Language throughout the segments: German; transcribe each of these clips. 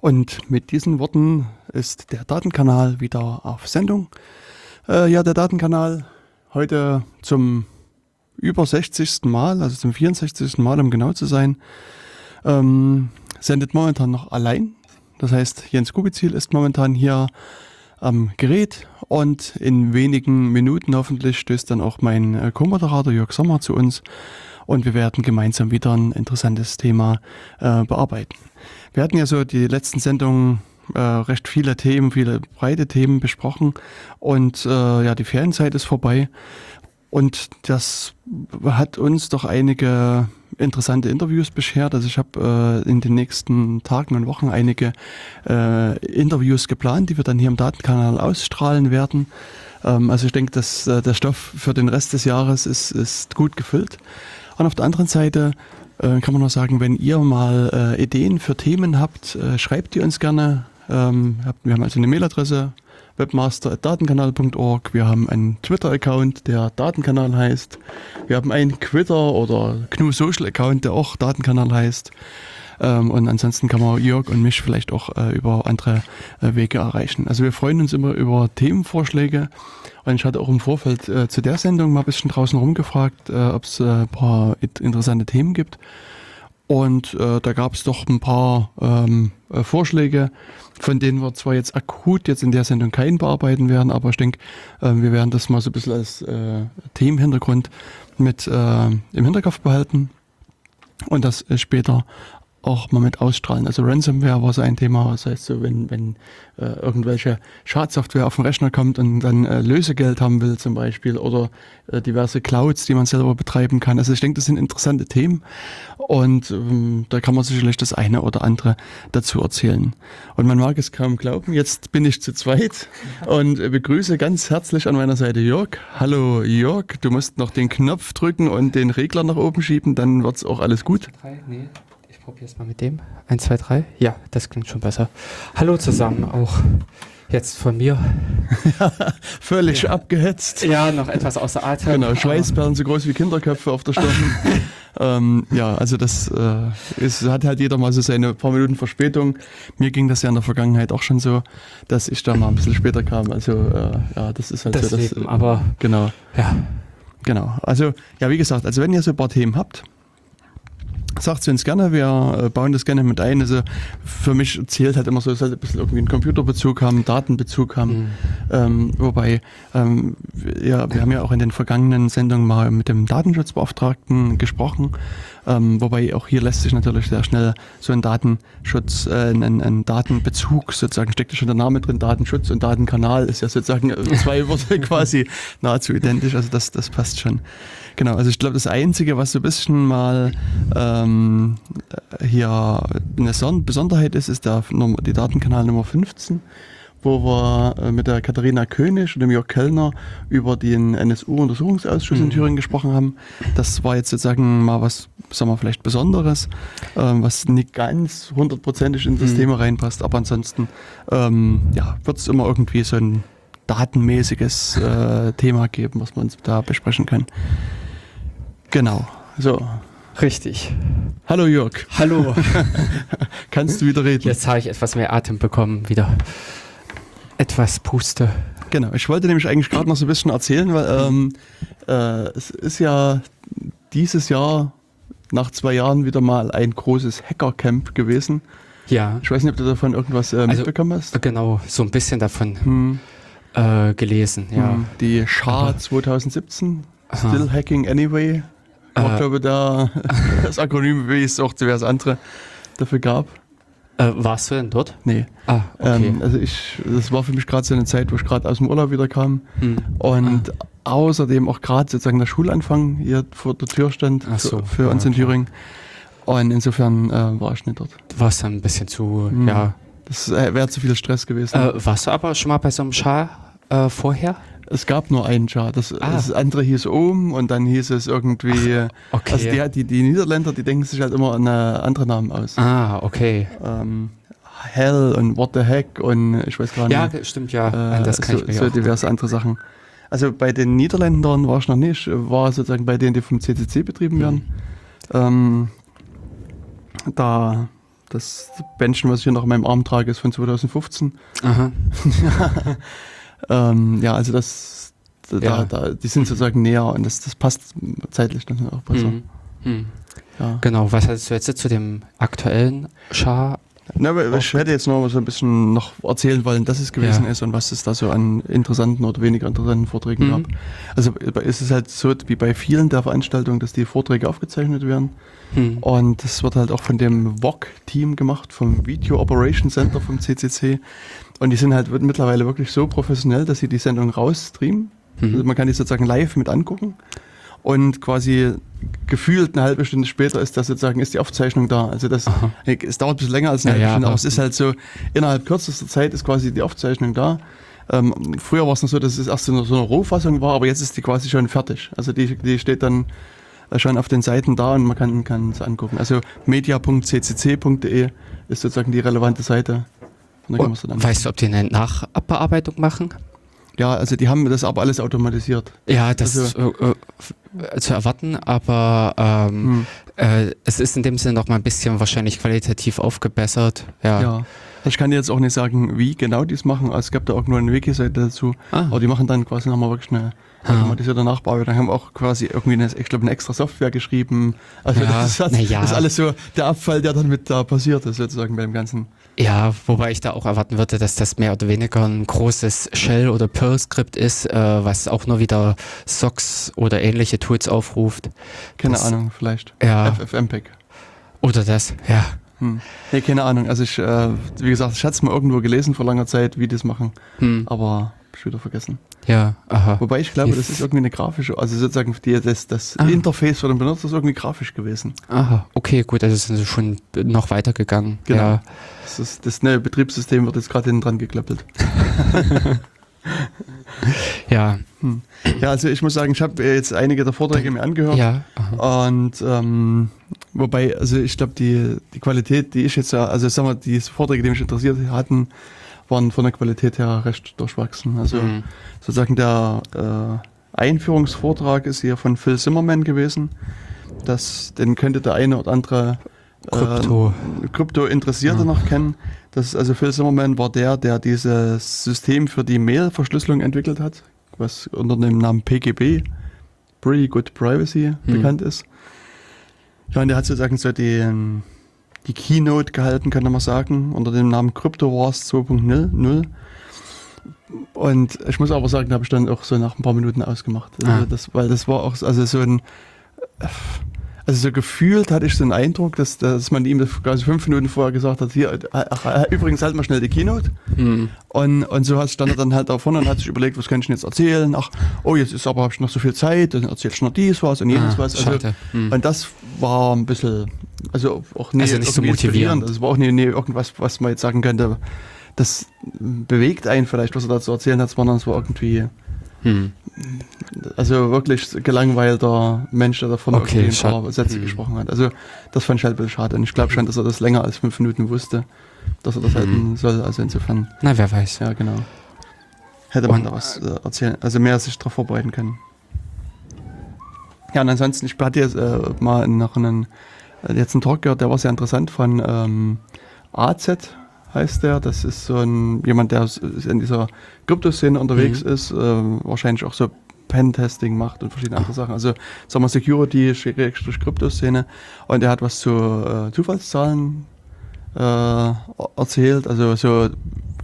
Und mit diesen Worten ist der Datenkanal wieder auf Sendung. Äh, ja, der Datenkanal heute zum über 60. Mal, also zum 64. Mal, um genau zu sein, ähm, sendet momentan noch allein. Das heißt, Jens Kubizil ist momentan hier am Gerät und in wenigen Minuten hoffentlich stößt dann auch mein äh, Co-Moderator Jörg Sommer zu uns und wir werden gemeinsam wieder ein interessantes Thema äh, bearbeiten. Wir hatten ja so die letzten Sendungen äh, recht viele Themen, viele breite Themen besprochen und äh, ja, die Ferienzeit ist vorbei und das hat uns doch einige interessante Interviews beschert. Also ich habe äh, in den nächsten Tagen und Wochen einige äh, Interviews geplant, die wir dann hier im Datenkanal ausstrahlen werden. Ähm, also ich denke, dass äh, der Stoff für den Rest des Jahres ist, ist gut gefüllt. Und auf der anderen Seite äh, kann man noch sagen, wenn ihr mal äh, Ideen für Themen habt, äh, schreibt die uns gerne. Ähm, wir haben also eine Mailadresse webmaster.datenkanal.org. Wir haben einen Twitter-Account, der Datenkanal heißt. Wir haben einen Twitter oder GNU Social Account, der auch Datenkanal heißt. Ähm, und ansonsten kann man Jörg und mich vielleicht auch äh, über andere äh, Wege erreichen. Also wir freuen uns immer über Themenvorschläge. Und ich hatte auch im Vorfeld äh, zu der Sendung mal ein bisschen draußen rumgefragt, äh, ob es äh, ein paar interessante Themen gibt. Und äh, da gab es doch ein paar ähm, äh, Vorschläge, von denen wir zwar jetzt akut jetzt in der Sendung keinen bearbeiten werden, aber ich denke, äh, wir werden das mal so ein bisschen als äh, Themenhintergrund mit äh, im Hinterkopf behalten und das äh, später auch mal mit ausstrahlen. Also Ransomware war so ein Thema, das heißt so, wenn, wenn äh, irgendwelche Schadsoftware auf den Rechner kommt und dann äh, Lösegeld haben will zum Beispiel oder äh, diverse Clouds, die man selber betreiben kann. Also ich denke, das sind interessante Themen und ähm, da kann man sicherlich das eine oder andere dazu erzählen. Und man mag es kaum glauben, jetzt bin ich zu zweit und begrüße ganz herzlich an meiner Seite Jörg. Hallo Jörg, du musst noch den Knopf drücken und den Regler nach oben schieben, dann wird's auch alles gut. Drei, nee probiere es mal mit dem. Eins, zwei, drei. Ja, das klingt schon besser. Hallo zusammen, auch jetzt von mir. Völlig ja. abgehetzt. Ja, noch etwas außer Atem. Genau, Schweißperlen so groß wie Kinderköpfe auf der Stirn. ähm, ja, also das äh, ist, hat halt jeder mal so seine paar Minuten Verspätung. Mir ging das ja in der Vergangenheit auch schon so, dass ich da mal ein bisschen später kam. Also äh, ja, das ist halt das so. Das Leben, aber genau. Ja. Genau. Also ja, wie gesagt, also wenn ihr so ein paar Themen habt, sagt es uns gerne, wir äh, bauen das gerne mit ein. Also für mich zählt halt immer so, es sollte ein bisschen irgendwie einen Computerbezug haben, Datenbezug haben. Mhm. Ähm, wobei, ähm, ja, wir haben ja auch in den vergangenen Sendungen mal mit dem Datenschutzbeauftragten gesprochen. Ähm, wobei auch hier lässt sich natürlich sehr schnell so ein Datenschutz, äh, ein, ein Datenbezug sozusagen, steckt ja schon der Name drin, Datenschutz und Datenkanal ist ja sozusagen äh, zwei Worte quasi nahezu identisch, also das, das passt schon. Genau, also ich glaube, das Einzige, was so ein bisschen mal ähm, hier eine Besonderheit ist, ist der, die Datenkanal Nummer 15 wo wir äh, mit der Katharina König und dem Jörg Kellner über den NSU-Untersuchungsausschuss mhm. in Thüringen gesprochen haben. Das war jetzt sozusagen mal was, sagen wir vielleicht Besonderes, ähm, was nicht ganz hundertprozentig in das mhm. Thema reinpasst, aber ansonsten ähm, ja, wird es immer irgendwie so ein datenmäßiges äh, Thema geben, was uns da besprechen können. Genau. So. Richtig. Hallo Jörg. Hallo. Kannst du wieder reden? Jetzt habe ich etwas mehr Atem bekommen, wieder etwas Puste. Genau, ich wollte nämlich eigentlich gerade noch so ein bisschen erzählen, weil ähm, äh, es ist ja dieses Jahr nach zwei Jahren wieder mal ein großes Hackercamp gewesen. Ja. Ich weiß nicht, ob du davon irgendwas äh, also, mitbekommen hast. Genau, so ein bisschen davon hm. äh, gelesen, ja. Hm. Die SHA 2017, Still Hacking Anyway, war, äh, glaube da das Akronym, wie es auch diverse andere dafür gab. Äh, warst du denn dort? Nee. Ah, okay. Ähm, also ich, das war für mich gerade so eine Zeit, wo ich gerade aus dem Urlaub wieder kam hm. und ah. außerdem auch gerade sozusagen der Schulanfang hier vor der Tür stand so. für, für uns in Thüringen. Und insofern äh, war ich nicht dort. War es dann ein bisschen zu, hm. ja. Das äh, wäre zu viel Stress gewesen. Äh, warst du aber schon mal bei so einem Schar äh, vorher? Es gab nur einen Chart. Das, ah. das andere hieß oben und dann hieß es irgendwie. Ach, okay. Also die, die, die, Niederländer, die denken sich halt immer an andere Namen aus. Ah, okay. Ähm, Hell und What the Heck und ich weiß gar nicht. Ja, stimmt, ja. Äh, das kann so, ich mir so diverse andere Sachen. Also bei den Niederländern war ich noch nicht, war sozusagen bei denen, die vom CCC betrieben werden. Mhm. Ähm, da das Bändchen, was ich hier noch in meinem Arm trage, ist von 2015. Aha. Ähm, ja, also das, da, Ja. da, die sind sozusagen näher und das, das passt zeitlich dann auch besser. Mhm. Mhm. Ja. Genau, was hast du jetzt zu dem aktuellen Schar? Na, aber ich hätte jetzt noch mal so ein bisschen noch erzählen wollen, dass es gewesen Ja. ist und was es da so an interessanten oder weniger interessanten Vorträgen Mhm. gab. Also ist es halt so wie bei vielen der Veranstaltungen, dass die Vorträge aufgezeichnet werden Hm. und das wird halt auch von dem VOG-Team gemacht, vom Video Operation Center vom CCC und die sind halt mittlerweile wirklich so professionell, dass sie die Sendung rausstreamen. Mhm. Also man kann die sozusagen live mit angucken und quasi gefühlt eine halbe Stunde später ist das sozusagen ist die Aufzeichnung da. Also das Aha. es dauert ein bisschen länger als eine Ja, halbe ja, Stunde, aber es ist halt so innerhalb kürzester Zeit ist quasi die Aufzeichnung da. Ähm, früher war es noch so, dass es erst so eine, so eine Rohfassung war, aber jetzt ist die quasi schon fertig. Also die, die steht dann äh, schon auf den Seiten da und man kann kann es angucken. Also media.ccc.de ist sozusagen die relevante Seite. Und da kann man es dann. Weißt du, ob die eine Nachbearbeitung machen? Ja, also die haben das aber alles automatisiert. Ja, das Also- ist äh, äh, zu erwarten, aber ähm, Hm. äh, es ist in dem Sinne noch mal ein bisschen wahrscheinlich qualitativ aufgebessert. Ja. Ja. Ich kann dir jetzt auch nicht sagen, wie genau die es machen. Also es gab da auch nur eine Wiki-Seite dazu. Ah. Aber die machen dann quasi nochmal wirklich eine Ah. automatisierte Nachbearbeitung. Haben auch quasi irgendwie eine, ich glaube, eine extra Software geschrieben. Also Ja, das, ist, das, ja. das ist alles so der Abfall, der dann mit da passiert ist, sozusagen beim Ganzen. Ja, wobei ich da auch erwarten würde, dass das mehr oder weniger ein großes Shell- oder Perl-Skript ist, äh, was auch nur wieder Socks oder ähnliche Tools aufruft. Keine Das- Ahnung, vielleicht. Ja, FFmpeg. oder das, ja. Hm. Nee, keine Ahnung. Also ich, äh, wie gesagt, ich hatte es mal irgendwo gelesen vor langer Zeit, wie die das machen. Hm, Aber ich wieder vergessen. ja, aha. Wobei ich glaube, das ist irgendwie eine grafische, also sozusagen die, das, das Ah. Interface für den Benutzer ist irgendwie grafisch gewesen. Aha, okay, gut, also sind sie schon noch weitergegangen. Genau. Ja. Das, ist, das neue Betriebssystem wird jetzt gerade hinten dran geklöppelt. Ja, Hm. Ja, also ich muss sagen, ich habe jetzt einige der Vorträge mir angehört. ja, aha. Und ähm, wobei, also ich glaube, die, die Qualität, die ich jetzt, also sagen wir, die Vorträge, die mich interessiert hatten, waren von der Qualität her recht durchwachsen. Also Hm. sozusagen der äh, Einführungsvortrag ist hier von Phil Zimmerman gewesen. Das, den könnte der eine oder andere äh, Krypto. Krypto-Interessierte Ja. noch kennen. Das ist also Phil Zimmerman war der, der dieses System für die Mail-Verschlüsselung entwickelt hat, was unter dem Namen PGP, Pretty Good Privacy, Hm. bekannt ist. Ja, und der hat sozusagen so die, die Keynote gehalten, könnte man sagen, unter dem Namen Crypto Wars 2.0. Und ich muss aber sagen, da habe ich dann auch so nach ein paar Minuten ausgemacht. Also Ah. das, weil das war auch also so ein also so gefühlt hatte ich so einen Eindruck, dass, dass man ihm das quasi fünf Minuten vorher gesagt hat, hier, ach, übrigens halt mal schnell die Keynote. Hm. Und, und so hat- stand er dann halt da vorne und hat sich überlegt, was kann ich denn jetzt erzählen? Ach, oh, jetzt ist aber, habe ich noch so viel Zeit, dann erzähl ich noch dies was und jenes Ah, was. Also, schade. Hm. und das war ein bisschen, also auch nie, Also nicht so motivierend. Also war auch nie, nie irgendwas, was man jetzt sagen könnte, das bewegt einen vielleicht, was er da zu erzählen hat, sondern es war irgendwie, Hm. also wirklich gelangweilter Mensch, der da vorne Okay, irgendwie ein paar Sätze Hm. gesprochen hat. Also das fand ich halt ein bisschen schade. Und ich glaube schon, dass er das länger als fünf Minuten wusste, dass er das Hm. halten soll. Also insofern, Na, wer weiß. ja genau. Hätte man Und- da was äh, erzählen, also mehr sich darauf vorbereiten können. Ja, und ansonsten, ich hatte jetzt äh, mal noch einen, jetzt einen Talk gehört, der war sehr interessant von ähm, AZ heißt der. Das ist so ein jemand, der in dieser Kryptoszene unterwegs Mhm. ist, äh, wahrscheinlich auch so Pen-Testing macht und verschiedene andere Sachen. Also sagen wir Security, Kryptoszene. Und er hat was zu äh, Zufallszahlen äh, erzählt, also so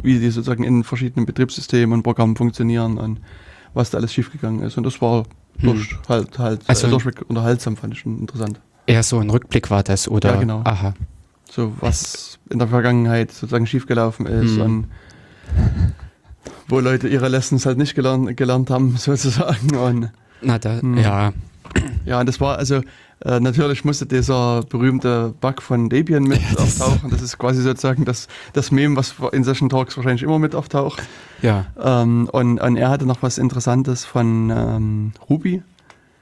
wie die sozusagen in verschiedenen Betriebssystemen und Programmen funktionieren und was da alles schiefgegangen ist. Und das war Hm. durch, halt, halt Also- äh, durchweg unterhaltsam, fand ich schon interessant. Eher so ein Rückblick war das, oder? Ja, genau. Aha. So was in der Vergangenheit sozusagen schiefgelaufen ist Hm. und wo Leute ihre Lessons halt nicht gelernt, gelernt haben, sozusagen. Und Na, da, Hm. ja. ja, und das war also, äh, natürlich musste dieser berühmte Bug von Debian mit Ja, auftauchen. Das ist quasi sozusagen das, das Meme, was in solchen Talks wahrscheinlich immer mit auftaucht. Ja. Ähm, und, und er hatte noch was Interessantes von ähm, Ruby.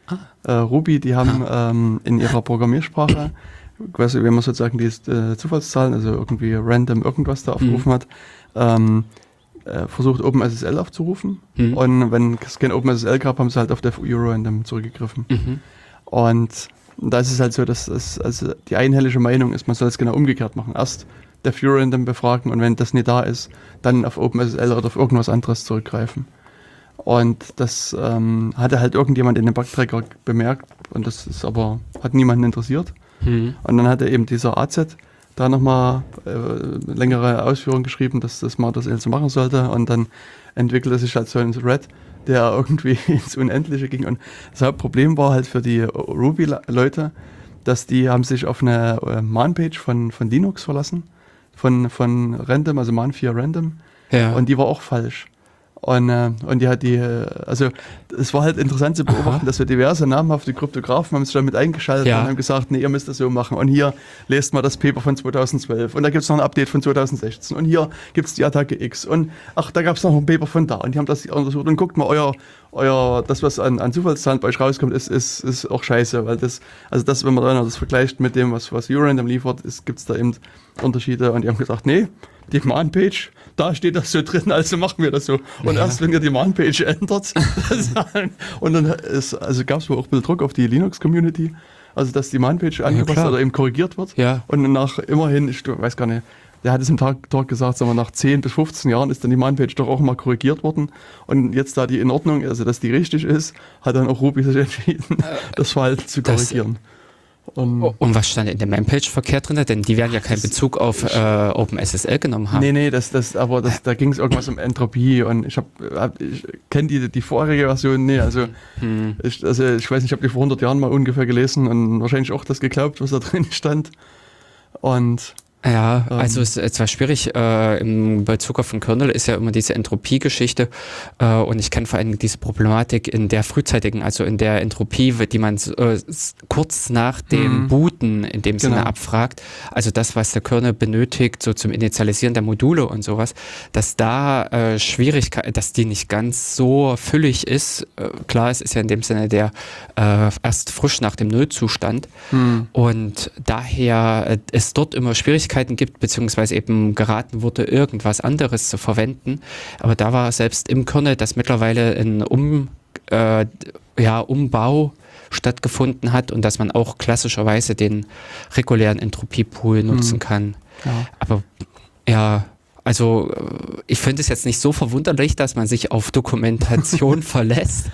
Ah. Ruby, die haben ähm, in ihrer Programmiersprache, quasi, wenn man sozusagen die äh, Zufallszahlen, also irgendwie random irgendwas da aufgerufen hat, ähm, äh, versucht OpenSSL aufzurufen. Mhm. Und wenn es kein OpenSSL gab, haben sie halt auf Def Euro random zurückgegriffen. Mhm. Und da ist es halt so, dass es, also die einhellige Meinung ist, man soll es genau umgekehrt machen. Erst der Random befragen und wenn das nicht da ist, dann auf OpenSSL oder auf irgendwas anderes zurückgreifen. Und das ähm, hatte halt irgendjemand in dem Bugtracker bemerkt und das ist aber, hat niemanden interessiert. Mhm. Und dann hatte eben dieser AZ da nochmal äh, längere Ausführungen geschrieben, dass, man das so machen sollte. Und dann entwickelte sich halt so ein Thread, der irgendwie ins Unendliche ging. Und das Hauptproblem war halt für die Ruby-Leute, dass die haben sich auf eine äh, Man-Page von, von Linux verlassen, von, von Random, also Man4 Random. Ja. Und die war auch falsch. Und, äh, und die hat die, äh, also es war halt interessant zu beobachten, Aha. dass wir diverse namhafte Kryptografen haben sich damit eingeschaltet Ja. und haben gesagt, nee, ihr müsst das so machen. Und hier lest mal das Paper von 2012 und da gibt es noch ein Update von 2016 und hier gibt es die Attacke X. Und ach, da gab es noch ein Paper von da. Und die haben das untersucht. Und guckt mal, euer, euer das, was an, an Zufallszahlen bei euch rauskommt, ist, ist, ist auch scheiße, weil das, also das, wenn man das vergleicht mit dem, was, was Urandom liefert, gibt es da eben Unterschiede. Und die haben gesagt, nee, die Man-Page, da steht das so drin, also machen wir das so. Und Ja. erst wenn ihr die Man-Page ändert, und dann ist, also gab es wohl auch ein bisschen Druck auf die Linux-Community, also dass die Man-Page angepasst klar. oder eben korrigiert wird. Ja. Und nach immerhin, ich weiß gar nicht, der hat es im Tag, Talk gesagt, sagen wir, nach 10 bis 15 Jahren ist dann die Man-Page doch auch mal korrigiert worden. Und jetzt, da die in Ordnung, also dass die richtig ist, hat dann auch Ruby sich entschieden, das Verhalten zu das- korrigieren. Und Und was stand in der Manpage verkehrt drin? Denn die werden ja keinen Bezug auf äh, OpenSSL genommen haben. Nee, nee, das, das, aber das, da ging es irgendwas um Entropie und ich habe, hab, ich kenne die, die vorherige Version, nee, also Hm. ich, also ich weiß nicht, ich habe die vor 100 Jahren mal ungefähr gelesen und wahrscheinlich auch das geglaubt, was da drin stand. Und Ja, Ähm. also es ist zwar schwierig, äh, im Bezug auf den Kernel ist ja immer diese Entropie-Geschichte äh, und ich kenne vor allem diese Problematik in der frühzeitigen, also in der Entropie, die man äh, kurz nach dem Mhm. Booten in dem Sinne Genau. abfragt, also das, was der Kernel benötigt, so zum Initialisieren der Module und sowas, dass da äh, Schwierigkeit, dass die nicht ganz so füllig ist. Äh, klar, es ist ja in dem Sinne der äh, erst frisch nach dem Nullzustand. Und daher äh, es dort immer Schwierigkeiten gibt, beziehungsweise eben geraten wurde, irgendwas anderes zu verwenden. Aber da war selbst im Kernel, dass mittlerweile ein um, äh, ja, Umbau stattgefunden hat und dass man auch klassischerweise den regulären Entropiepool nutzen kann. ja. Aber ja, also ich finde es jetzt nicht so verwunderlich, dass man sich auf Dokumentation verlässt.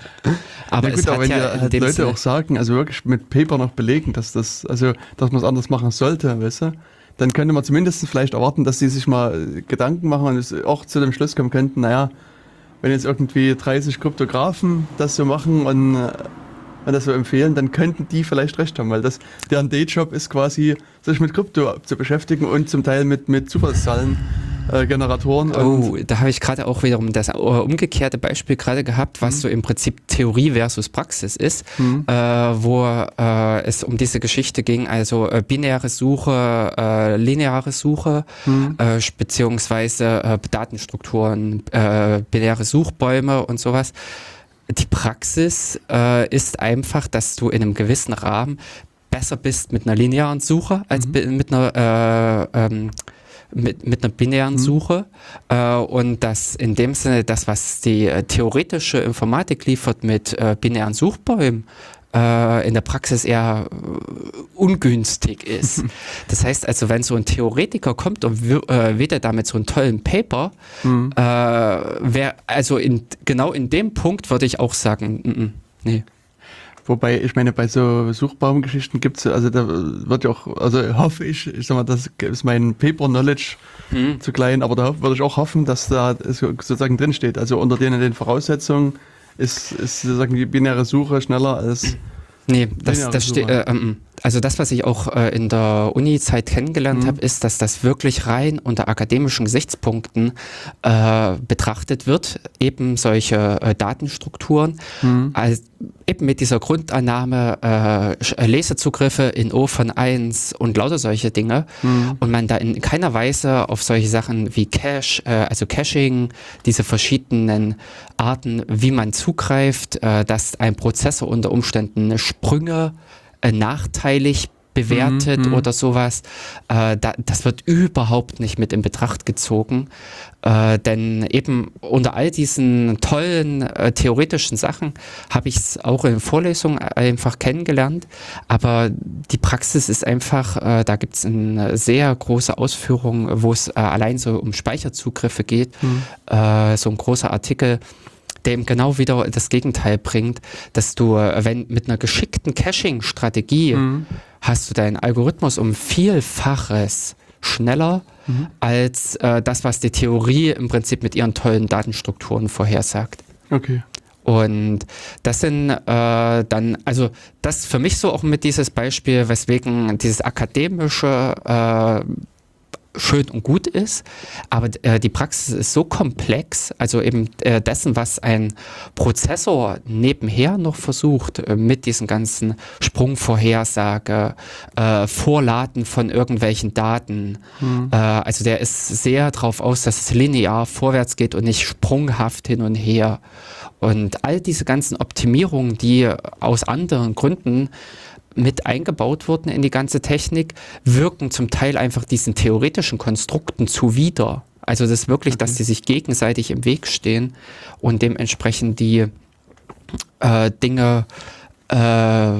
Aber ja gut, es aber wenn ja halt Leute Sinne, auch sagen, also wirklich mit Paper noch belegen, dass das, also dass man es anders machen sollte, weißt du, dann könnte man zumindest vielleicht erwarten, dass sie sich mal äh, Gedanken machen und auch zu dem Schluss kommen könnten, naja, wenn jetzt irgendwie 30 Kryptografen das so machen und, äh, und das so empfehlen, dann könnten die vielleicht recht haben, weil das deren Dayjob ist quasi, sich mit Krypto zu beschäftigen und zum Teil mit, mit Zufallszahlen. Äh, Generatoren Oh, da habe ich gerade auch wiederum das äh, umgekehrte Beispiel gerade gehabt, was so im Prinzip Theorie versus Praxis ist, Mhm. äh, wo äh, es um diese Geschichte ging, also äh, binäre Suche, lineare Suche, Mhm. beziehungsweise Datenstrukturen, binäre Suchbäume und sowas. Die Praxis ist einfach, dass du in einem gewissen Rahmen besser bist mit einer linearen Suche als bi- mit einer äh, ähm, mit, mit einer binären Mhm. Suche äh, und das in dem Sinne, das, was die äh, theoretische Informatik liefert mit äh, binären Suchbäumen, äh, in der Praxis eher äh, ungünstig ist. das heißt also, wenn so ein Theoretiker kommt und äh, wieder damit so einen tollen Paper, Mhm. äh, wär, also in, genau in dem Punkt würde ich auch sagen, mm, mm, nee. Wobei, ich meine, bei so Suchbaumgeschichten gibt es, also da wird ja auch, also hoffe ich, ich sag mal, das ist mein Paper-Knowledge Hm. zu klein, aber da würde ich auch hoffen, dass da sozusagen drinsteht. Also unter denen den Voraussetzungen ist, ist sozusagen die binäre Suche schneller als. Nee, das, das steht, äh, ähm, also das, was ich auch äh, in der Uni-Zeit kennengelernt Mhm. habe, ist, dass das wirklich rein unter akademischen Gesichtspunkten äh, betrachtet wird, eben solche äh, Datenstrukturen, Mhm. als, eben mit dieser Grundannahme äh, Lesezugriffe in O von 1 und lauter solche Dinge Mhm. und man da in keiner Weise auf solche Sachen wie Cache, äh, also Caching, diese verschiedenen Arten, wie man zugreift, äh, dass ein Prozessor unter Umständen Sprünge äh, nachteilig bewertet Mhm, mhm. oder sowas. Äh, da, das wird überhaupt nicht mit in Betracht gezogen. Äh, denn eben unter all diesen tollen äh, theoretischen Sachen habe ich es auch in Vorlesungen einfach kennengelernt. Aber die Praxis ist einfach, äh, da gibt es eine sehr große Ausführung, wo es äh, allein so um Speicherzugriffe geht. Mhm. So ein großer Artikel, der eben genau wieder das Gegenteil bringt, dass du, äh, wenn mit einer geschickten Caching-Strategie Mhm. hast du deinen Algorithmus um Vielfaches schneller Mhm. als äh, das, was die Theorie im Prinzip mit ihren tollen Datenstrukturen vorhersagt. Okay. Und das sind äh, dann, also das für mich so auch mit dieses Beispiel, weswegen dieses akademische äh, schön und gut ist, aber äh, die Praxis ist so komplex, also eben äh, dessen, was ein Prozessor nebenher noch versucht, äh, mit diesen ganzen Sprungvorhersage, äh, Vorladen von irgendwelchen Daten, Mhm. also der ist sehr darauf aus, dass es linear vorwärts geht und nicht sprunghaft hin und her. Und all diese ganzen Optimierungen, die aus anderen Gründen mit eingebaut wurden in die ganze Technik, wirken zum Teil einfach diesen theoretischen Konstrukten zuwider. Also das ist wirklich, dass die sich gegenseitig im Weg stehen und dementsprechend die äh, Dinge äh,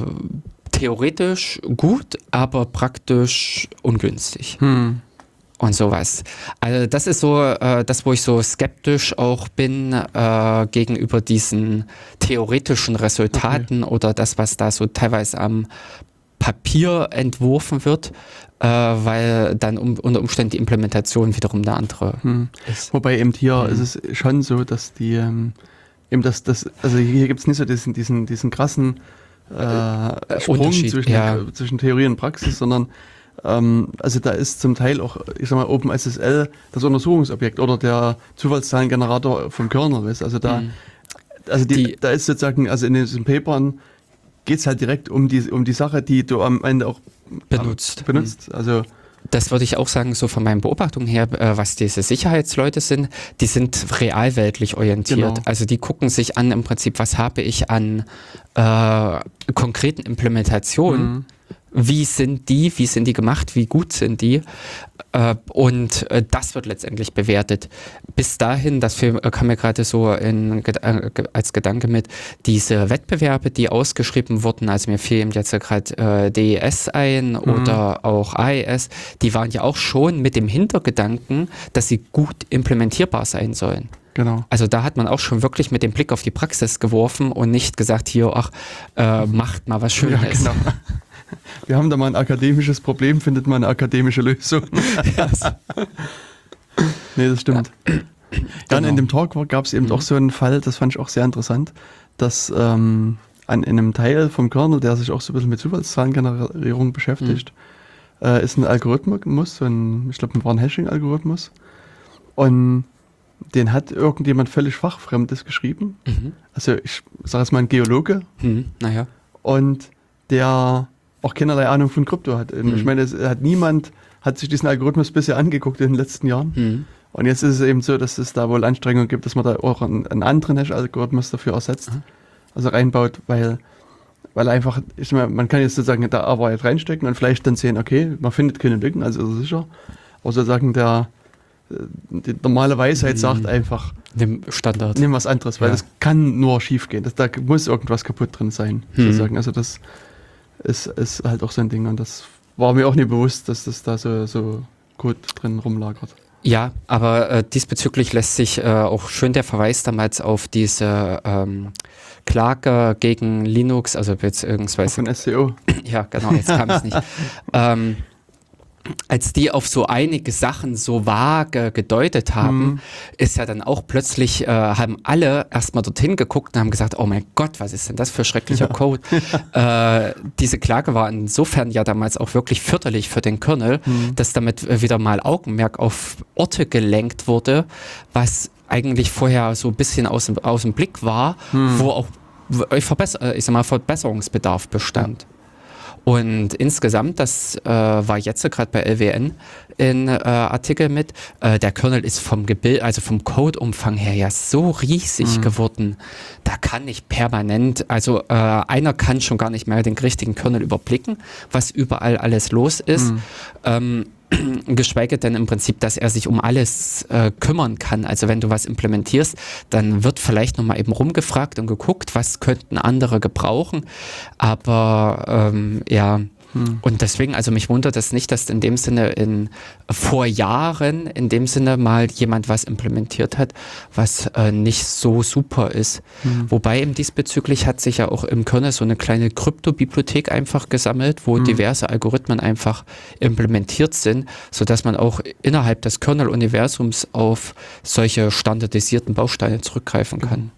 theoretisch gut, aber praktisch ungünstig Hm. Und sowas. Also das ist so äh, das, wo ich so skeptisch auch bin äh, gegenüber diesen theoretischen Resultaten oder das, was da so teilweise am Papier entworfen wird, äh, weil dann um, unter Umständen die Implementation wiederum eine andere Hm. ist. Wobei eben hier Mhm. ist es schon so, dass die, ähm, eben das, das, also hier gibt es nicht so diesen, diesen, diesen krassen äh, Sprung Unterschied, zwischen, ja. zwischen Theorie und Praxis, sondern also da ist zum Teil auch, ich sag mal, OpenSSL das Untersuchungsobjekt oder der Zufallszahlengenerator vom Kernel ist. Also da, Mhm. also die, Die- da ist sozusagen, also in diesen Papern geht es halt direkt um die, um die Sache, die du am Ende auch benutzt. benutzt. Also Das würde ich auch sagen, so von meinen Beobachtungen her, äh, was diese Sicherheitsleute sind, die sind realweltlich orientiert. Genau. Also die gucken sich an im Prinzip, was habe ich an äh, konkreten Implementationen, Mhm. Wie sind die, wie sind die gemacht, wie gut sind die äh, und äh, das wird letztendlich bewertet. Bis dahin, das äh, kam mir gerade so in, als Gedanke mit, diese Wettbewerbe, die ausgeschrieben wurden, also mir fiel eben jetzt gerade DES ein oder auch AES, die waren ja auch schon mit dem Hintergedanken, dass sie gut implementierbar sein sollen. genau. Also da hat man auch schon wirklich mit dem Blick auf die Praxis geworfen und nicht gesagt, hier, ach, äh, macht mal was Schönes. Ja, genau. Wir haben da mal ein akademisches Problem, findet man eine akademische Lösung. nee, das stimmt. Dann Genau. in dem Talk gab es eben Mhm. auch so einen Fall, das fand ich auch sehr interessant, dass ähm, an in einem Teil vom Kernel, der sich auch so ein bisschen mit Zufallszahlengenerierung beschäftigt, Mhm. äh, ist ein Algorithmus, so ein, ich glaube, ein Warn-Hashing-Algorithmus. Und den hat irgendjemand völlig fachfremdes geschrieben. Mhm. Also ich sage jetzt mal ein Geologe, Hm, naja. und der auch keinerlei Ahnung von Krypto hat. Und Mhm. Ich meine, es hat niemand hat sich diesen Algorithmus bisher angeguckt in den letzten Jahren. Hm. Und jetzt ist es eben so, dass es da wohl Anstrengungen gibt, dass man da auch einen, einen anderen Hash-Algorithmus dafür ersetzt, Aha. also reinbaut, weil, weil einfach, ich meine, man kann jetzt sozusagen da Arbeit reinstecken und vielleicht dann sehen, okay, man findet keine Lücken, also ist sicher. Aber sozusagen der, äh, die normale Weisheit Mhm. sagt einfach, Dem Standard. nimm was anderes, weil Ja. das kann nur schief gehen. Das, da muss irgendwas kaputt drin sein, Hm. sozusagen. Also das ist, ist halt auch so ein Ding und das war mir auch nie bewusst, dass das da so, so gut drin rumlagert. Ja, aber äh, diesbezüglich lässt sich äh, auch schön der Verweis damals auf diese ähm, Klage gegen Linux, also Auch beziehungsweise von SEO. Ja, genau, jetzt kam es nicht. ähm, als die auf so einige Sachen so vage gedeutet haben, Mhm. ist ja dann auch plötzlich, äh, haben alle erstmal dorthin geguckt und haben gesagt, oh mein Gott, was ist denn das für schrecklicher Code? äh, diese Klage war insofern ja damals auch wirklich fürchterlich für den Kernel, Mhm. dass damit wieder mal Augenmerk auf Orte gelenkt wurde, was eigentlich vorher so ein bisschen aus, dem- aus dem Blick war, Mhm. wo auch ich, äh, ich sag mal, Verbesserungsbedarf bestand. Und insgesamt, das äh, war jetzt gerade bei LWN in äh, Artikel mit, äh, der Kernel ist vom Gebild, also vom Codeumfang her ja so riesig mhm. geworden. Da kann ich permanent, also äh, einer kann schon gar nicht mehr den richtigen Kernel überblicken, was überall alles los ist. Mhm. Ähm, geschweige denn im Prinzip, dass er sich um alles äh, kümmern kann. Also wenn du was implementierst, dann wird vielleicht nochmal eben rumgefragt und geguckt, was könnten andere gebrauchen. Aber ähm, ja, hm. Und deswegen, also mich wundert es nicht, dass in dem Sinne in vor Jahren in dem Sinne mal jemand was implementiert hat, was äh, nicht so super ist. Hm. Wobei eben diesbezüglich hat sich ja auch im Kernel so eine kleine Kryptobibliothek einfach gesammelt, wo hm. diverse Algorithmen einfach implementiert sind, sodass man auch innerhalb des Kernel-Universums auf solche standardisierten Bausteine zurückgreifen kann.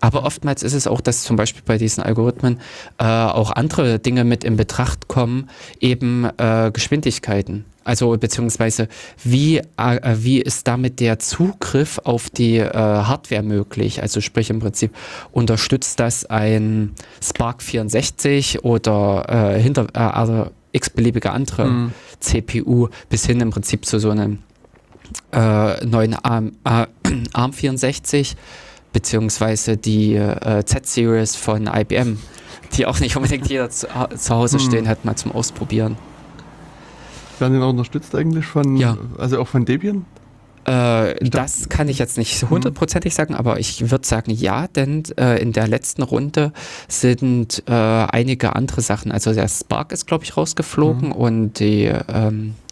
Aber oftmals ist es auch, dass zum Beispiel bei diesen Algorithmen äh, auch andere Dinge mit in Betracht kommen, eben äh, Geschwindigkeiten. Also beziehungsweise wie, äh, wie ist damit der Zugriff auf die äh, Hardware möglich? Also sprich im Prinzip unterstützt das ein Spark 64 oder äh, hinter äh, also x-beliebige andere mhm. CPU bis hin im Prinzip zu so einem äh, neuen ARM, ARM 64 beziehungsweise die äh, Z-Series von IBM, die auch nicht unbedingt jeder zu, zu Hause hm. stehen hat, mal zum Ausprobieren. Werden die noch unterstützt eigentlich von, ja. also auch von Debian? Äh, das kann ich jetzt nicht hm. hundertprozentig sagen, aber ich würde sagen ja, denn äh, in der letzten Runde sind äh, einige andere Sachen, also der Spark ist glaube ich rausgeflogen mhm. und die ähm, äh,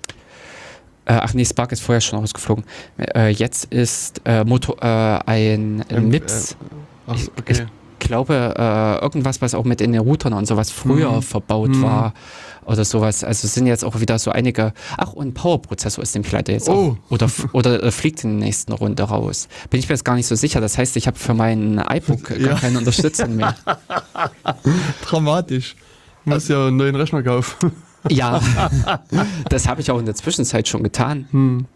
ach nee, Spark ist vorher schon rausgeflogen. Äh, jetzt ist äh, Moto, äh, ein ähm, MIPS. Äh, ach, okay. Ich, glaube, äh, irgendwas, was auch mit in den Routern und sowas früher mhm. verbaut mhm. war oder sowas. Also sind jetzt auch wieder so einige. Ach, und Power-Prozessor ist nämlich leider jetzt oh. auch. Oder, oder fliegt in der nächsten Runde raus. Bin ich mir jetzt gar nicht so sicher. Das heißt, ich habe für mein iBook ja. gar keine Unterstützung mehr. Dramatisch. Ich muss ja einen neuen Rechner kaufen. Ja, das habe ich auch in der Zwischenzeit schon getan. Hm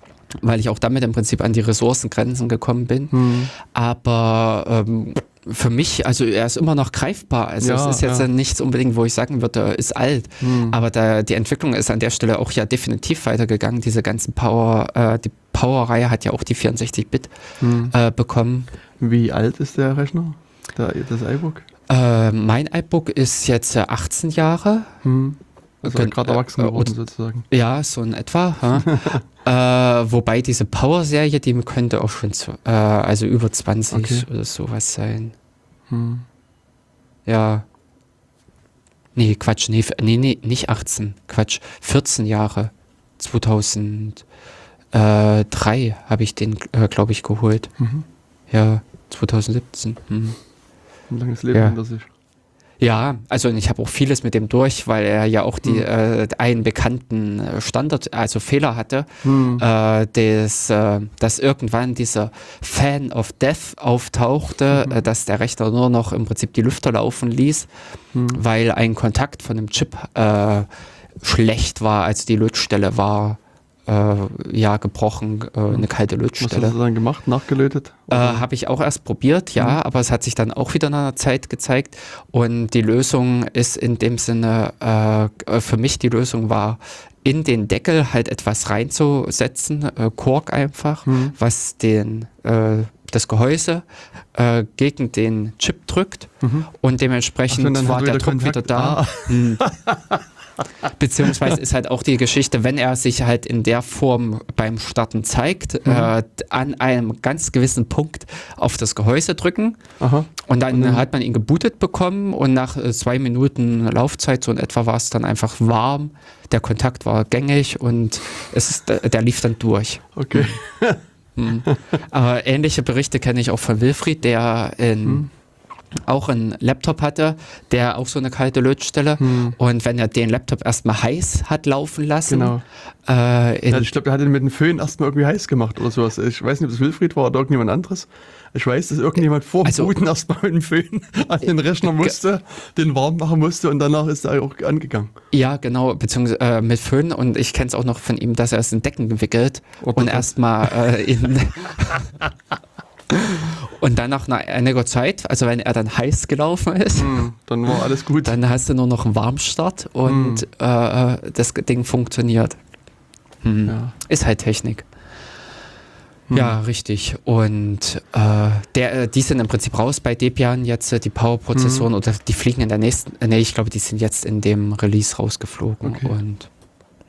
weil ich auch damit im Prinzip an die Ressourcengrenzen gekommen bin. Hm. Aber ähm, für mich, also er ist immer noch greifbar. Also ja, es ist jetzt ja. nichts unbedingt, wo ich sagen würde, er ist alt. Hm. Aber da, die Entwicklung ist an der Stelle auch ja definitiv weitergegangen. Diese ganzen Power, äh, die Power-Reihe hat ja auch die 64-Bit hm. äh, bekommen. Wie alt ist der Rechner, der, das iBook? Äh, mein iBook ist jetzt 18 Jahre. Hm. Also gerade erwachsen äh, geworden sozusagen. Ja, so in etwa. äh, wobei diese Power-Serie, die könnte auch schon zu, äh, also über 20 okay. oder sowas sein. Hm. Ja. Nee, Quatsch, nee, nee, nee, nicht 18, Quatsch, 14 Jahre. 2003 habe ich den, äh, glaube ich, geholt. Mhm. Ja, 2017. Mhm. Ein langes Leben ja. hinter sich. Ja, also ich habe auch vieles mit dem durch, weil er ja auch die mhm. äh, einen bekannten äh, Standard, also Fehler hatte, mhm. äh, des, äh, dass irgendwann dieser Fan of Death auftauchte, mhm. äh, dass der Rechner nur noch im Prinzip die Lüfter laufen ließ, hm. weil ein Kontakt von dem Chip äh, schlecht war, als die Lötstelle war äh, ja, gebrochen, äh, eine kalte Lötstelle. Was hast du dann gemacht, nachgelötet? Äh, Habe ich auch erst probiert, ja, mhm. aber es hat sich dann auch wieder nach einer Zeit gezeigt und die Lösung ist in dem Sinne, äh, für mich die Lösung war, in den Deckel halt etwas reinzusetzen, äh, Kork einfach, mhm. was den äh, das Gehäuse gegen den Chip drückt mhm. und dementsprechend Ach, war der Druck Kontakt. wieder da. Ah. Beziehungsweise ist halt auch die Geschichte, wenn er sich halt in der Form beim Starten zeigt, mhm. äh, an einem ganz gewissen Punkt auf das Gehäuse drücken Aha. und dann mhm. hat man ihn gebootet bekommen und nach äh, zwei Minuten Laufzeit, so in etwa war es dann einfach warm, der Kontakt war gängig und es, der lief dann durch. Okay. Mhm. Aber ähnliche Berichte kenne ich auch von Wilfried, der in mhm auch einen Laptop hatte, der auch so eine kalte Lötstelle. Hm. Und wenn er den Laptop erstmal heiß hat laufen lassen. Genau. Äh, ja, ich glaube, er hat ihn mit dem Föhn erstmal irgendwie heiß gemacht oder sowas. Ich weiß nicht, ob das Wilfried war oder irgendjemand anderes. Ich weiß, dass irgendjemand vor also, Booten erstmal mit dem Föhn an den Rechner musste, den warm machen musste und danach ist er auch angegangen. Ja, genau, beziehungsweise äh, mit Föhn und ich kenne es auch noch von ihm, dass er es in Decken gewickelt oh, und erstmal äh, in Und dann nach einer, einiger Zeit, also wenn er dann heiß gelaufen ist, Hm, dann war alles gut. dann hast du nur noch einen Warmstart und äh, das Ding funktioniert. Hm. Ja. Ist halt Technik. Hm. Ja, richtig. Und äh, der, äh, die sind im Prinzip raus bei Debian jetzt, äh, die Power-Prozessoren, oder die fliegen in der nächsten, äh, nee, ich glaube, die sind jetzt in dem Release rausgeflogen. Okay. Und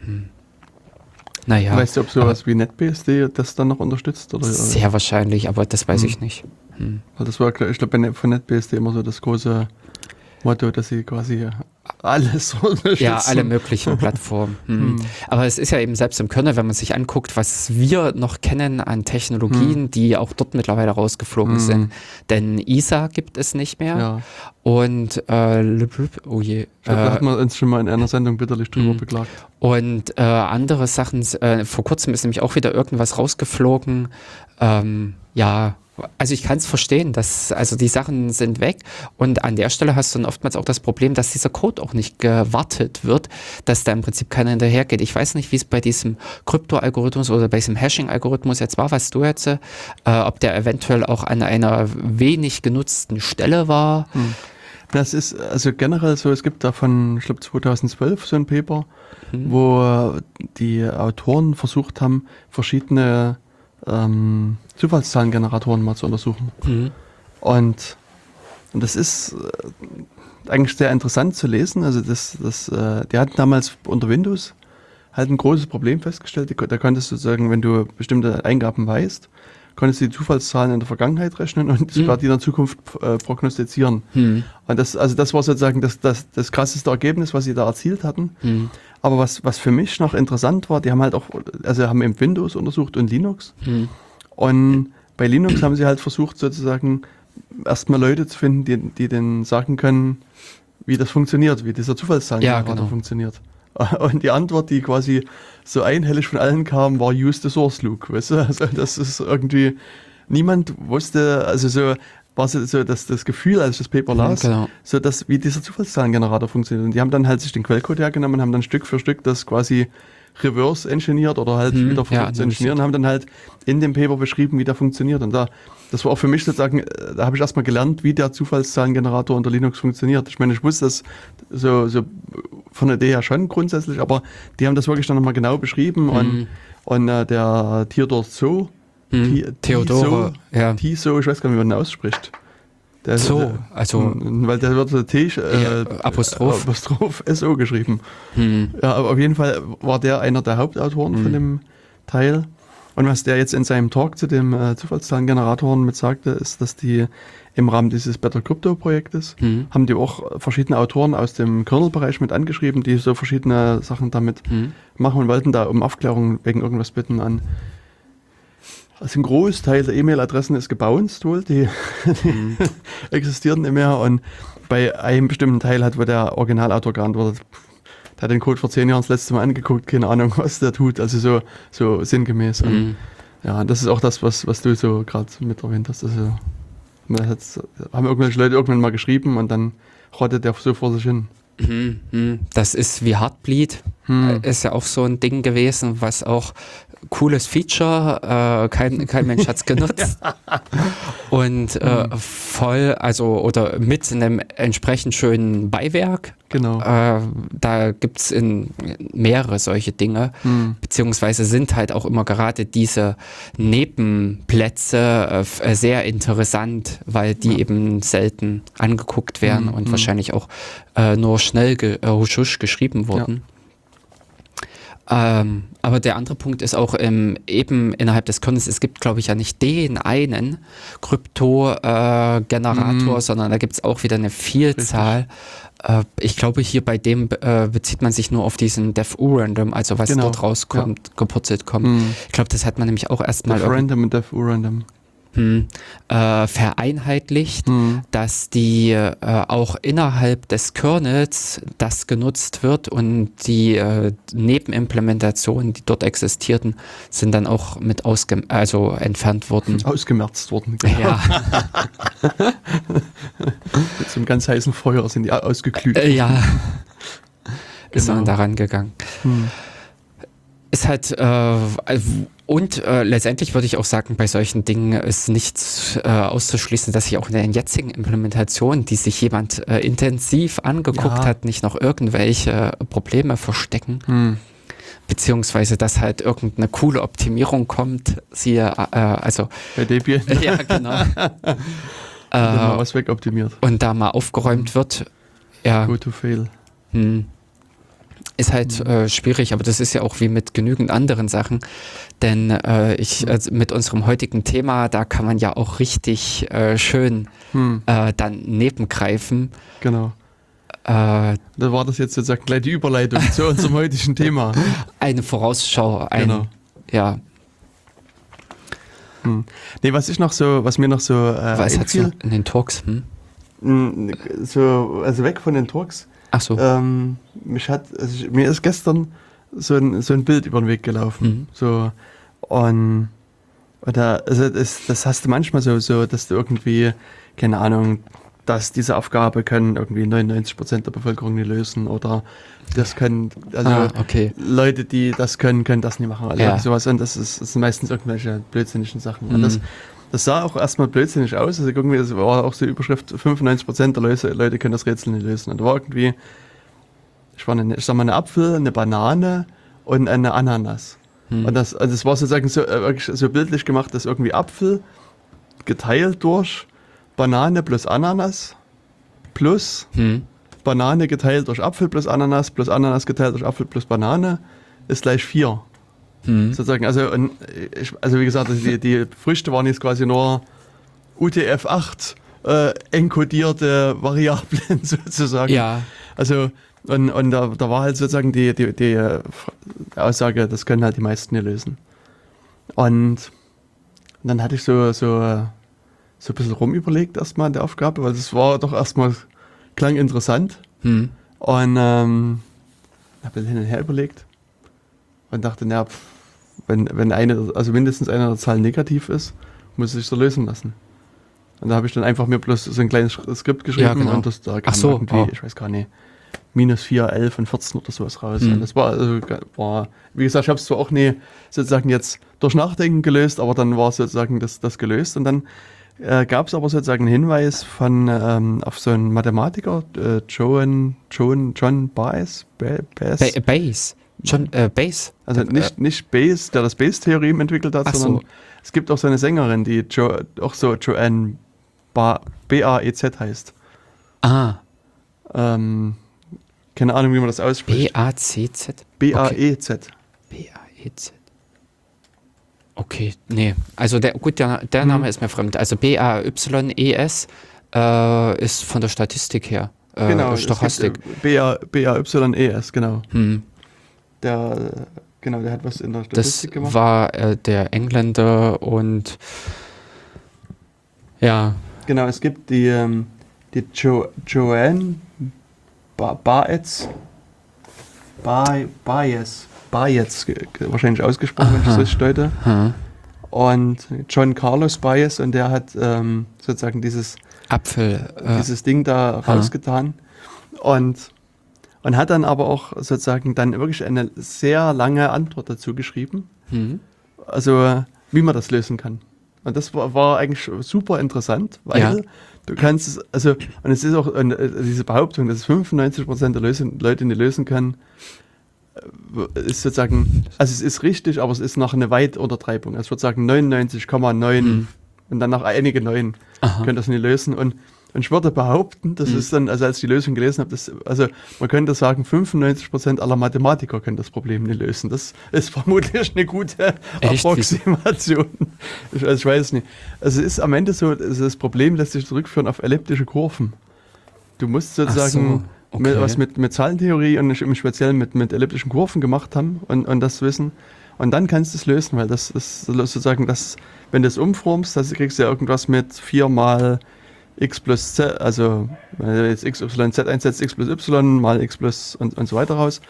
hm. Naja, Weißt du, ob sowas wie NetBSD das dann noch unterstützt? Oder, sehr wahrscheinlich, aber das weiß Hm. ich nicht. Hm. Weil Das war, ich glaube, von NetBSD immer so das große Motto, dass sie quasi alles unterstützen. Ja, alle möglichen Plattformen. Hm. Hm. Aber es ist ja eben selbst im Kernel, wenn man sich anguckt, was wir noch kennen an Technologien, die auch dort mittlerweile rausgeflogen Hm. sind. Denn ISA gibt es nicht mehr. Ja, Und, äh, oh je. ich glaube, da Äh, hat man uns schon mal in einer Sendung bitterlich drüber Hm. beklagt. und äh, andere Sachen, äh, vor kurzem ist nämlich auch wieder irgendwas rausgeflogen. Ähm, ja, also ich kann es verstehen, dass also die Sachen sind weg und an der Stelle hast du dann oftmals auch das Problem, dass dieser Code auch nicht gewartet wird, dass da im Prinzip keiner hinterhergeht. Ich weiß nicht, wie es bei diesem Krypto-Algorithmus oder bei diesem Hashing-Algorithmus jetzt war, was du jetzt, äh, ob der eventuell auch an einer wenig genutzten Stelle war. Das ist also generell so, es gibt da von, ich glaube 2012 so ein Paper, Hm. wo die Autoren versucht haben, verschiedene ähm, Zufallszahlengeneratoren mal zu untersuchen. Mhm. Und, und das ist äh, eigentlich sehr interessant zu lesen. Also das, das, äh, die hatten damals unter Windows halt ein großes Problem festgestellt. Da konntest du sagen, wenn du bestimmte Eingaben weißt, konntest du die Zufallszahlen in der Vergangenheit rechnen und sogar die in der Zukunft äh, prognostizieren. Hm. Und das, also das war sozusagen das, das, das krasseste Ergebnis, was sie da erzielt hatten. Hm. Aber was, was für mich noch interessant war, die haben halt auch, also haben eben Windows untersucht und Linux. Hm. Und bei Linux haben sie halt versucht, sozusagen erstmal Leute zu finden, die, die denen sagen können, wie das funktioniert, wie dieser Zufallszahlengenerator Ja, genau. funktioniert. Und die Antwort, die quasi so einhellig von allen kam, war use the source Luke. Weißt du? Also das ist irgendwie, niemand wusste, also so war so, so das, das Gefühl, als ich das Paper las, Genau. so dass wie dieser Zufallszahlengenerator funktioniert. Und die haben dann halt sich den Quellcode hergenommen und haben dann Stück für Stück das quasi reverse engineert oder halt Hm, wieder versucht ja, zu engineeren, haben dann halt in dem Paper beschrieben, wie der funktioniert. Und da, das war auch für mich sozusagen, äh, da habe ich erstmal gelernt, wie der Zufallszahlengenerator unter Linux funktioniert. Ich meine, ich wusste das so, so von der Idee her schon grundsätzlich, aber die haben das wirklich dann nochmal genau beschrieben und, Mhm. und äh, der Theodor Zoo, Hm. Theodore, ja. Tiso, ich weiß gar nicht, wie man den ausspricht. Der, So, der, also- weil der wird so T, äh, Apostroph. Apostroph SO geschrieben. Hm. Ja, aber auf jeden Fall war der einer der Hauptautoren von Mhm. dem Teil. Und was der jetzt in seinem Talk zu dem äh, Zufallszahlengeneratoren mit sagte, ist, dass die im Rahmen dieses Better Crypto Projektes Hm. haben die auch verschiedene Autoren aus dem Kernel-Bereich mit angeschrieben, die so verschiedene Sachen damit Hm. machen und wollten da um Aufklärung wegen irgendwas bitten an. Also ein Großteil der E-Mail-Adressen ist gebounced wohl, die, die Hm. existieren nicht mehr und bei einem bestimmten Teil hat wohl der Originalautor geantwortet, der hat den Code vor zehn Jahren das letzte Mal angeguckt, keine Ahnung, was der tut, also so, so sinngemäß. Und Hm. ja, das ist auch das, was, was du so gerade mit erwähnt hast. Also, hat's, haben irgendwelche Leute irgendwann mal geschrieben und dann rottet der so vor sich hin. Hm, hm. Das ist wie Heartbleed. Hm. Äh, Ist ja auch so ein Ding gewesen, was auch cooles Feature, äh, kein, kein Mensch hat es genutzt. Und äh, voll, also oder mit einem entsprechend schönen Beiwerk. Genau. Äh, da gibt es mehrere solche Dinge, Hm. beziehungsweise sind halt auch immer gerade diese Nebenplätze äh, sehr interessant, weil die eben selten angeguckt werden Mhm, und mhm. wahrscheinlich auch äh, nur schnell ge äh, husch, husch geschrieben wurden. Ähm, aber der andere Punkt ist auch ähm, eben innerhalb des Kernels, es gibt, glaube ich, ja nicht den einen Krypto-Generator, Mhm. sondern da gibt es auch wieder eine Vielzahl. Äh, ich glaube, hier bei dem äh, bezieht man sich nur auf diesen DevU-Random, also was Genau, dort rauskommt, gepurzelt kommt. Hm. Ich glaube, das hat man nämlich auch erstmal Def Random und Def Random. hm, äh, vereinheitlicht Hm. dass die äh, auch innerhalb des Kernels das genutzt wird und die äh, Nebenimplementationen, die dort existierten, sind dann auch mit ausge also entfernt worden. Ausgemerzt worden. Ja, Mit so einem ganz heißen Feuer sind die au- ausgeglüht. äh, ja. Ist Genau. man daran gegangen. Hm. Ist halt, äh, Und äh, letztendlich würde ich auch sagen, bei solchen Dingen ist nichts äh, auszuschließen, dass sich auch in der jetzigen Implementation, die sich jemand äh, intensiv angeguckt Ja. hat, nicht noch irgendwelche Probleme verstecken. Hm. Beziehungsweise, dass halt irgendeine coole Optimierung kommt. Siehe, äh, also, Bei Debian ja, genau. mal äh, was wegoptimiert. und da mal aufgeräumt wird. Ja. Go to fail. Hm. Ist halt äh, schwierig, aber das ist ja auch wie mit genügend anderen Sachen. Denn äh, ich, also mit unserem heutigen Thema, da kann man ja auch richtig äh, schön Hm. äh, dann nebengreifen. Genau. Äh, Da war das jetzt sozusagen gleich die Überleitung zu unserem heutigen Thema. eine Vorausschau, ein, Genau. ja, Hm. Nee, was ich noch so, was mir noch so äh, was hat in den Talks? Hm? mh, so, also weg von den Turks, Ach so. ähm, mich hat, also ich, mir ist gestern so ein, so ein Bild über den Weg gelaufen. Mhm. So, und, oder, also das, das hast du manchmal so, so, dass du irgendwie, keine Ahnung, dass diese Aufgabe können irgendwie 99 Prozent der Bevölkerung nicht lösen oder das können, also ah, okay. Leute, die das können, können das nicht machen. Also Ja. sowas. Und das, ist, das sind meistens irgendwelche blödsinnigen Sachen. Und Mhm. das, das sah auch erstmal blödsinnig aus. Also irgendwie, das war auch so die Überschrift, 95% der Leute, Leute können das Rätsel nicht lösen. Und da war irgendwie, ich, war eine, ich sag mal, eine Apfel, eine Banane und eine Ananas. Hm. Und das, also das war sozusagen so, äh, wirklich so bildlich gemacht, dass irgendwie Apfel geteilt durch Banane plus Ananas plus Hm. Banane geteilt durch Apfel plus Ananas plus Ananas geteilt durch Apfel plus Banane ist gleich 4. Hm. Sozusagen, also, und ich, also wie gesagt, also die, die Früchte waren jetzt quasi nur UTF-8 äh, enkodierte Variablen sozusagen. Ja, Also, und, und da, da war halt sozusagen die, die, die äh, Aussage, das können halt die meisten nicht lösen. Und dann hatte ich so, so, so ein bisschen rumüberlegt erstmal an der Aufgabe, weil es war doch erstmal, klang interessant. hm. Und ähm, habe hin und her überlegt und dachte, na, pff, wenn, wenn eine, also mindestens eine der Zahlen negativ ist, muss es sich so lösen lassen. Und da habe ich dann einfach mir bloß so ein kleines Skript geschrieben Ja, genau. und das da kam so, irgendwie, oh. ich weiß gar nicht, minus 4, 11 und 14 oder sowas raus. Mhm. Und das war, also, war, wie gesagt, ich habe es zwar auch nie sozusagen jetzt durch Nachdenken gelöst, aber dann war sozusagen das, das gelöst und dann äh, gab es aber sozusagen einen Hinweis von ähm, auf so einen Mathematiker, äh, Joan, Joan, John Baez, Ba- Baez Ba Base. Schon, äh, Base. also Äh, nicht, nicht Bayes, der das Bayes-Theorem entwickelt hat, Ach so. sondern es gibt auch so eine Sängerin, die jo, auch so Joanne ba, B-A-E-Z heißt. Ah, Ähm, keine Ahnung, wie man das ausspricht. B-A-C-Z. B-A-E-Z. B-A-E-Z. Okay, nee. Also der, gut, der, der. Name ist mir fremd. Also B-A-Y-E-S äh, ist von der Statistik her. Äh, Genau, Stochastik. äh, B-A- B-A-Y-E-S, genau. Hm. Der, genau, der hat was in der Das Statistik gemacht. war äh, der Engländer und ja, Genau, es gibt die, ähm, die jo Joanne ba Baez, ba Baez, Baez, wahrscheinlich ausgesprochen, wenn ich das hm. Und John Carlos Baez und der hat ähm, sozusagen dieses, Apfel. Äh, dieses Ding da Aha. rausgetan und, und hat dann aber auch sozusagen dann wirklich eine sehr lange Antwort dazu geschrieben, hm. also wie man das lösen kann. Und das war, war eigentlich super interessant, weil Ja. du kannst es, also, und es ist auch und, äh, diese Behauptung, dass es 95% der Lösen, Leute nicht lösen können, äh, ist sozusagen, also es ist richtig, aber es ist noch eine Weituntertreibung. Also ich würde sagen 99,9 Mhm. und dann noch einige Neun können das nicht lösen. Und, und ich würde behaupten, das Mhm. ist dann, also als ich die Lösung gelesen habe, das, also man könnte sagen, 95% aller Mathematiker können das Problem nicht lösen. Das ist vermutlich eine gute Echt? Approximation. Ich, also ich weiß nicht. Also es ist am Ende so, also das Problem lässt sich zurückführen auf elliptische Kurven. Du musst sozusagen so, mit, okay. was mit, mit Zahlentheorie und im Speziellen mit, mit elliptischen Kurven gemacht haben und, und das wissen. Und dann kannst du es lösen, weil das ist sozusagen das, wenn du es umformst, das kriegst du ja irgendwas mit 4 mal x plus z, also wenn du jetzt x, y, z einsetzt, x plus y mal x plus und, und so weiter raus.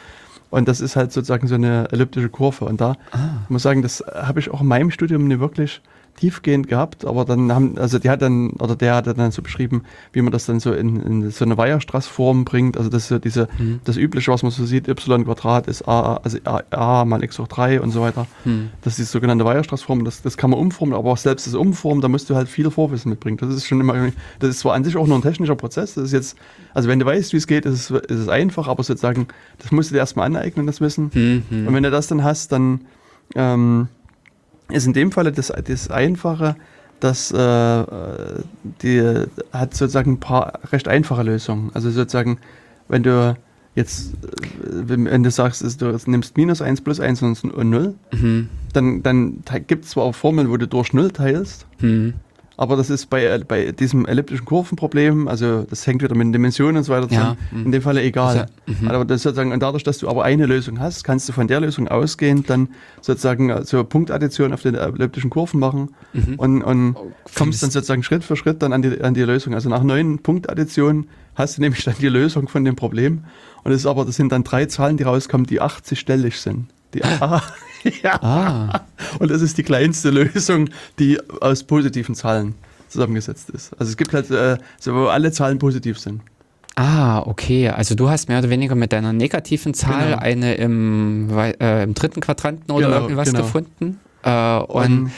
Und das ist halt sozusagen so eine elliptische Kurve. Und da Ah. ich muss sagen, das habe ich auch in meinem Studium nicht wirklich tiefgehend gehabt, aber dann haben, also die hat dann, oder der hat dann so beschrieben, wie man das dann so in, in so eine Weierstraßform bringt. Also das ist so diese, Hm. das übliche, was man so sieht, y Quadrat ist a, also a, a mal x hoch 3 und so weiter. Hm. Das ist die sogenannte Weierstraßform, das, das kann man umformen, aber auch selbst das Umformen, da musst du halt viel Vorwissen mitbringen. Das ist schon immer, das ist zwar an sich auch nur ein technischer Prozess, das ist jetzt, also wenn du weißt, wie es geht, ist es, ist es einfach, aber sozusagen, das musst du dir erstmal aneignen, das Wissen. Hm, hm. Und wenn du das dann hast, dann ähm, ist in dem Falle das, das Einfache, dass äh, die hat sozusagen ein paar recht einfache Lösungen. Also sozusagen, wenn du jetzt, äh, wenn, du sagst, du nimmst minus 1 plus 1 und, und 0, Mhm. dann, dann gibt es zwar auch Formeln, wo du durch 0 teilst, Hm. Aber das ist bei, bei diesem elliptischen Kurvenproblem, also das hängt wieder mit den Dimensionen und so weiter Ja, zusammen, mhm. in dem Falle egal. Also, mhm. aber das sozusagen, und dadurch, dass du aber eine Lösung hast, kannst du von der Lösung ausgehend dann sozusagen äh, so Punktaddition auf den elliptischen Kurven machen Mhm. und, und Oh, kommst dann sozusagen Schritt für Schritt dann an die, an die Lösung. Also nach neun Punktadditionen hast du nämlich dann die Lösung von dem Problem. Und das ist aber, das sind dann drei Zahlen, die rauskommen, die 80-stellig sind. Die, ja. Ah. Und das ist die kleinste Lösung, die aus positiven Zahlen zusammengesetzt ist. Also es gibt halt, äh, so, wo alle Zahlen positiv sind. Ah, okay. Also du hast mehr oder weniger mit deiner negativen Zahl Genau. eine im, äh, im dritten Quadranten oder Genau, irgendwas genau. gefunden. Äh, und Und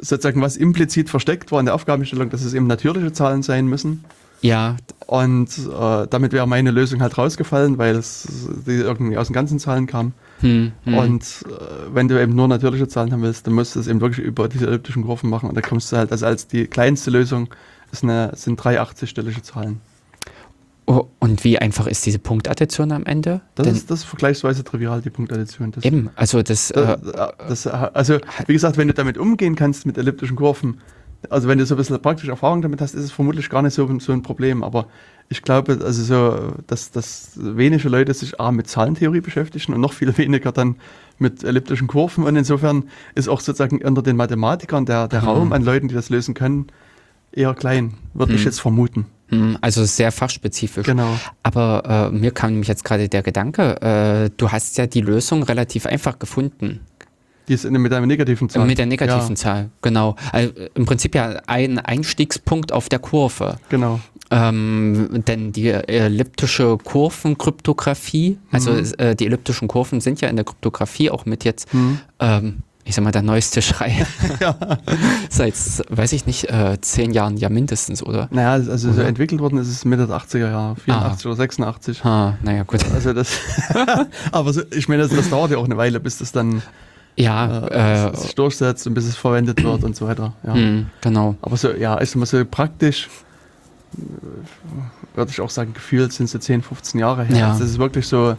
sozusagen, was implizit versteckt war in der Aufgabenstellung, dass es eben natürliche Zahlen sein müssen. ja, Und äh, damit wäre meine Lösung halt rausgefallen, weil es die irgendwie aus den ganzen Zahlen kam. Hm, hm. Und äh, wenn du eben nur natürliche Zahlen haben willst, dann musst du es eben wirklich über diese elliptischen Kurven machen. Und da kommst du halt, also als die kleinste Lösung ist eine, sind drei 80-stellige Zahlen. oh, und wie einfach ist diese Punktaddition am Ende? Das, Denn ist, das ist vergleichsweise trivial, die Punktaddition. Das, eben, also das, äh, das, das, also, wie gesagt, wenn du damit umgehen kannst mit elliptischen Kurven, also wenn du so ein bisschen praktische Erfahrung damit hast, ist es vermutlich gar nicht so, so ein Problem. Aber ich glaube, also so, dass, dass wenige Leute sich A mit Zahlentheorie beschäftigen und noch viel weniger dann mit elliptischen Kurven. Und insofern ist auch sozusagen unter den Mathematikern der, der Mhm. Raum an Leuten, die das lösen können, eher klein, würde ich Mhm. jetzt vermuten. hm, also sehr fachspezifisch. Genau. Aber äh, mir kam nämlich jetzt gerade der Gedanke, äh, du hast ja die Lösung relativ einfach gefunden. Die ist mit einer negativen Zahl. Mit der negativen Ja, Zahl, genau. Also, äh, Im Prinzip ja ein Einstiegspunkt auf der Kurve. genau. Ähm, denn die elliptische Kurvenkryptographie, also Mhm. äh, die elliptischen Kurven sind ja in der Kryptographie auch mit jetzt, Hm. ähm, ich sag mal, der neueste Schrei. Seit, weiß ich nicht, äh, zehn Jahren ja mindestens, oder? Naja, also so Oder? entwickelt worden ist es Mitte der 80er Jahre, 84 oder 86. Ah, naja, gut. Also das, aber so, ich meine, das, das dauert ja auch eine Weile, bis das dann Ja, äh, äh, sich durchsetzt und bis es verwendet wird und so weiter. Ja. hm, genau. Aber so, ja, sag mal so praktisch, äh, würde ich auch sagen, gefühlt sind es so 10, 15 Jahre her, Ja. dass es wirklich so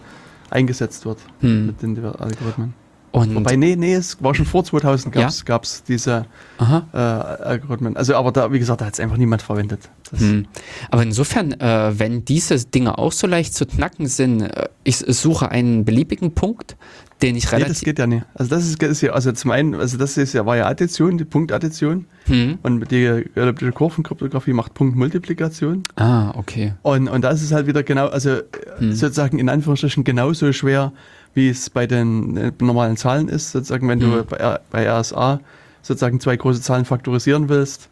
eingesetzt wird Hm. mit den Algorithmen. Und, Wobei, nee, nee, es war schon vor 2000 Ja? gab es diese aha. äh, Algorithmen. Also, aber da, wie gesagt, da hat es einfach niemand verwendet. Hm. Aber insofern, äh, wenn diese Dinge auch so leicht zu knacken sind, äh, ich suche einen beliebigen Punkt, den ich Nee, das relativ. geht ja nicht. Also das ist, ist ja, also zum einen, also das ist ja, war ja Addition, die Punktaddition. Hm. Und die elliptische Kurvenkryptographie macht Punktmultiplikation. Ah, okay. Und, und das ist halt wieder genau, also äh, Hm. sozusagen in Anführungsstrichen genauso schwer, wie es bei den äh, normalen Zahlen ist. Sozusagen, wenn du Hm. bei, R- bei RSA sozusagen zwei große Zahlen faktorisieren willst,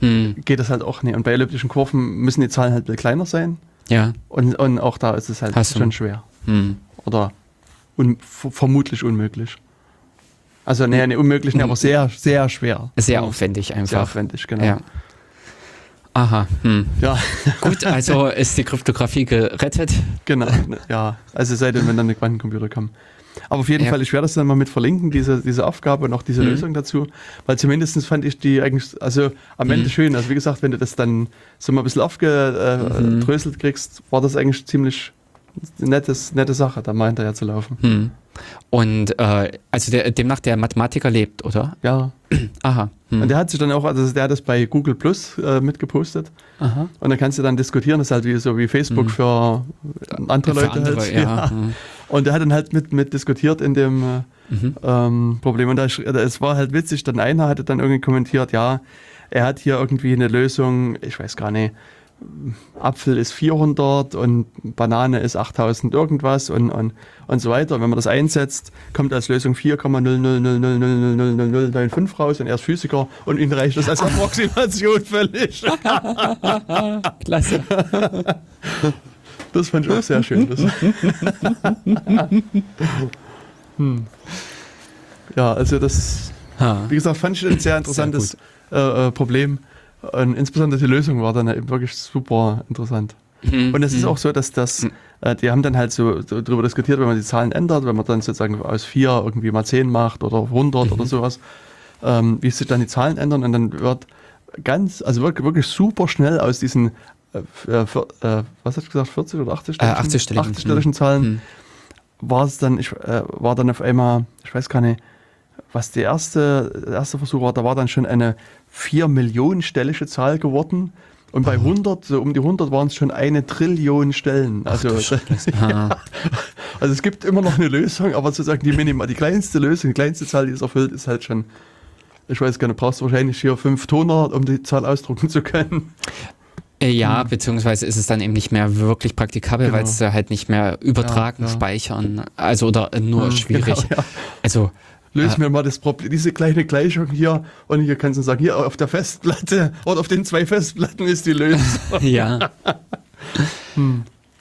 Hm. geht das halt auch nicht. Und bei elliptischen Kurven müssen die Zahlen halt kleiner sein. Ja. Und, und auch da ist es halt Hast du- schon schwer. Hm. Oder un, vermutlich unmöglich. Also, nee, nicht unmöglich, nee, aber sehr, sehr schwer. Sehr aufwendig Sehr einfach. aufwendig, genau. Ja. Aha. Hm. Ja, Gut, also ist die Kryptographie gerettet. genau. Ja, also seitdem, wenn dann die Quantencomputer kommen. Aber auf jeden Ja. Fall, ich werde das dann mal mit verlinken, diese, diese Aufgabe und auch diese Mhm. Lösung dazu. Weil zumindest fand ich die eigentlich, also am Ende Mhm. schön. Also wie gesagt, wenn du das dann so mal ein bisschen Mhm. aufgedröselt kriegst, war das eigentlich ziemlich nettes, nette Sache, da mal hinterher zu laufen. Hm. Und äh, also der, demnach der Mathematiker lebt, oder? Ja. Aha. Hm. Und der hat sich dann auch, also der hat das bei Google Plus äh, mitgepostet. Aha. Und dann kannst du dann diskutieren, das ist halt wie so wie Facebook Mhm. für andere Für Leute andere, halt. ja. Hm. Und der hat dann halt mit, mit diskutiert in dem äh, Mhm. ähm, Problem. Und da- es war halt witzig, dann einer hatte dann irgendwie kommentiert, ja, er hat hier irgendwie eine Lösung, ich weiß gar nicht, Apfel ist 400 und Banane ist 8000 irgendwas und, und, und so weiter. Und wenn man das einsetzt, kommt als Lösung 4,000000095 raus und er ist Physiker und ihm reicht das als Approximation völlig. Klasse. Das fand ich auch sehr schön. Hm. Ja, also das, wie gesagt, fand ich ein sehr interessantes äh, äh, Problem. Und insbesondere die Lösung war dann eben wirklich super interessant. Und es ist auch so, dass das, äh, die haben dann halt so, so darüber diskutiert, wenn man die Zahlen ändert, wenn man dann sozusagen aus 4 irgendwie mal 10 macht oder 100 oder sowas, ähm, wie sich dann die Zahlen ändern. Und dann wird ganz, also wirklich, wirklich super schnell aus diesen, äh, f- äh, äh, was hast du gesagt, 40 oder 80 Äh, 80-stelligen. 80-stelligen Zahlen, Hm. war es dann, ich, äh, war dann auf einmal, ich weiß gar nicht, was der erste, der erste Versuch war, da war dann schon eine 4 Millionen stellige Zahl geworden. Und bei 100, so um die 100 waren es schon eine Trillion Stellen. Also, Ha. also es gibt immer noch eine Lösung, aber sozusagen die minimal, die kleinste Lösung, die kleinste Zahl, die es erfüllt, ist halt schon, ich weiß gar nicht, brauchst du wahrscheinlich hier fünf Toner, um die Zahl ausdrucken zu können. Äh, Ja, beziehungsweise ist es dann eben nicht mehr wirklich praktikabel, Genau. weil es halt nicht mehr übertragen, Ja, ja. speichern, also oder nur Ja, schwierig. genau, ja. Also Löse Ja. mir mal das Problem, diese kleine Gleichung hier und hier kannst du sagen, hier auf der Festplatte oder auf den zwei Festplatten ist die Lösung. ja.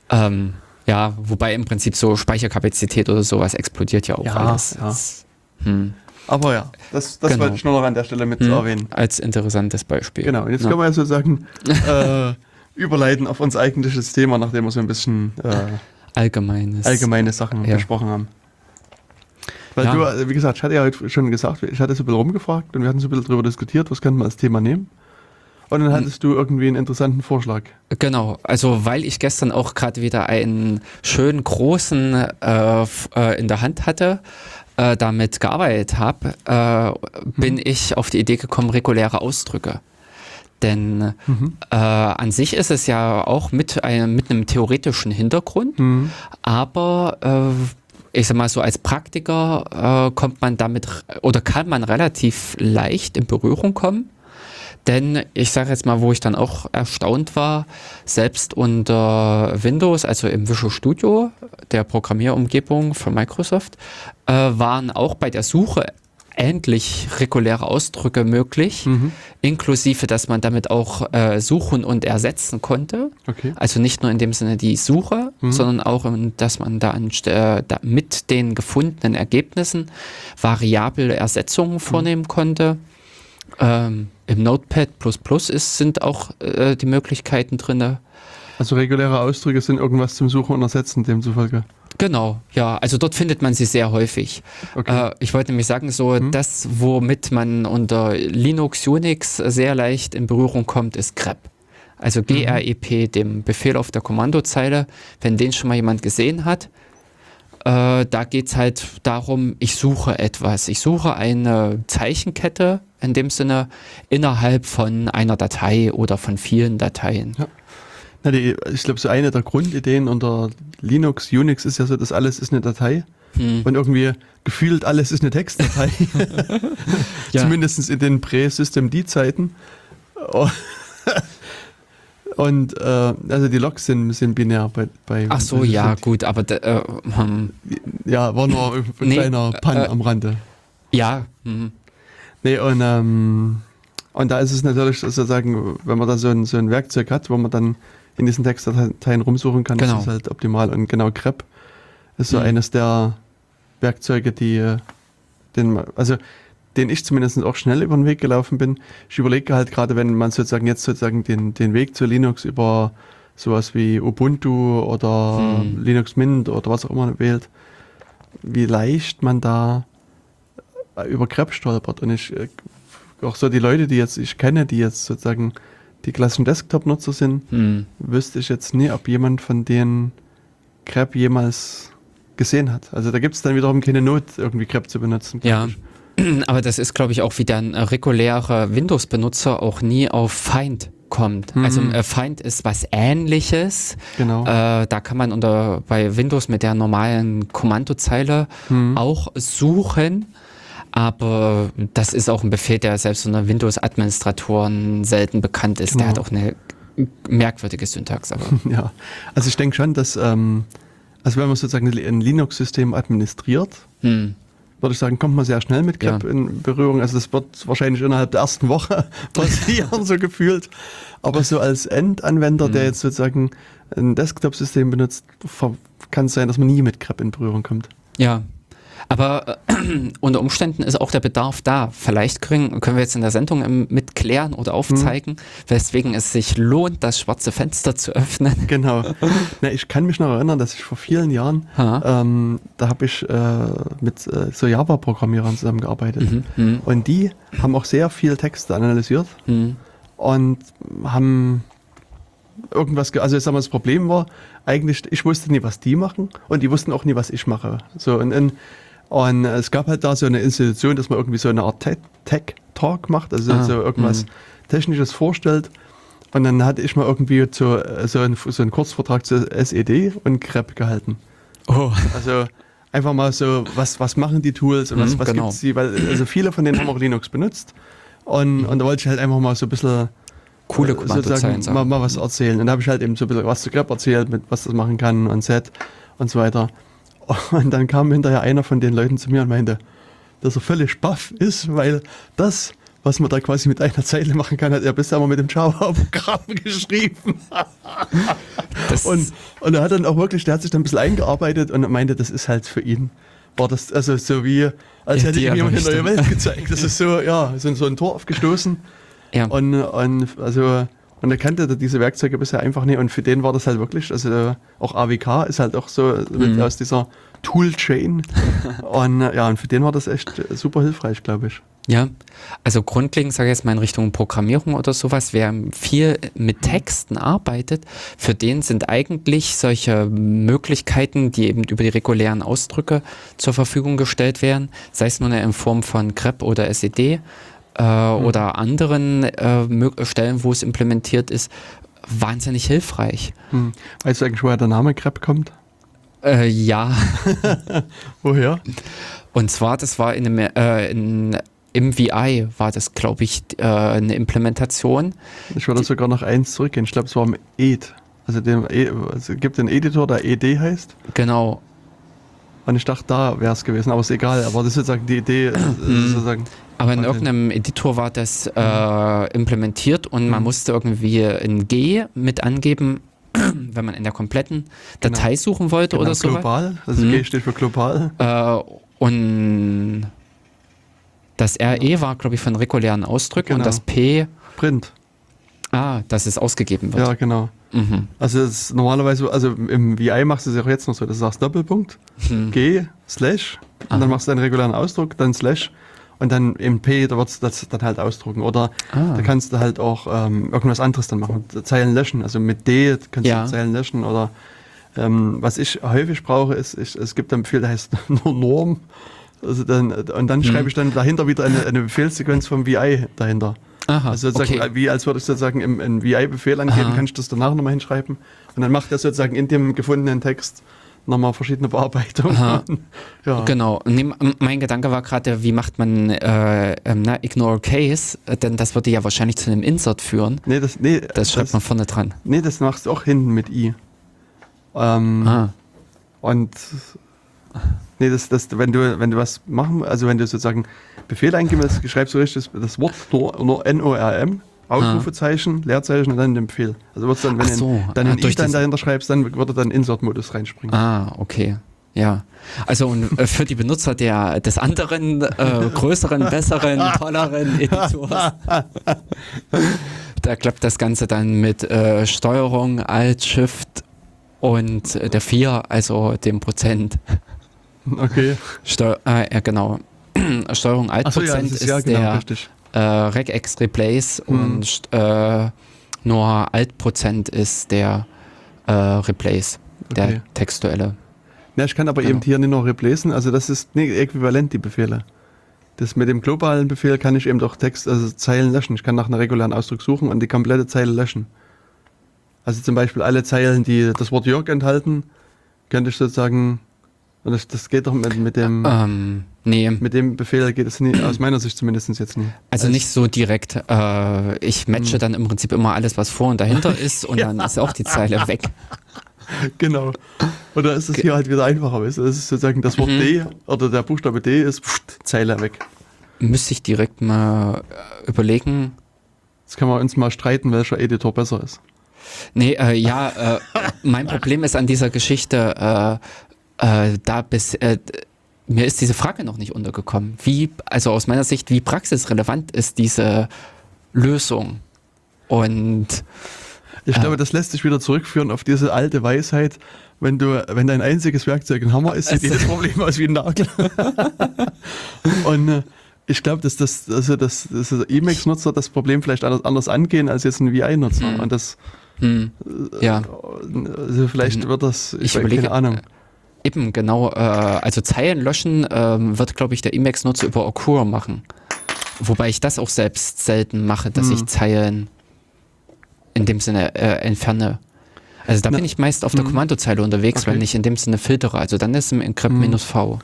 Ähm, ja, wobei im Prinzip so Speicherkapazität oder sowas explodiert ja auch Ja, alles. ja. Das, hm, Aber ja, das, das Genau. wollte ich nur noch an der Stelle mit hm, erwähnen. als interessantes Beispiel. Genau, und jetzt Ja. können wir ja sozusagen äh, überleiten auf unser eigentliches Thema, nachdem wir so ein bisschen äh, Allgemeines. allgemeine Sachen Ja. besprochen haben. Weil Ja. du, äh, wie gesagt, ich hatte ja heute schon gesagt, ich hatte so ein bisschen rumgefragt und wir hatten so ein bisschen darüber diskutiert, was könnte man als Thema nehmen. Und Hm. dann hattest du irgendwie einen interessanten Vorschlag. Genau, also weil ich gestern auch gerade wieder einen schönen großen äh, äh, in der Hand hatte, äh, damit gearbeitet habe, äh, bin ich auf die Idee gekommen, reguläre Ausdrücke. Denn Mhm. äh, an sich ist es ja auch mit einem, mit einem theoretischen Hintergrund, Mhm. aber äh, ich sag mal so, als Praktiker äh, kommt man damit oder kann man relativ leicht in Berührung kommen. Denn ich sage jetzt mal, wo ich dann auch erstaunt war, selbst unter Windows, also im Visual Studio, der Programmierumgebung von Microsoft, äh, waren auch bei der Suche endlich reguläre Ausdrücke möglich, Mhm. inklusive, dass man damit auch äh, suchen und ersetzen konnte. Okay. Also nicht nur in dem Sinne die Suche, Mhm. sondern auch, dass man da, anst- äh, da mit den gefundenen Ergebnissen variable Ersetzungen vornehmen konnte. Ähm, Im Notepad ist, sind auch äh, die Möglichkeiten drin. Also reguläre Ausdrücke sind irgendwas zum Suchen und Ersetzen demzufolge. Genau, ja, also dort findet man sie sehr häufig. Okay. Äh, ich wollte nämlich sagen, so Hm. das, womit man unter Linux, Unix sehr leicht in Berührung kommt, ist grep. Also Mhm. grep, dem Befehl auf der Kommandozeile, wenn den schon mal jemand gesehen hat. Äh, da geht es halt darum, ich suche etwas. Ich suche eine Zeichenkette, in dem Sinne, innerhalb von einer Datei oder von vielen Dateien. Na, die, ich glaube, so eine der Grundideen unter Linux, Unix ist ja so, dass alles ist eine Datei. Hm. Und irgendwie gefühlt alles ist eine Textdatei. Ja. Zumindest in den Prä-System-D-Zeiten. Und äh, also die Logs sind, sind binär bei, bei Ach so, ja, gut, aber d- äh, hm, Ja, war nur ein Nee, kleiner Pan äh, am Rande. ja, hm. Nee, und, ähm, und da ist es natürlich sozusagen, wenn man da so ein, so ein Werkzeug hat, wo man dann in diesen Textdateien rumsuchen kann, Genau. ist es halt optimal. Und genau grep ist so Mhm. eines der Werkzeuge, die, äh, den, also den ich zumindest auch schnell über den Weg gelaufen bin. Ich überlege halt gerade, wenn man sozusagen jetzt sozusagen den, den Weg zu Linux über sowas wie Ubuntu oder Hm. Linux Mint oder was auch immer wählt, wie leicht man da äh, über grep stolpert. Und ich, äh, auch so die Leute, die jetzt ich kenne, die jetzt sozusagen die klassischen Desktop-Nutzer sind, Hm. wüsste ich jetzt nie, ob jemand von denen grep jemals gesehen hat. Also da gibt es dann wiederum keine Not, irgendwie grep zu benutzen. Ja. ich. Aber das ist, glaube ich, auch wie ein äh, regulärer Windows-Benutzer auch nie auf Find kommt. Mhm. Also äh, Find ist was ähnliches. Genau. Äh, da kann man unter bei Windows mit der normalen Kommandozeile Mhm. auch suchen. Aber das ist auch ein Befehl, der selbst unter Windows-Administratoren selten bekannt ist. Der Genau. hat auch eine merkwürdige Syntax, aber. Ja, also ich denke schon, dass, ähm, also wenn man sozusagen ein Linux-System administriert, Hm. würde ich sagen, kommt man sehr schnell mit grep Ja. in Berührung. Also das wird wahrscheinlich innerhalb der ersten Woche passieren, so gefühlt. Aber so als Endanwender, der jetzt sozusagen ein Desktop-System benutzt, kann es sein, dass man nie mit grep in Berührung kommt. Ja. Aber äh, unter Umständen ist auch der Bedarf da. Vielleicht können, können wir jetzt in der Sendung ähm, mit klären oder aufzeigen, weswegen es sich lohnt, das schwarze Fenster zu öffnen. Genau. Na, ich kann mich noch erinnern, dass ich vor vielen Jahren, ähm, da habe ich äh, mit äh, so Java-Programmierern zusammengearbeitet. Mhm. Mhm. Und die haben auch sehr viel Texte analysiert Mhm. und haben irgendwas, ge also ich sag mal, das Problem war, eigentlich, ich wusste nie, was die machen und die wussten auch nie, was ich mache. So, und, und, und es gab halt da so eine Institution, dass man irgendwie so eine Art Te- Tech-Talk macht, also Ah, so irgendwas mhm. Technisches vorstellt. Und dann hatte ich mal irgendwie äh, so, einen, so einen Kurzvortrag zu SED und CREP gehalten. Oh. Also einfach mal so, was, was machen die Tools und was, Mhm, was genau. gibt's die, weil also viele von denen haben auch Linux benutzt. Und, und da wollte ich halt einfach mal so ein bisschen Coole äh, sozusagen mal, mal was erzählen. Und da habe ich halt eben so ein bisschen was zu Grep erzählt, mit was das machen kann und Set und so weiter. Und dann kam hinterher einer von den Leuten zu mir und meinte, dass er völlig baff ist, weil das, was man da quasi mit einer Zeile machen kann, hat er bisher mal mit dem Java-Programm geschrieben. Und, und er hat dann auch wirklich, der hat sich dann ein bisschen eingearbeitet und meinte, das ist halt für ihn. War das also so wie, als Ja, hätte ihm jemand eine neue. Welt gezeigt. Das ist so, ja, so, so ein Tor aufgestoßen. ja. Und, und also und er kannte diese Werkzeuge bisher einfach nicht und für den war das halt wirklich, also auch AWK ist halt auch so Mhm. aus dieser Toolchain und äh, ja, und für den war das echt äh, super hilfreich, glaube ich. Ja, also grundlegend sage ich jetzt mal in Richtung Programmierung oder sowas, wer viel mit Texten arbeitet, für den sind eigentlich solche Möglichkeiten, die eben über die regulären Ausdrücke zur Verfügung gestellt werden, sei es nun in Form von grep oder SED äh, oder anderen äh, Stellen, wo es implementiert ist, wahnsinnig hilfreich. Hm. Weißt du eigentlich, woher der Name Crep kommt? Äh, ja, Woher? Und zwar, das war in einem, äh, in, im VI war das, glaube ich, äh, eine Implementation. Ich würde sogar noch eins zurückgehen. Ich glaube, es war im ED. Also, dem, E- also es gibt einen Editor, der ED heißt. Genau. Und ich dachte, da wäre es gewesen, aber ist egal. Aber das ist sozusagen die Idee, Mhm. sozusagen. Aber in irgendeinem Editor war das äh, implementiert und man Mhm. musste irgendwie in G mit angeben, wenn man in der kompletten Genau. Datei suchen wollte Genau, oder so. global. Also Mhm. G steht für global. Äh, und das RE war, glaube ich, von regulären Ausdrücken und Genau. das P, Print. ah, dass es ausgegeben wird. Ja, genau. Mhm. Also normalerweise, also im VI machst du es ja auch jetzt noch so, dass du sagst Doppelpunkt, Hm. G, Slash, und dann machst du einen regulären Ausdruck, dann Slash und dann im P, da wird das dann halt ausdrucken. Oder Ah. da kannst du halt auch ähm, irgendwas anderes dann machen, Zeilen löschen. Also mit D kannst Ja. du Zeilen löschen oder ähm, was ich häufig brauche, ist, ich, es gibt einen Befehl, der heißt nur Norm. Also dann, und dann Hm. schreibe ich dann dahinter wieder eine, eine Befehlssequenz vom VI dahinter. Aha, Also sozusagen, okay. wie als würde ich sozusagen im, im VI-Befehl angeben, Aha. kann ich das danach nochmal hinschreiben. Und dann macht er sozusagen in dem gefundenen Text nochmal verschiedene Bearbeitungen. Ja. Genau. M- mein Gedanke war gerade, wie macht man äh, na, Ignore Case? Äh, Denn das würde ja wahrscheinlich zu einem Insert führen. Nee, das, nee, Das schreibt man vorne dran. nee, das machst du auch hinten mit I. Ähm, Ah, Und nee, das, das, wenn du, wenn du was machen, also wenn du sozusagen Befehl eingeben willst, schreibst du richtig das, das Wort nur, nur N-O-R-M, Ausrufezeichen, Leerzeichen und dann den Befehl. Also wird's dann, wenn Ach so, du dann ah, ein I durch dann dahinter schreibst, dann würde dann Insert-Modus reinspringen. ah, okay. Ja. Also und äh, für die Benutzer der, des anderen, äh, größeren, besseren, tolleren Editors, da klappt das Ganze dann mit äh, Steuerung, Alt, Shift und äh, der 4, also dem Prozent. Okay. Steu äh, ja, genau. Steuerung Alt ja, Prozent das ist ist, ja genau der richtig. Äh, Regex Replace Mhm. und äh, nur Alt-Prozent ist der äh, Replace, der Okay. textuelle. Ja, ich kann aber Genau. eben hier nicht noch replacen, also das ist nee, äquivalent, die Befehle. Das mit dem globalen Befehl kann ich eben doch Text, also Zeilen löschen. Ich kann nach einem regulären Ausdruck suchen und die komplette Zeile löschen. Also zum Beispiel alle Zeilen, die das Wort Jörg enthalten, könnte ich sozusagen Und das, das geht doch mit, mit dem Ähm, nee. mit dem Befehl geht es nie, aus meiner Sicht zumindest jetzt nie. Also nicht so direkt. Äh, ich matche dann im Prinzip immer alles, was vor und dahinter ist und dann ist auch die Zeile weg. Genau. Oder ist es hier halt wieder einfacher, weißt? Das ist sozusagen das Wort Mhm. D oder der Buchstabe D ist pft, Zeile weg. Müsste ich direkt mal äh, überlegen. Jetzt können wir uns mal streiten, welcher Editor besser ist. Nee, äh, ja, äh, mein Problem ist an dieser Geschichte, äh, äh, da bis, äh, mir ist diese Frage noch nicht untergekommen. Wie, also aus meiner Sicht, wie praxisrelevant ist diese Lösung? Und Ich glaube, das lässt sich wieder zurückführen auf diese alte Weisheit, wenn du, wenn dein einziges Werkzeug ein Hammer ist, sieht Also- jedes Problem aus wie ein Nagel. Und äh, ich glaube, dass das, also das, dass das Emacs-Nutzer das Problem vielleicht anders, anders angehen als jetzt ein VI-Nutzer. Hm. Und das, hm, ja, also vielleicht wird das, ich, Ich überlege- keine Ahnung. Eben genau. Äh, also Zeilen löschen ähm, wird, glaube ich, der Emacs-Nutzer über Occur machen. Wobei ich das auch selbst selten mache, dass Hm. ich Zeilen in dem Sinne äh, entferne. Also da Na, bin ich meist auf der hm. Kommandozeile unterwegs, Okay. wenn ich in dem Sinne filtere. Also dann ist im Encrypt Hm. minus V.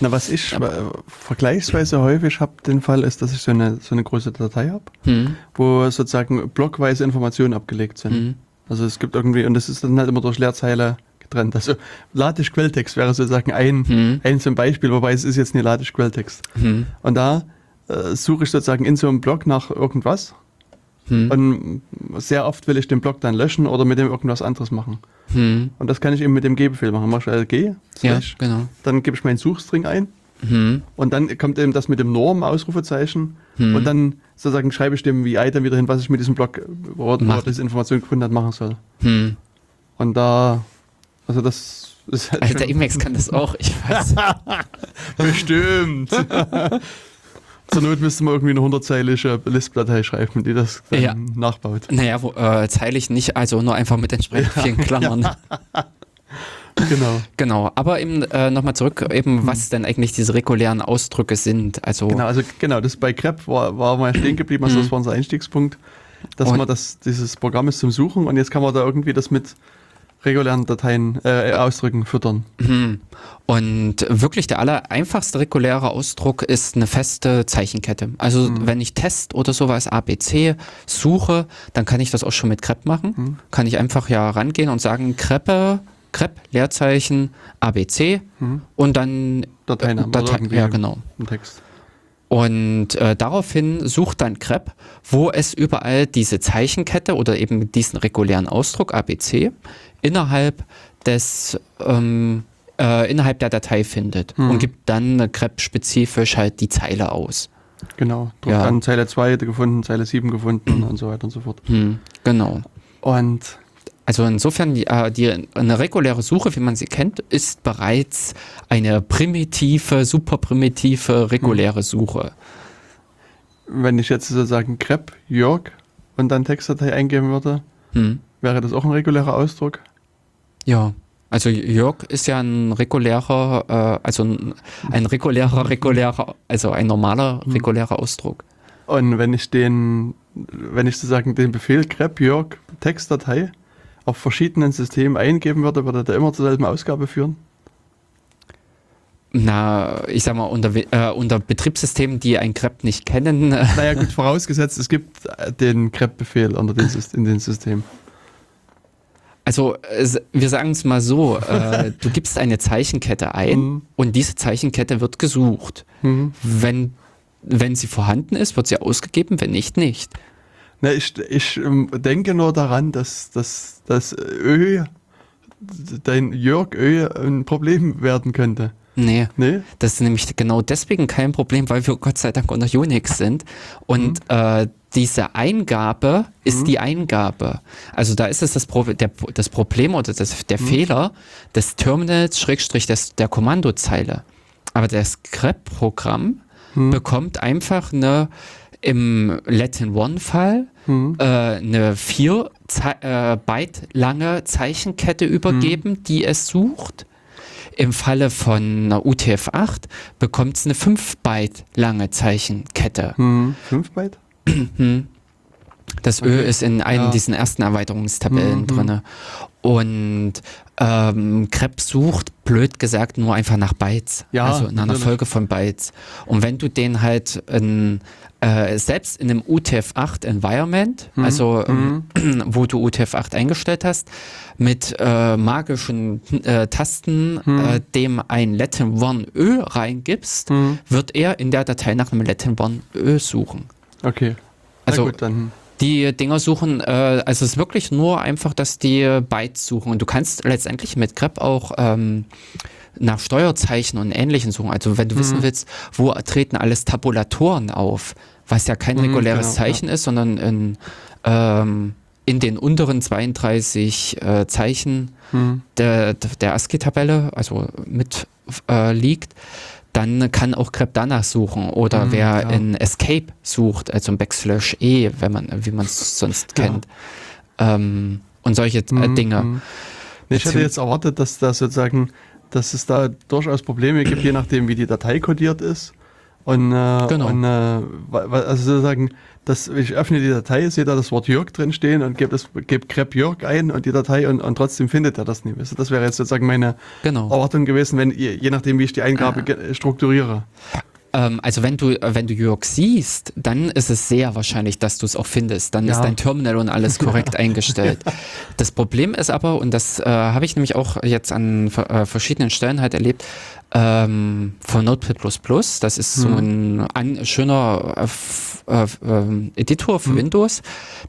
Na, was ich äh, vergleichsweise häufig habe, den Fall ist, dass ich so eine, so eine große Datei habe, Hm. wo sozusagen blockweise Informationen abgelegt sind. Hm. Also es gibt irgendwie, und das ist dann halt immer durch Leerzeile getrennt. Also Latisch Quelltext wäre sozusagen ein, Hm. ein zum Beispiel, wobei es ist jetzt nicht Latisch Quelltext. Hm. Und da äh, suche ich sozusagen in so einem Block nach irgendwas Hm. und sehr oft will ich den Block dann löschen oder mit dem irgendwas anderes machen. Hm. Und das kann ich eben mit dem G-Befehl machen. Mach ich LG, Ja, genau. dann gebe ich meinen Suchstring ein Hm. und dann kommt eben das mit dem Norm, Ausrufezeichen. Hm. Und dann sozusagen schreibe ich dem VI dann wieder hin, was ich mit diesem Block, wo wo diese Information gefunden hat, machen soll. Hm. Und da, also das ist halt Also der schon- Emacs kann das auch, ich weiß. bestimmt. Zur Not müsste man irgendwie eine 100-zeilige List-Datei schreiben, die das dann Ja. nachbaut. Naja, wo, äh, zeilig nicht, also nur einfach mit entsprechend vielen Klammern. Genau. Genau, aber eben äh, nochmal zurück, eben was denn eigentlich diese regulären Ausdrücke sind. Also Genau, also genau, das bei Crep war, war mal stehen geblieben, also das war unser Einstiegspunkt, dass Und- man das, dieses Programm ist zum Suchen und jetzt kann man da irgendwie das mit regulären Dateien, äh, Ausdrücken füttern. Mhm. Und wirklich der aller einfachste reguläre Ausdruck ist eine feste Zeichenkette. Also Mhm. wenn ich Test oder sowas ABC suche, dann kann ich das auch schon mit Crep machen. Mhm. Kann ich einfach ja rangehen und sagen Crepe, Crep, Leerzeichen, ABC Mhm. und dann Dateinamen oder Datei, ja genau. im Text. Und äh, daraufhin sucht dann Crep, wo es überall diese Zeichenkette oder eben diesen regulären Ausdruck ABC innerhalb des ähm, äh, innerhalb der Datei findet Mhm. und gibt dann äh, Crep-spezifisch halt die Zeile aus. Genau. Ja. an Zeile 2 gefunden, Zeile 7 gefunden und so weiter und so fort. Hm, genau. Und Also insofern, die, äh, die, eine reguläre Suche, wie man sie kennt, ist bereits eine primitive, super primitive, reguläre Suche. wenn ich jetzt sozusagen Crep, Jörg und dann Textdatei eingeben würde, Hm. wäre das auch ein regulärer Ausdruck? Ja, also Jörg ist ja ein regulärer, äh, also ein, ein regulärer, regulärer, also ein normaler, regulärer Ausdruck. Und wenn ich den, wenn ich sozusagen den Befehl grep Jörg Textdatei auf verschiedenen Systemen eingeben würde, würde der immer zur selben Ausgabe führen? Na, ich sag mal, unter, äh, unter Betriebssystemen, die ein grep nicht kennen, äh, Naja gut, vorausgesetzt, es gibt äh, den unter den, Sys- in den Systemen. also wir sagen es mal so, äh, du gibst eine Zeichenkette ein Mhm. und diese Zeichenkette wird gesucht. Mhm. Wenn, wenn sie vorhanden ist, wird sie ausgegeben, wenn nicht, nicht. Na, ich ich ähm, denke nur daran, dass, dass, dass Ö, dein Jörg Ö ein Problem werden könnte. Nee. Nee? Das ist nämlich genau deswegen kein Problem, weil wir Gott sei Dank unter Unix sind. Und äh, diese Eingabe ist die Eingabe. Also da ist es das, Pro der, das Problem oder das, der Fehler des Terminals Schrägstrich des, der Kommandozeile. Aber das Crep-Programm bekommt einfach eine im Latin One-Fall Mhm. äh, eine 4 äh, Byte lange Zeichenkette übergeben, die es sucht. Im Falle von einer UTF-8 bekommt es eine 5 Byte lange Zeichenkette. Hm. 5 Byte? Das Ö Okay. ist in einem Ja. diesen ersten Erweiterungstabellen Mhm. drinne. Und ähm, Krebs sucht, blöd gesagt, nur einfach nach Bytes. Ja, also in einer. Folge von Bytes. Und wenn du den halt in, äh, selbst in einem UTF-8 Environment, Mhm. also ähm, wo du UTF-8 eingestellt hast, mit äh, magischen äh, Tasten äh, dem ein Latin One Ö reingibst, Mhm. wird er in der Datei nach einem Latin One Ö suchen. Okay. Also Na gut, dann. Die Dinger suchen, äh, also es ist wirklich nur einfach, dass die Bytes suchen. Und du kannst letztendlich mit grep auch ähm, nach Steuerzeichen und Ähnlichem suchen. Also wenn du wissen willst, wo treten alles Tabulatoren auf, was ja kein Mhm, reguläres genau, Zeichen ist, sondern in, ähm, in den unteren 32 äh, Zeichen Hm. der, der ASCII-Tabelle, also mit äh, liegt, dann kann auch grep danach suchen. Oder Mhm, wer ja. in Escape sucht, also ein Backslash E, wenn man, wie man es sonst Ja. kennt. Ähm, und solche äh, Mhm, Dinge. mhm. Ich hätte jetzt erwartet, dass da sozusagen, dass es da durchaus Probleme gibt, je nachdem, wie die Datei kodiert ist. Und, äh, Genau. und äh, also sozusagen, dass ich öffne die Datei, sehe da das Wort Jörg drin stehen und gebe das gebe grep Jörg ein und die Datei und, und trotzdem findet er das nicht. Also das wäre jetzt sozusagen meine Genau. Erwartung gewesen, wenn je, je nachdem, wie ich die Eingabe ge- strukturiere. Ähm, also wenn du, äh, wenn du Jörg siehst, dann ist es sehr wahrscheinlich, dass du es auch findest. Dann Ja. ist dein Terminal und alles korrekt eingestellt. Das Problem ist aber, und das äh, habe ich nämlich auch jetzt an äh, verschiedenen Stellen halt erlebt, ähm, von Notepad++, das ist so ein an, schöner äh, äh, ähm, Editor für Windows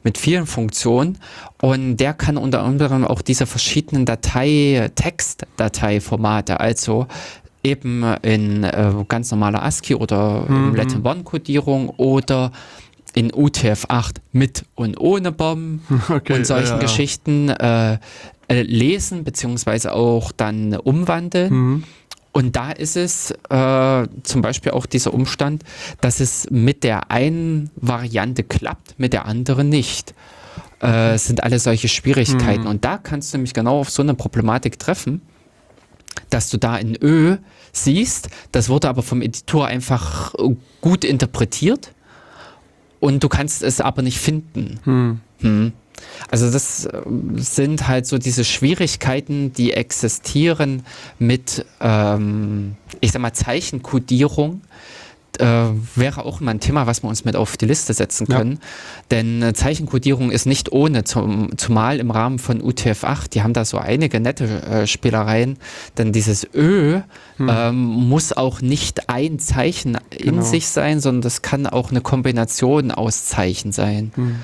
mit vielen Funktionen und der kann unter anderem auch diese verschiedenen Datei, Textdateiformate, also eben in äh, ganz normaler ASCII oder in Latin One Codierung oder in UTF-8 mit und ohne BOM Okay, und solchen ja, ja. Geschichten äh, äh, lesen beziehungsweise auch dann umwandeln. Mhm. Und da ist es äh, zum Beispiel auch dieser Umstand, dass es mit der einen Variante klappt, mit der anderen nicht. Äh, es sind alle solche Schwierigkeiten. Und da kannst du nämlich genau auf so eine Problematik treffen, dass du da in Ö siehst, das wurde aber vom Editor einfach gut interpretiert und du kannst es aber nicht finden. Hm. Hm. Also das äh, sind halt so diese Schwierigkeiten, die existieren mit, ähm, ich sag mal, Zeichenkodierung. Äh, wäre auch mal ein Thema, was wir uns mit auf die Liste setzen Ja. können. Denn äh, Zeichenkodierung ist nicht ohne, zum, zumal im Rahmen von UTF-8, die haben da so einige nette äh, Spielereien. Denn dieses Ö ähm, muss auch nicht ein Zeichen in Genau. sich sein, sondern das kann auch eine Kombination aus Zeichen sein. Hm.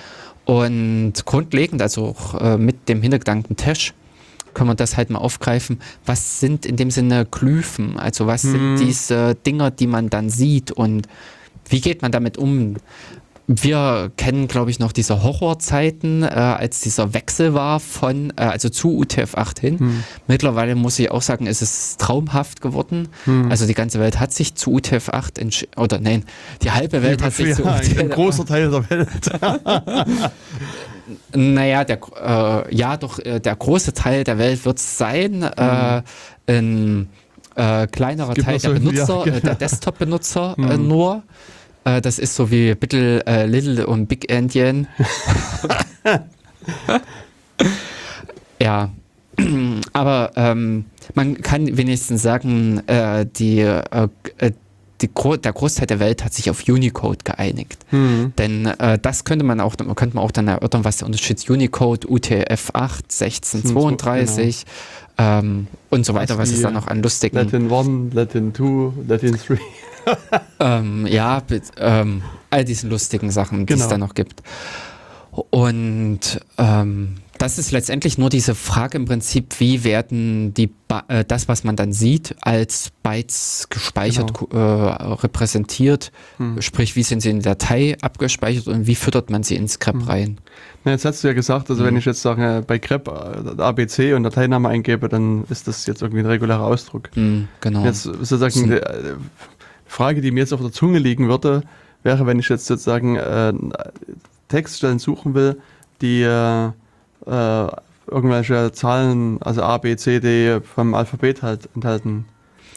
Und grundlegend, also auch äh, mit dem Hintergedanken Tesch, können wir das halt mal aufgreifen. Was sind in dem Sinne Glyphen? Also was Hm. sind diese Dinger, die man dann sieht und wie geht man damit um? Wir kennen, glaube ich, noch diese Horrorzeiten, äh, als dieser Wechsel war von, äh, also zu UTF-8 hin. Hm. Mittlerweile muss ich auch sagen, ist es traumhaft geworden. Hm. Also die ganze Welt hat sich zu UTF-8 entschieden, oder nein, die halbe Welt hat sich zu ja, ein, ein UTF-8 großer Teil der Welt. Naja, der, äh, ja, doch, äh, der große Teil der Welt wird es sein. Äh, ein äh, kleinerer Mhm. gibt Teil noch der so- Benutzer, ja, genau. äh, der Desktop-Benutzer äh, Mhm. nur. Äh, das ist so wie Little, äh, Little und Big Endian. ja, aber ähm, man kann wenigstens sagen, äh, äh, äh, die Gro der Großteil der Welt hat sich auf Unicode geeinigt. Hm. Denn äh, das könnte man auch, könnte man auch dann erörtern, was der Unterschied ist. Unicode, UTF-8, 1632 ähm, und so weiter, was es die da noch an lustigen, Latin 1, Latin 2, Latin 3. ähm, ja, ähm, all diesen lustigen Sachen, die es Genau. da noch gibt. Und ähm, das ist letztendlich nur diese Frage im Prinzip, wie werden die Ba- äh, das, was man dann sieht, als Bytes gespeichert, Genau. äh, repräsentiert, Hm. sprich, wie sind sie in der Datei abgespeichert und wie füttert man sie ins Grep Hm. rein. Na, jetzt hast du ja gesagt, also wenn Mhm. ich jetzt sage, äh, bei grep äh, ABC und Dateiname eingebe, dann ist das jetzt irgendwie ein regulärer Ausdruck. Hm, genau. Jetzt sozusagen Sind- die äh, Frage, die mir jetzt auf der Zunge liegen würde, wäre, wenn ich jetzt sozusagen äh, Textstellen suchen will, die äh, irgendwelche Zahlen, also A, B, C, D vom Alphabet halt enthalten.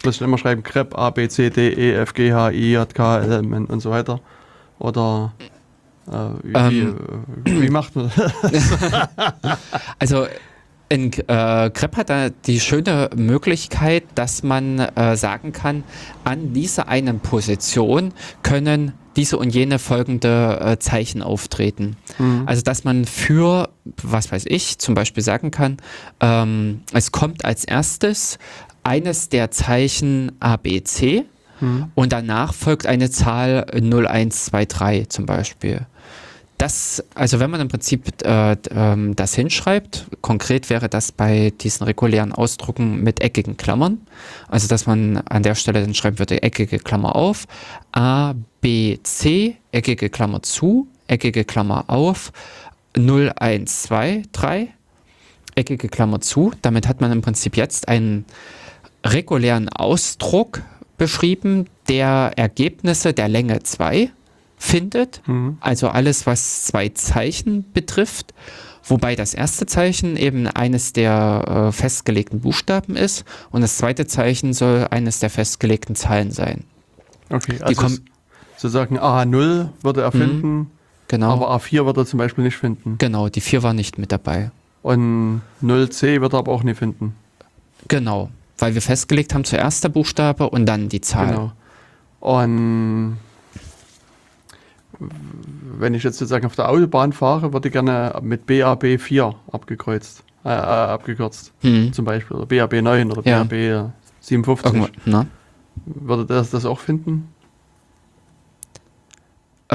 Muss ich dann immer schreiben, grep A, B, C, D, E, F, G, H, I, J, K, L, M, N und so weiter. Oder äh, wie, Ähm. wie, äh, wie macht man das? Also in äh, Grep hat da die schöne Möglichkeit, dass man äh, sagen kann, an dieser einen Position können diese und jene folgende äh, Zeichen auftreten. Mhm. Also dass man für, was weiß ich, zum Beispiel sagen kann, ähm, es kommt als erstes eines der Zeichen ABC Mhm. und danach folgt eine Zahl 0123 zum Beispiel. Das, also wenn man im Prinzip äh, ähm, das hinschreibt, konkret wäre das bei diesen regulären Ausdrucken mit eckigen Klammern, also dass man an der Stelle dann schreiben würde, eckige Klammer auf, A, B, C, eckige Klammer zu, eckige Klammer auf, 0, 1, 2, 3, eckige Klammer zu. Damit hat man im Prinzip jetzt einen regulären Ausdruck beschrieben, der Ergebnisse der Länge 2 findet. Mhm. Also alles, was zwei Zeichen betrifft. Wobei das erste Zeichen eben eines der äh, festgelegten Buchstaben ist und das zweite Zeichen soll eines der festgelegten Zahlen sein. Okay, also sozusagen A0 würde er Mhm. finden, Genau. aber A4 würde er zum Beispiel nicht finden. genau, die 4 war nicht mit dabei. Und 0C wird er aber auch nicht finden. Genau. Weil wir festgelegt haben, zuerst der Buchstabe und dann die Zahl. Genau. Und wenn ich jetzt sozusagen auf der Autobahn fahre, würde ich gerne mit BAB 4 abgekreuzt, äh, äh, abgekürzt. Hm. Zum Beispiel. Oder BAB 9 oder Ja. BAB 57. Irgendwo, ne? Würde das das auch finden?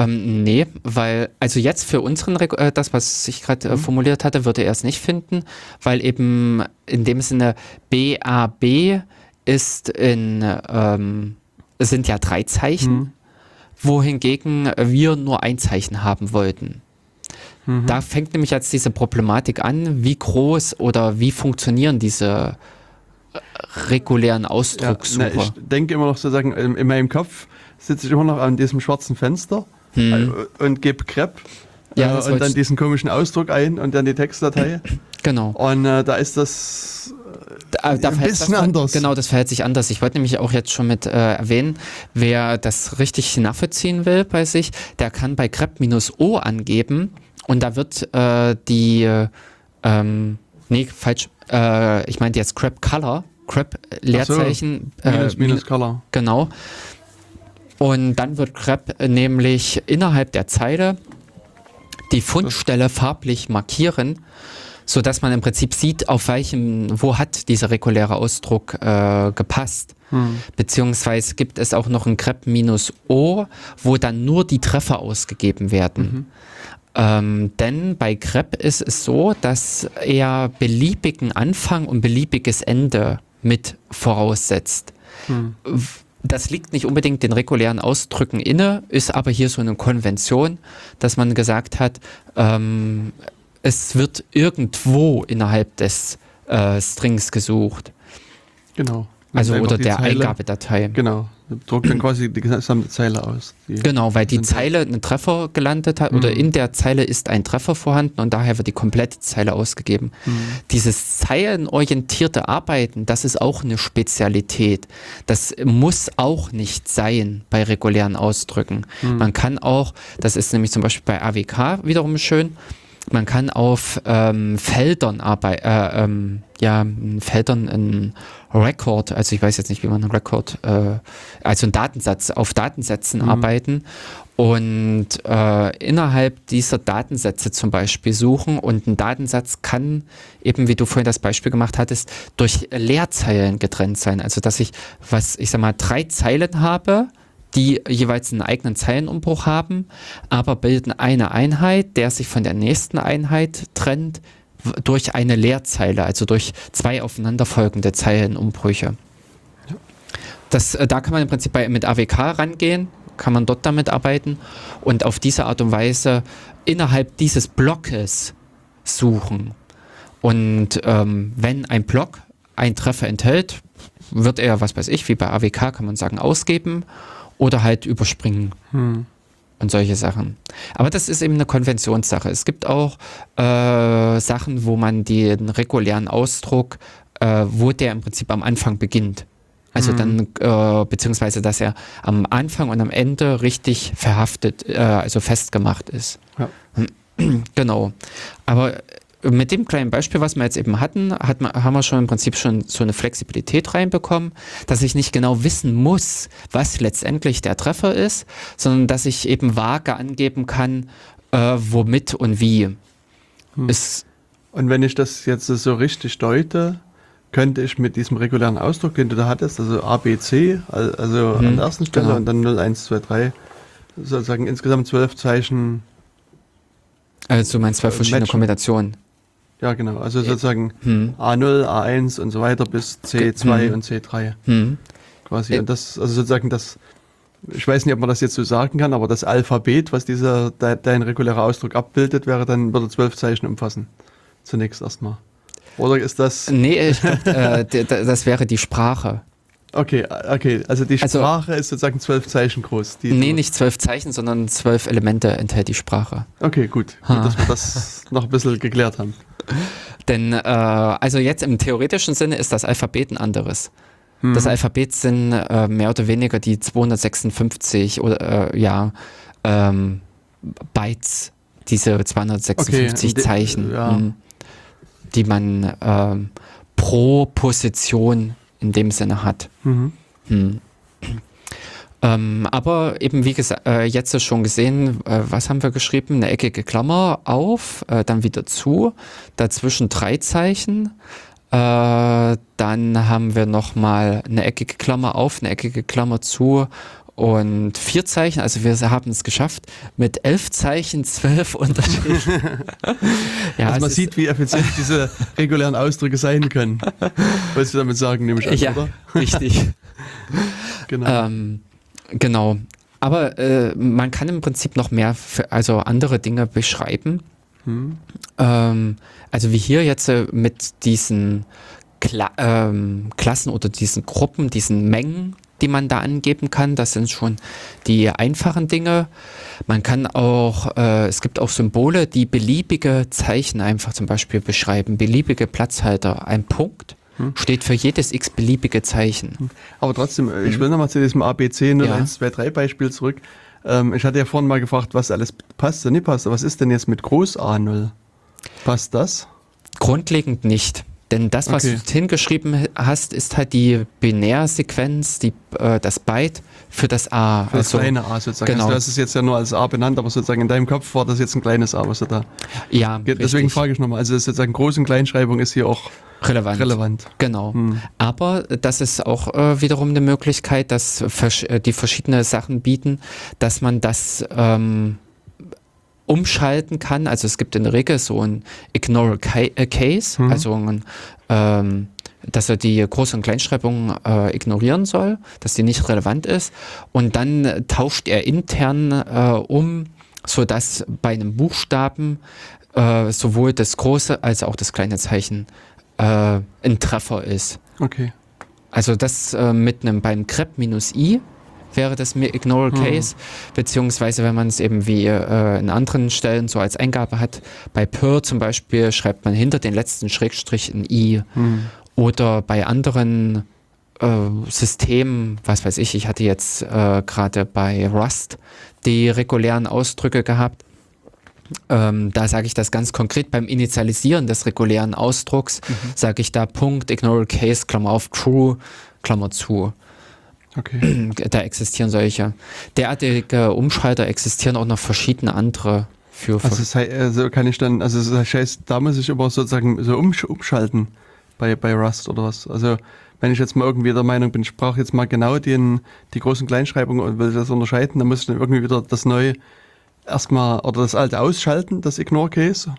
Ähm, nee, weil, also jetzt für unseren, äh, das, was ich gerade äh, Mhm. formuliert hatte, würde er es nicht finden, weil eben in dem Sinne BAB ist in, ähm, sind ja drei Zeichen, Mhm. wohingegen wir nur ein Zeichen haben wollten. Mhm. Da fängt nämlich jetzt diese Problematik an, wie groß oder wie funktionieren diese äh, regulären Ja, Ausdruckssuche. na, ich denke immer noch sozusagen, in, in meinem Kopf sitze ich immer noch an diesem schwarzen Fenster Hm. äh, und gebe Crepe Ja, äh, und dann diesen komischen Ausdruck ein und dann die Textdatei. Genau. Und äh, da ist das Da, da Ein verhält- bisschen das, anders. Genau, das verhält sich anders. Ich wollte nämlich auch jetzt schon mit äh, erwähnen, wer das richtig nachvollziehen will bei sich, der kann bei grep-o angeben und da wird äh, die, äh, ähm, nee, falsch, äh, ich meinte jetzt grep color, grep Leerzeichen, Minus, äh, Minus Color. Genau. Und dann wird grep nämlich innerhalb der Zeile die Fundstelle farblich markieren, so dass man im Prinzip sieht, auf welchem, wo hat dieser reguläre Ausdruck äh, gepasst. Hm. Beziehungsweise gibt es auch noch ein grep-o, wo dann nur die Treffer ausgegeben werden. Ähm, denn bei grep ist es so, dass er beliebigen Anfang und beliebiges Ende mit voraussetzt. Hm. Das liegt nicht unbedingt den regulären Ausdrücken inne, ist aber hier so eine Konvention, dass man gesagt hat, ähm, es wird irgendwo innerhalb des äh, Strings gesucht. Genau. Also oder der Eingabedatei. Genau. Druckt dann quasi die gesamte Zeile aus. Genau, weil die Zeile einen Treffer gelandet hat oder Mhm. in der Zeile ist ein Treffer vorhanden und daher wird die komplette Zeile ausgegeben. Hm. Dieses zeilenorientierte Arbeiten, das ist auch eine Spezialität. Das muss auch nicht sein bei regulären Ausdrücken. Hm. Man kann auch, das ist nämlich zum Beispiel bei AWK wiederum schön, man kann auf ähm, Feldern arbeiten, äh, ähm, ja, in Feldern ein Record, also ich weiß jetzt nicht, wie man einen Record, äh, also einen Datensatz, auf Datensätzen Mhm. arbeiten und äh, innerhalb dieser Datensätze zum Beispiel suchen und ein Datensatz kann eben, wie du vorhin das Beispiel gemacht hattest, durch Leerzeilen getrennt sein. Also dass ich, was ich sag mal, drei Zeilen habe, die jeweils einen eigenen Zeilenumbruch haben, aber bilden eine Einheit, der sich von der nächsten Einheit trennt durch eine Leerzeile, also durch zwei aufeinanderfolgende Zeilenumbrüche. Das, äh, da kann man im Prinzip bei, mit AWK rangehen, kann man dort damit arbeiten und auf diese Art und Weise innerhalb dieses Blockes suchen. Und ähm, wenn ein Block einen Treffer enthält, wird er, was weiß ich, wie bei AWK kann man sagen, ausgeben oder halt überspringen Hm. Und solche Sachen. Aber das ist eben eine Konventionssache. Es gibt auch äh, Sachen, wo man den regulären Ausdruck, äh, wo der im Prinzip am Anfang beginnt. Also Mhm. dann, äh, beziehungsweise, dass er am Anfang und am Ende richtig verhaftet, äh, also festgemacht ist. Ja. Genau. Aber mit dem kleinen Beispiel, was wir jetzt eben hatten, hat man, haben wir schon im Prinzip schon so eine Flexibilität reinbekommen, dass ich nicht genau wissen muss, was letztendlich der Treffer ist, sondern dass ich eben vage angeben kann, äh, womit und wie. Hm. Ist, Und wenn ich das jetzt so richtig deute, könnte ich mit diesem regulären Ausdruck, den du da hattest, also A, B, C, al- also Mhm, an der ersten Stelle genau. und dann 0, 1, 2, 3, sozusagen insgesamt zwölf Zeichen, also du meinst zwei verschiedene matchen. Kombinationen. Ja genau, also sozusagen Hm. A0, A1 und so weiter bis C2 Mhm. und C3 Hm. quasi. Äh. Und das, also sozusagen das, ich weiß nicht, ob man das jetzt so sagen kann, aber das Alphabet, was dieser, de, dein regulärer Ausdruck abbildet, wäre dann, würde zwölf Zeichen umfassen. Zunächst erstmal. Oder ist das, Nee, ich glaub, äh, das wäre die Sprache. Okay, okay, also die Also- Sprache ist sozusagen zwölf Zeichen groß. Die Nee, nicht zwölf Zeichen, sondern zwölf Elemente enthält die Sprache. Okay, gut. Ha. Gut, dass wir das noch ein bisschen geklärt haben. Denn, äh, also jetzt im theoretischen Sinne ist das Alphabet ein anderes. Das Alphabet sind äh, mehr oder weniger die 256 oder äh, ja, ähm, Bytes, diese 256 Okay, Zeichen, ja. hm, die man ähm, pro Position in dem Sinne hat. Mhm. Hm. Ähm, aber eben wie gesagt, äh, jetzt ist schon gesehen, äh, was haben wir geschrieben? Eine eckige Klammer auf, äh, dann wieder zu, dazwischen drei Zeichen. Äh, dann haben wir nochmal eine eckige Klammer auf, eine eckige Klammer zu und vier Zeichen. Also wir haben es geschafft mit elf Zeichen, zwölf Unterschieden. ja, also man sieht, wie effizient diese regulären Ausdrücke sein können. Was wir damit sagen, nehme ich an, ja, oder? richtig. Genau. Ähm, genau. Aber äh, man kann im Prinzip noch mehr, für, also andere Dinge beschreiben. Hm. Ähm, also wie hier jetzt äh, mit diesen Kla ähm, Klassen oder diesen Gruppen, diesen Mengen, die man da angeben kann, das sind schon die einfachen Dinge. Man kann auch, äh, es gibt auch Symbole, die beliebige Zeichen einfach zum Beispiel beschreiben, beliebige Platzhalter. Ein Punkt Hm. steht für jedes x-beliebige Zeichen. Aber trotzdem, äh, ich will nochmal zu diesem ABC 0, Ja. 1, 2, 3 Beispiel zurück. Ähm, ich hatte ja vorhin mal gefragt, was alles passt und nicht passt. Was ist denn jetzt mit Groß A0? Passt das? Grundlegend nicht. Denn das, was Okay. du hingeschrieben hast, ist halt die Binärsequenz, die, äh, das Byte für das A. Für das Also, kleine A sozusagen. genau. Also das ist jetzt ja nur als A benannt, aber sozusagen in deinem Kopf war das jetzt ein kleines A, was du da. ja, Deswegen richtig. frage ich nochmal. Also das ist sozusagen Groß- und Kleinschreibung ist hier auch relevant. relevant. Genau. Hm. Aber das ist auch äh, wiederum eine Möglichkeit, dass äh, die verschiedene Sachen bieten, dass man das ähm, umschalten kann. Also es gibt in der Regel so ein Ignore äh, Case, Mhm. also ein, ähm, dass er die Groß- und Kleinschreibung äh, ignorieren soll, dass die nicht relevant ist. Und dann tauscht er intern äh, um, sodass bei einem Buchstaben äh, sowohl das große als auch das kleine Zeichen äh, ein Treffer ist. Okay. Also das äh, mit einem beim grep minus i wäre das mir Ignore Hm. Case, beziehungsweise wenn man es eben wie äh, in anderen Stellen so als Eingabe hat, bei Pir zum Beispiel schreibt man hinter den letzten Schrägstrich ein i Hm. oder bei anderen äh, Systemen, was weiß ich, ich hatte jetzt äh, gerade bei Rust die regulären Ausdrücke gehabt. Ähm, da sage ich das ganz konkret beim Initialisieren des regulären Ausdrucks, sage ich da Punkt, Ignore Case, Klammer auf, True, Klammer zu. Okay. Da existieren solche. Derartige Umschalter existieren auch noch verschiedene andere für. Also, das heißt, also kann ich dann, also das heißt, da muss ich aber sozusagen so umsch umschalten bei, bei Rust oder was. Also wenn ich jetzt mal irgendwie der Meinung bin, ich brauche jetzt mal genau den, die großen Kleinschreibungen und will das unterscheiden, dann muss ich dann irgendwie wieder das neue erstmal oder das alte ausschalten, das Ignore Case,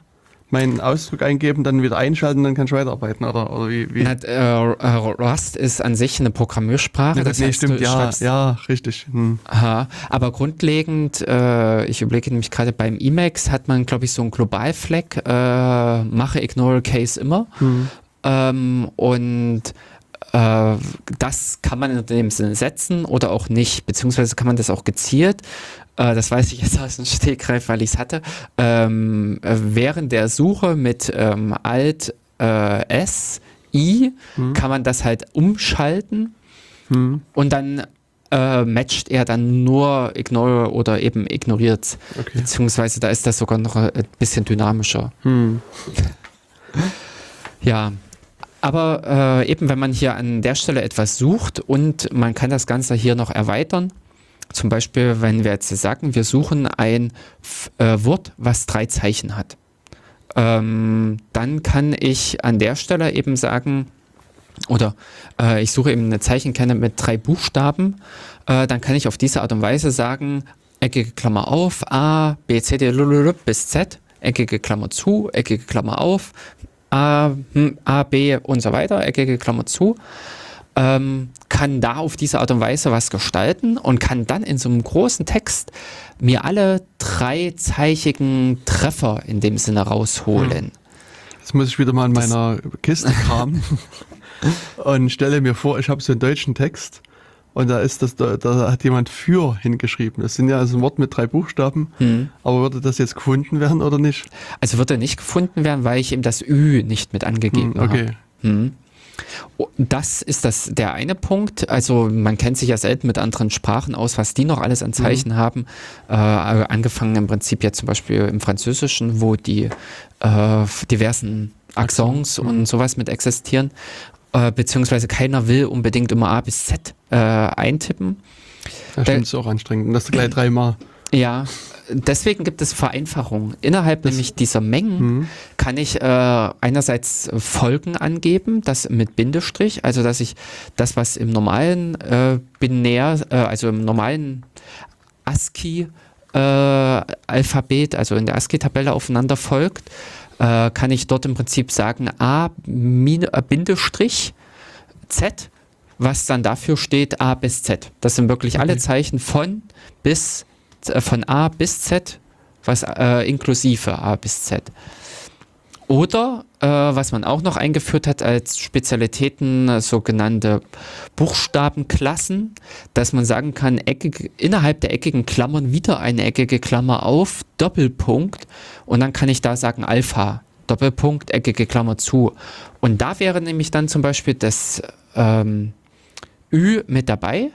meinen Ausdruck eingeben, dann wieder einschalten, dann kann ich weiterarbeiten oder, oder wie? wie? Na, äh, äh, Rust ist an sich eine Programmiersprache. Ja, das nee, heißt, stimmt, ja, ja, richtig. Hm. Aha, aber grundlegend, äh, ich überlege nämlich gerade beim Emacs hat man, glaube ich, so einen Globalflag, äh, mache Ignore Case immer. Hm. Ähm, und äh, das kann man in dem Sinne setzen oder auch nicht, beziehungsweise kann man das auch gezielt, äh, das weiß ich jetzt aus dem Stegreif, weil ich es hatte, ähm, äh, während der Suche mit ähm, Alt äh, S, I, Hm. kann man das halt umschalten Hm. und dann äh, matcht er dann nur Ignore oder eben ignoriert. Okay. Beziehungsweise da ist das sogar noch ein bisschen dynamischer. Hm. Ja, aber äh, eben wenn man hier an der Stelle etwas sucht und man kann das Ganze hier noch erweitern, zum Beispiel, wenn wir jetzt sagen, wir suchen ein äh, Wort, was drei Zeichen hat, ähm, dann kann ich an der Stelle eben sagen, oder äh, ich suche eben eine Zeichenkette mit drei Buchstaben, äh, dann kann ich auf diese Art und Weise sagen, eckige Klammer auf, A, B, C, D, bis Z, eckige Klammer zu, eckige Klammer auf, A, hm, A, B und so weiter, eckige Klammer zu, ähm, kann da auf diese Art und Weise was gestalten und kann dann in so einem großen Text mir alle dreizeichigen Treffer in dem Sinne rausholen. Hm. Jetzt muss ich wieder mal in meiner Kiste kramen und stelle mir vor, ich habe so einen deutschen Text und da ist das, da, da, hat jemand für hingeschrieben. Das sind ja also ein Wort mit drei Buchstaben. Hm. Aber würde das jetzt gefunden werden oder nicht? Also würde nicht gefunden werden, weil ich eben das Ü nicht mit angegeben hm, okay. habe. Hm. Oh, das ist das der eine Punkt. Also man kennt sich ja selten mit anderen Sprachen aus, was die noch alles an Zeichen mhm. haben. Äh, angefangen im Prinzip ja zum Beispiel im Französischen, wo die äh, diversen Accents mhm. und sowas mit existieren äh, beziehungsweise keiner will unbedingt immer A bis Z äh, eintippen. Das stimmt, ist auch anstrengend. Und das gleich dreimal. Ja, deswegen gibt es Vereinfachungen. Innerhalb das, nämlich dieser Mengen mhm. kann ich äh, einerseits Folgen angeben, das mit Bindestrich, also dass ich das, was im normalen äh, Binär, äh, also im normalen ASCII äh, Alphabet, also in der ASCII-Tabelle aufeinander folgt, äh, kann ich dort im Prinzip sagen A äh, Bindestrich Z, was dann dafür steht A bis Z. Das sind wirklich okay. alle Zeichen von bis von A bis Z, was äh, inklusive A bis Z. Oder äh, was man auch noch eingeführt hat als Spezialitäten, äh, sogenannte Buchstabenklassen, dass man sagen kann, eckig, innerhalb der eckigen Klammern wieder eine eckige Klammer auf, Doppelpunkt und dann kann ich da sagen Alpha, Doppelpunkt, eckige Klammer zu. Und da wäre nämlich dann zum Beispiel das ähm, Ü mit dabei,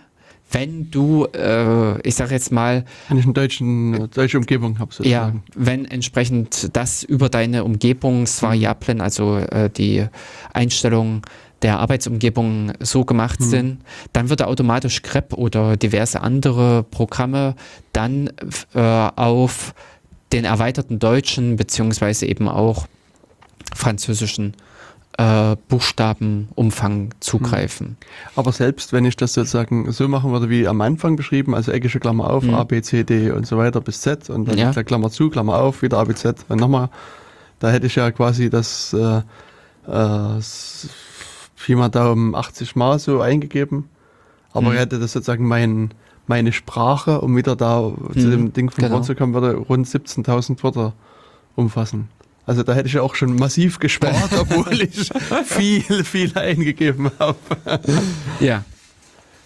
wenn du, äh, ich sag jetzt mal. Wenn ich eine deutschen, deutsche Umgebung habe, sozusagen. Ja, wenn entsprechend das über deine Umgebungsvariablen, also äh, die Einstellungen der Arbeitsumgebung so gemacht hm. sind, dann wird automatisch grep oder diverse andere Programme dann äh, auf den erweiterten deutschen beziehungsweise eben auch französischen äh, Buchstabenumfang zugreifen. Hm. Aber selbst wenn ich das sozusagen so machen würde wie am Anfang beschrieben, also eckige Klammer auf, mhm. A, B, C, D und so weiter bis Z und dann ja. Klammer zu, Klammer auf, wieder A, B, Z und nochmal, da hätte ich ja quasi das äh, äh, Pi mal Daumen 80 Mal so eingegeben, aber mhm. ich hätte das sozusagen mein, meine Sprache, um wieder da mhm. zu dem Ding von genau. zu kommen, würde rund 17.000 Wörter umfassen. Also da hätte ich ja auch schon massiv gespart, obwohl ich viel, viel eingegeben habe. ja.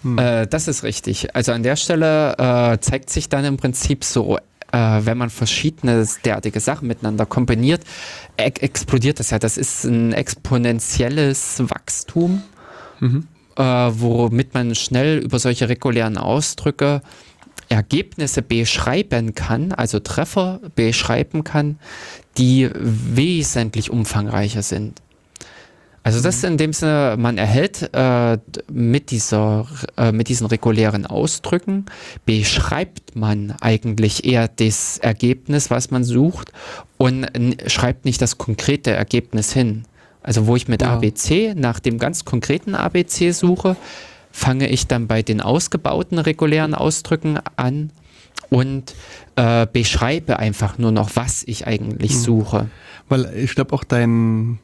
Hm. Äh, das ist richtig. Also an der Stelle äh, zeigt sich dann im Prinzip so, äh, wenn man verschiedene derartige Sachen miteinander kombiniert, e explodiert das ja. Das ist ein exponentielles Wachstum, mhm. Äh, womit man schnell über solche regulären Ausdrücke Ergebnisse beschreiben kann, also Treffer beschreiben kann, die wesentlich umfangreicher sind. Also das in dem Sinne, man erhält äh, mit, dieser, äh, mit diesen regulären Ausdrücken, beschreibt man eigentlich eher das Ergebnis, was man sucht und schreibt nicht das konkrete Ergebnis hin. Also wo ich mit ja. ABC nach dem ganz konkreten ABC suche, fange ich dann bei den ausgebauten regulären Ausdrücken an und äh, beschreibe einfach nur noch, was ich eigentlich hm. suche. Weil ich glaube auch dein,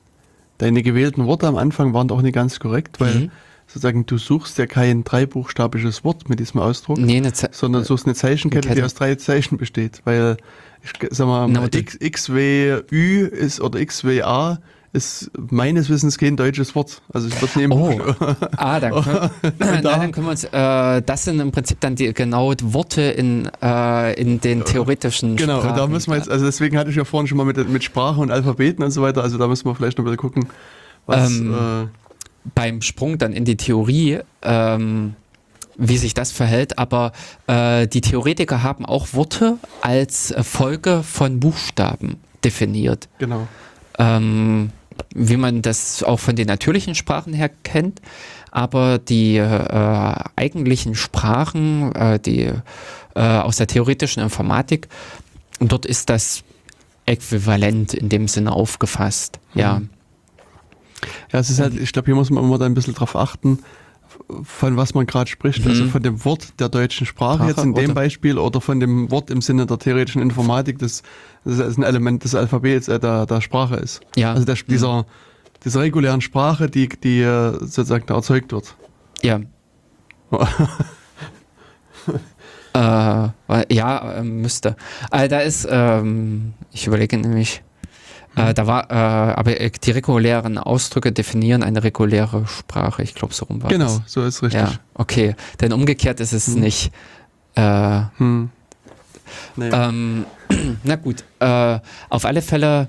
deine gewählten Worte am Anfang waren auch nicht ganz korrekt, weil mhm. sozusagen du suchst ja kein dreibuchstabiges Wort mit diesem Ausdruck, nee, sondern suchst eine Zeichenkette, eine die aus drei Zeichen besteht, weil ich sag mal, no, X, XWÜ ist oder XWA ist meines Wissens kein deutsches Wort. Also ich würde nehmen. Oh. ah, dann können, da. dann können wir uns. Äh, das sind im Prinzip dann die genau die Worte in, äh, in den theoretischen Genau, Sprachen. da müssen wir jetzt, also deswegen hatte ich ja vorhin schon mal mit, mit Sprache und Alphabeten und so weiter, also da müssen wir vielleicht noch wieder gucken, was. Ähm, äh, beim Sprung dann in die Theorie, ähm, wie sich das verhält, aber äh, die Theoretiker haben auch Worte als Folge von Buchstaben definiert. Genau. ähm, wie man das auch von den natürlichen Sprachen her kennt. Aber die äh, eigentlichen Sprachen, äh, die äh, aus der theoretischen Informatik, dort ist das äquivalent in dem Sinne aufgefasst. Ja. Mhm. Ja, es ist halt, ich glaube, hier muss man immer da ein bisschen drauf achten, von was man gerade spricht. Also Mhm. von dem Wort der deutschen Sprache, Sprache jetzt in dem oder- Beispiel oder von dem Wort im Sinne der theoretischen Informatik, das, das ist ein Element des Alphabets äh, der, der Sprache ist. Ja. Also der, dieser, dieser regulären Sprache, die, die äh, sozusagen da erzeugt wird. Ja. äh, ja, äh, müsste. Äh, da ist, ähm, ich überlege nämlich, äh, da war, äh, aber äh, die regulären Ausdrücke definieren eine reguläre Sprache. Ich glaube, so rum war genau, das. so ist richtig. Ja, okay. Denn umgekehrt ist es Mhm. nicht. Äh, Hm. Nee. ähm, na gut, äh, auf alle Fälle,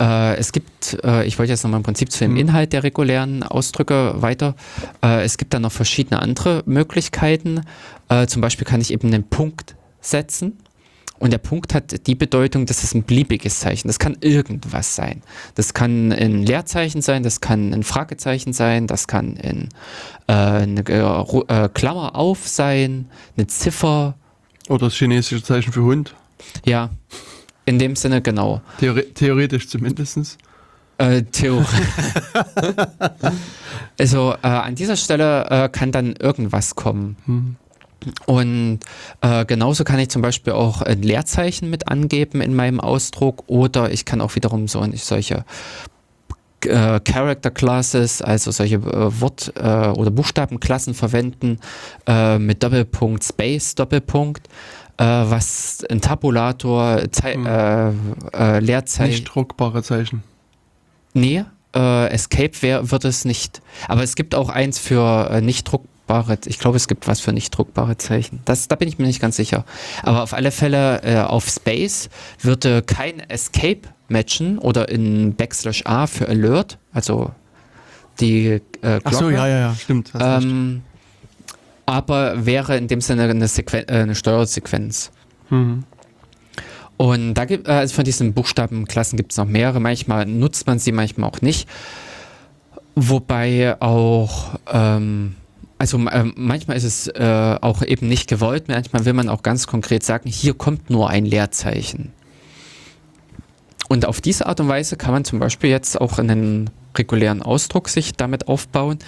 äh, es gibt, äh, ich wollte jetzt nochmal im Prinzip zu dem Mhm. Inhalt der regulären Ausdrücke weiter. Äh, es gibt dann noch verschiedene andere Möglichkeiten. Äh, zum Beispiel kann ich eben einen Punkt setzen. Und der Punkt hat die Bedeutung, dass es ein beliebiges Zeichen. Das kann irgendwas sein. Das kann ein Leerzeichen sein, das kann ein Fragezeichen sein, das kann ein, äh, eine äh, äh, Klammer auf sein, eine Ziffer. Oder das chinesische Zeichen für Hund. Ja, in dem Sinne genau. Theore theoretisch zumindest. Äh, Theorie. also äh, an dieser Stelle äh, kann dann irgendwas kommen. Hm. Und äh, genauso kann ich zum Beispiel auch ein Leerzeichen mit angeben in meinem Ausdruck oder ich kann auch wiederum so solche äh, Character Classes, also solche äh, Wort- äh, oder Buchstabenklassen verwenden äh, mit Doppelpunkt, Space, Doppelpunkt, äh, was ein Tabulator, Zei Hm. äh, äh, Leerzeichen. Nicht druckbare Zeichen. Nee, äh, Escape wär, wird es nicht. Aber es gibt auch eins für äh, nicht druckbare, ich glaube, es gibt was für nicht druckbare Zeichen. Das, da bin ich mir nicht ganz sicher. Aber auf alle Fälle äh, auf Space würde kein Escape matchen oder in Backslash A für Alert, also die äh, Glocke. Ach so, ja, ja, ja, stimmt. Ähm, aber wäre in dem Sinne eine, Sequen äh, eine Steuersequenz. Mhm. Und da gibt äh, also von diesen Buchstabenklassen gibt es noch mehrere. Manchmal nutzt man sie, manchmal auch nicht. Wobei auch, ähm, also ähm, manchmal ist es äh, auch eben nicht gewollt. Manchmal will man auch ganz konkret sagen, hier kommt nur ein Leerzeichen. Und auf diese Art und Weise kann man zum Beispiel jetzt auch einen regulären Ausdruck sich damit aufbauen,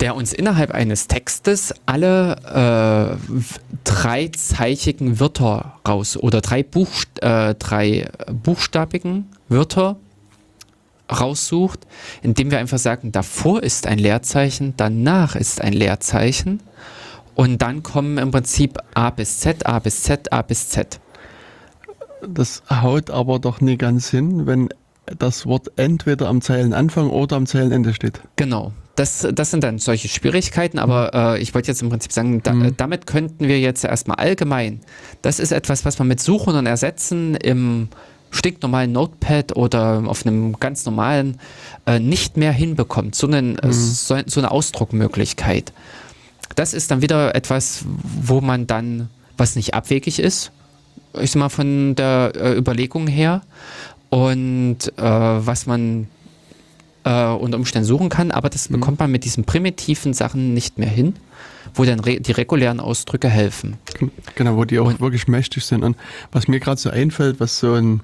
der uns innerhalb eines Textes alle äh, dreizeichigen Wörter raus oder drei, Buchst äh, drei buchstabigen Wörter raussucht, indem wir einfach sagen, davor ist ein Leerzeichen, danach ist ein Leerzeichen und dann kommen im Prinzip A bis Z, A bis Z, A bis Z. Das haut aber doch nie ganz hin, wenn das Wort entweder am Zeilenanfang oder am Zeilenende steht. Genau. Das, das sind dann solche Schwierigkeiten, aber äh, ich wollte jetzt im Prinzip sagen, da, Mhm. damit könnten wir jetzt erstmal allgemein, das ist etwas, was man mit Suchen und Ersetzen im stinknormalen Notepad oder auf einem ganz normalen äh, nicht mehr hinbekommt, so, einen, äh, Mhm. so, so eine Ausdruckmöglichkeit. Das ist dann wieder etwas, wo man dann, was nicht abwegig ist, ich sag mal von der äh, Überlegung her, und äh, was man äh, unter Umständen suchen kann, aber das Mhm. bekommt man mit diesen primitiven Sachen nicht mehr hin, wo dann die regulären Ausdrücke helfen. Genau, wo die auch Und- wirklich mächtig sind. Und was mir gerade so einfällt, was so ein,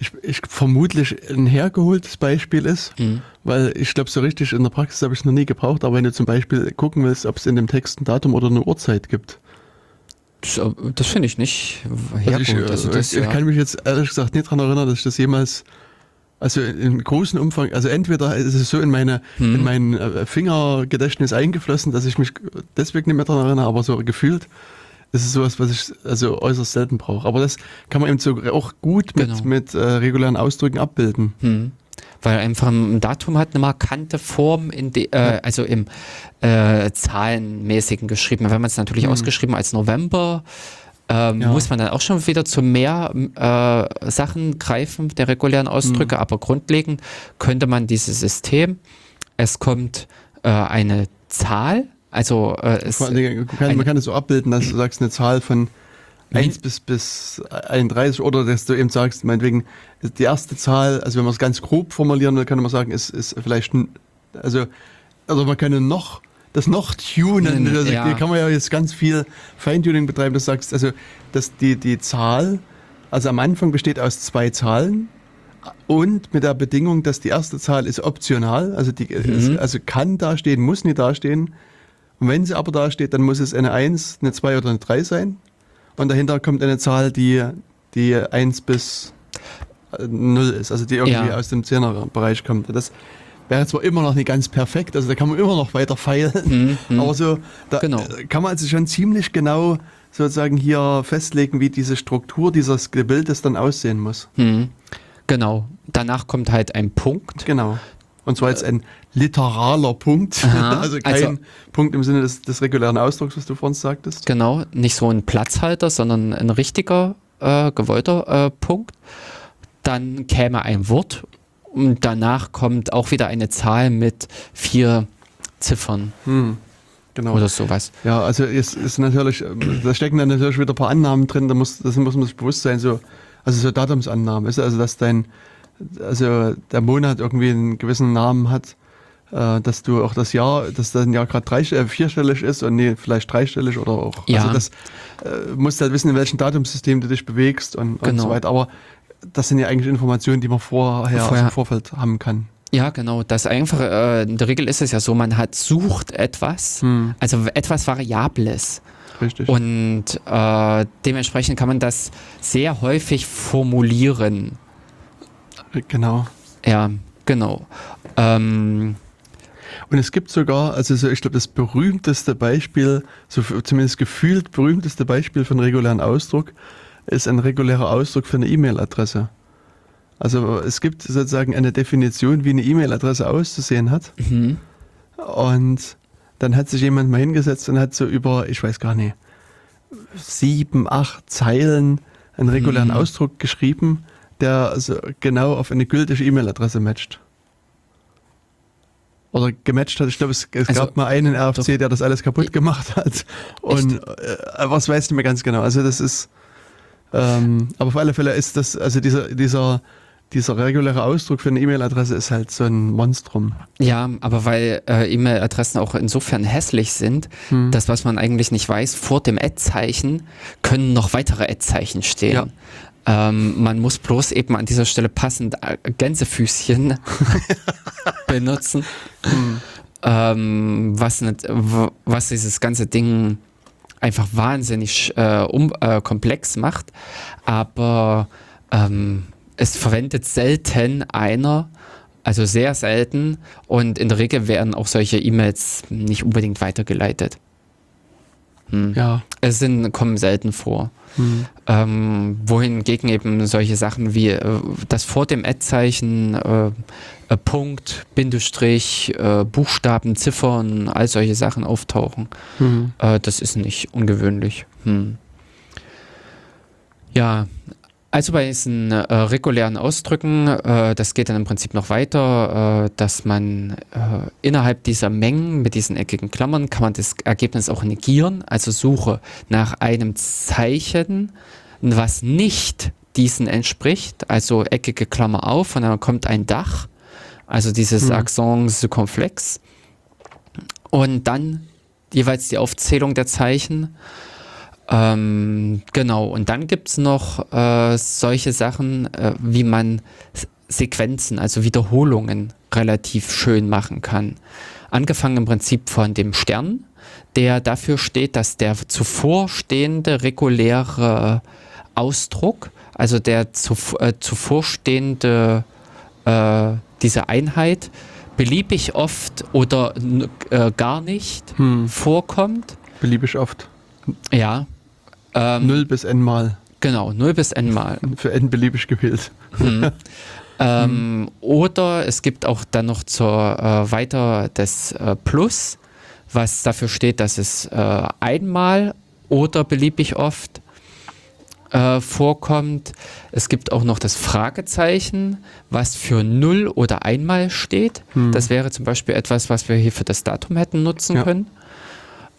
ich, ich vermutlich ein hergeholtes Beispiel ist, Mhm. weil ich glaube, so richtig in der Praxis habe ich es noch nie gebraucht, aber wenn du zum Beispiel gucken willst, ob es in dem Text ein Datum oder eine Uhrzeit gibt. Das, äh, das finde ich nicht Also ich, hergeholt. Also äh, das, ich ja. kann mich jetzt ehrlich gesagt nicht daran erinnern, dass ich das jemals, also in großen Umfang, also entweder ist es so in meine, Hm. in mein äh, Fingergedächtnis eingeflossen, dass ich mich deswegen nicht mehr daran erinnere, aber so gefühlt ist es sowas, was ich also äußerst selten brauche. Aber das kann man eben so auch gut mit, Genau. mit äh, regulären Ausdrücken abbilden. Hm. Weil einfach ein Datum hat eine markante Form, in de, äh, also im äh, zahlenmäßigen geschrieben. Wenn man es natürlich Mhm. ausgeschrieben als November, ähm, Ja. muss man dann auch schon wieder zu mehr äh, Sachen greifen, der regulären Ausdrücke. Mhm. Aber grundlegend könnte man dieses System, es kommt äh, eine Zahl, also äh, es, man kann, man kann es so abbilden, dass du sagst, eine Zahl von 1 bis, bis 31 oder dass du eben sagst, meinetwegen, die erste Zahl, also wenn man es ganz grob formulieren will, kann man sagen, ist, ist vielleicht, also, also man kann noch, das noch tunen, Mhm, also, ja. hier kann man ja jetzt ganz viel Feintuning betreiben, dass du sagst, also, dass die, die Zahl, also am Anfang besteht aus zwei Zahlen und mit der Bedingung, dass die erste Zahl ist optional, also die, ist, also kann da stehen, muss nicht da stehen. Und wenn sie aber da steht, dann muss es eine 1, eine 2 oder eine 3 sein. Und dahinter kommt eine Zahl, die, die 1 bis äh, 0 ist, also die irgendwie Ja. aus dem 10er-Bereich kommt. Das wäre zwar immer noch nicht ganz perfekt, also da kann man immer noch weiter feilen, aber so, da Genau. äh, kann man also schon ziemlich genau sozusagen hier festlegen, wie diese Struktur dieses Gebildes dann aussehen muss. Hm. Genau. Danach kommt halt ein Punkt. Genau. Und zwar jetzt ein literaler Punkt, Aha, also kein also- Punkt im Sinne des, des regulären Ausdrucks, was du vorhin sagtest. Genau. Nicht so ein Platzhalter, sondern ein richtiger, äh, gewollter äh, Punkt. Dann käme ein Wort und danach kommt auch wieder eine Zahl mit vier Ziffern Hm. Genau. oder sowas. Ja, also es ist natürlich, ähm, da stecken dann natürlich wieder ein paar Annahmen drin, da muss, das muss man sich bewusst sein, so, also so Datumsannahmen, ist also dass dein, also der Monat irgendwie einen gewissen Namen hat, äh, dass du auch das Jahr, dass dein Jahr gerade äh, vierstellig ist und nee, vielleicht dreistellig oder auch, Ja. also das äh, musst halt wissen, in welchem Datumssystem du dich bewegst und, und Genau. so weiter, aber das sind ja eigentlich Informationen, die man vorher, aus Vorher- dem Vorfeld haben kann. Ja, genau. Das einfach, äh, in der Regel ist es ja so, man hat sucht etwas, Hm, also etwas Variables. richtig. Und äh, dementsprechend kann man das sehr häufig formulieren. Genau. Ja, genau. Ähm, Und es gibt sogar, also so, ich glaube, das berühmteste Beispiel, so zumindest gefühlt berühmteste Beispiel einen regulären Ausdruck, ist ein regulärer Ausdruck für eine E-Mail-Adresse. Also es gibt sozusagen eine Definition, wie eine E-Mail-Adresse auszusehen hat. mhm. Und dann hat sich jemand mal hingesetzt und hat so über, ich weiß gar nicht, sieben, acht Zeilen einen regulären Mhm. Ausdruck geschrieben, der also genau auf eine gültige E-Mail-Adresse matcht. Oder gematcht hat. Ich glaube, es, es Also, gab mal einen RFC, der das alles kaputt gemacht hat. Und äh, das weiß ich nicht mehr ganz genau. Also das ist, ähm, aber auf alle Fälle ist das, also dieser, dieser, dieser reguläre Ausdruck für eine E-Mail-Adresse ist halt so ein Monstrum. Ja, aber weil äh, E-Mail-Adressen auch insofern hässlich sind, Hm. das, was man eigentlich nicht weiß, vor dem Ad-Zeichen können noch weitere Ad-Zeichen stehen. Ja. Ähm, man muss bloß eben an dieser Stelle passend äh, Gänsefüßchen benutzen, ähm, was, nicht, was dieses ganze Ding einfach wahnsinnig äh, um, äh, komplex macht. Aber ähm, es verwendet selten einer, also sehr selten. Und in der Regel werden auch solche E-Mails nicht unbedingt weitergeleitet. Hm. Ja. Es sind, kommen selten vor. Hm. Ähm, wohingegen eben solche Sachen wie äh, das vor dem Ad-Zeichen, äh, äh, Punkt, Bindestrich, äh, Buchstaben, Ziffern, all solche Sachen auftauchen. Hm. Äh, das ist nicht ungewöhnlich. Hm. Ja, also bei diesen äh, regulären Ausdrücken, äh, das geht dann im Prinzip noch weiter, äh, dass man äh, innerhalb dieser Mengen mit diesen eckigen Klammern kann man das Ergebnis auch negieren, also suche nach einem Zeichen, was nicht diesen entspricht, also eckige Klammer auf und dann kommt ein Dach, also dieses Hm. Accent circonflex und dann jeweils die Aufzählung der Zeichen. Ähm, genau, und dann gibt es noch äh, solche Sachen, äh, wie man Sequenzen, also Wiederholungen relativ schön machen kann. Angefangen im Prinzip von dem Stern, der dafür steht, dass der zuvorstehende reguläre Ausdruck, also der zuv äh, zuvorstehende äh, diese Einheit, beliebig oft oder äh, gar nicht Hm. vorkommt. Beliebig oft. Ja. Ähm, Null bis n mal. Genau, 0 bis n mal. Für n beliebig gewählt. Hm. ähm, oder es gibt auch dann noch zur äh, weiter das äh, Plus, was dafür steht, dass es äh, einmal oder beliebig oft äh, vorkommt. Es gibt auch noch das Fragezeichen, was für null oder einmal steht. Hm. Das wäre zum Beispiel etwas, was wir hier für das Datum hätten nutzen Ja. können.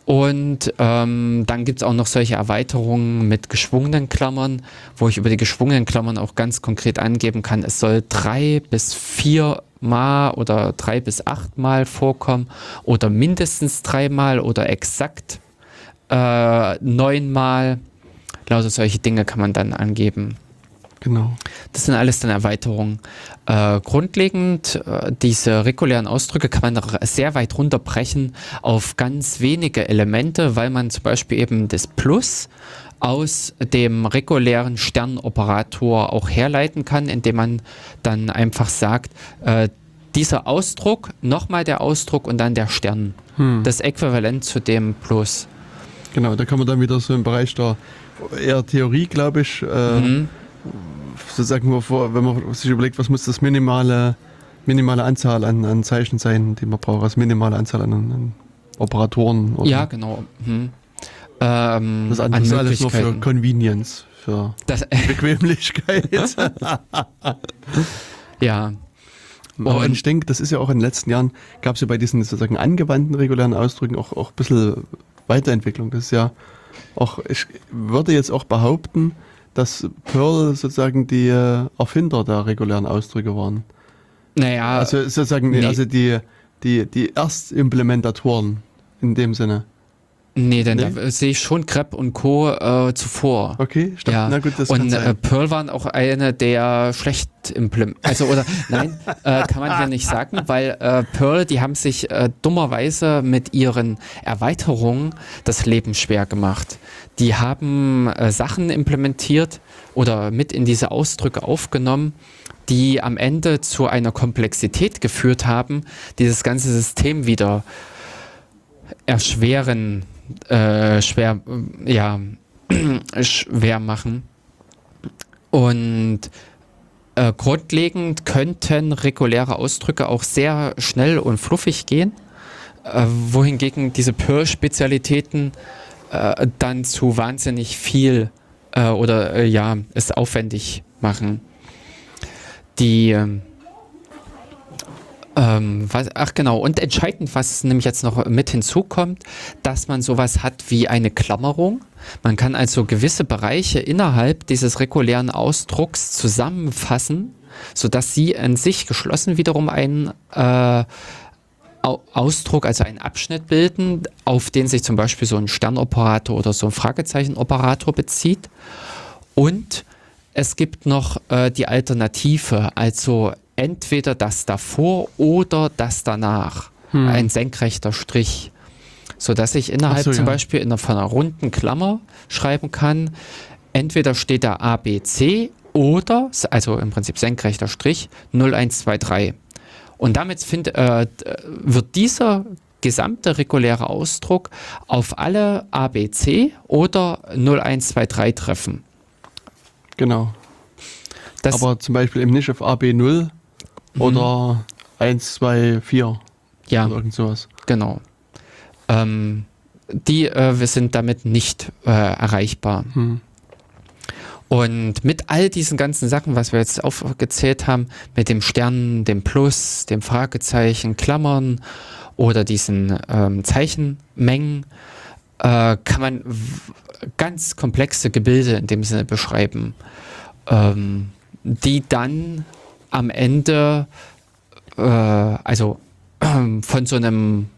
Und ähm, dann gibt es auch noch solche Erweiterungen mit geschwungenen Klammern, wo ich über die geschwungenen Klammern auch ganz konkret angeben kann, es soll drei bis vier Mal oder drei bis acht Mal vorkommen oder mindestens dreimal oder exakt äh, neunmal. Lauter solche Dinge kann man dann angeben. Genau. Das sind alles dann Erweiterungen. Äh, grundlegend, äh, diese regulären Ausdrücke kann man sehr weit runterbrechen auf ganz wenige Elemente, weil man zum Beispiel eben das Plus aus dem regulären Sternoperator auch herleiten kann, indem man dann einfach sagt, äh, dieser Ausdruck, nochmal der Ausdruck und dann der Stern. Hm. Das Äquivalent zu dem Plus. Genau, da kann man dann wieder so im Bereich der eher Theorie, glaube ich, äh, Mhm. Sozusagen, wovor- wenn man sich überlegt, was muss das minimale, minimale Anzahl an, an Zeichen sein, die man braucht, also minimale Anzahl an, an Operatoren. oder- Ja, genau. Ähm, Das an andere ist alles nur für. Convenience, für Das, Bequemlichkeit. ja. Aber Und- ich denke, das ist ja auch in den letzten Jahren, gab es ja bei diesen sozusagen angewandten regulären Ausdrücken auch, auch ein bisschen Weiterentwicklung. Das ist ja auch, ich würde jetzt auch behaupten, dass Perl sozusagen die äh, Erfinder der regulären Ausdrücke waren. Naja, Also sozusagen, nee. also die, die, die Erstimplementatoren in dem Sinne. Nee, denn nee? da sehe ich schon Krepp und Co. Äh, zuvor. Okay, stimmt. Ja, Na gut, das und äh. Pearl waren auch eine der schlecht implementiert. Also, oder nein, äh, kann man ja nicht sagen, weil äh, Pearl, die haben sich äh, dummerweise mit ihren Erweiterungen das Leben schwer gemacht. Die haben äh, Sachen implementiert oder mit in diese Ausdrücke aufgenommen, die am Ende zu einer Komplexität geführt haben, die das ganze System wieder erschweren, äh, schwer, ja, schwer machen. Und äh, grundlegend könnten reguläre Ausdrücke auch sehr schnell und fluffig gehen, äh, wohingegen diese Perl-Spezialitäten äh, dann zu wahnsinnig viel äh, oder äh, ja, es aufwendig machen. Die ähm, was, ach genau, und entscheidend, was nämlich jetzt noch mit hinzukommt, dass man sowas hat wie eine Klammerung. Man kann also gewisse Bereiche innerhalb dieses regulären Ausdrucks zusammenfassen, sodass sie in sich geschlossen wiederum einen äh, Au- Ausdruck, also einen Abschnitt bilden, auf den sich zum Beispiel so ein Sternoperator oder so ein Fragezeichenoperator bezieht. Und es gibt noch äh, die Alternative, also entweder das davor oder das danach. Hm. Ein senkrechter Strich. Sodass ich innerhalb so, zum ja. Beispiel in einer, von einer runden Klammer schreiben kann, entweder steht da ABC oder, also im Prinzip senkrechter Strich, 0123. Und damit find, äh, wird dieser gesamte reguläre Ausdruck auf alle ABC oder 0123 treffen. Genau. Das, Aber zum Beispiel eben nicht auf AB0 oder 1, 2, 4 ja, oder irgend sowas. genau. Ähm, die äh, wir sind damit nicht äh, erreichbar. Hm. Und mit all diesen ganzen Sachen, was wir jetzt aufgezählt haben, mit dem Stern, dem Plus, dem Fragezeichen, Klammern oder diesen ähm, Zeichenmengen, äh, kann man ganz komplexe Gebilde in dem Sinne beschreiben, ähm, die dann am Ende, äh, also von so einem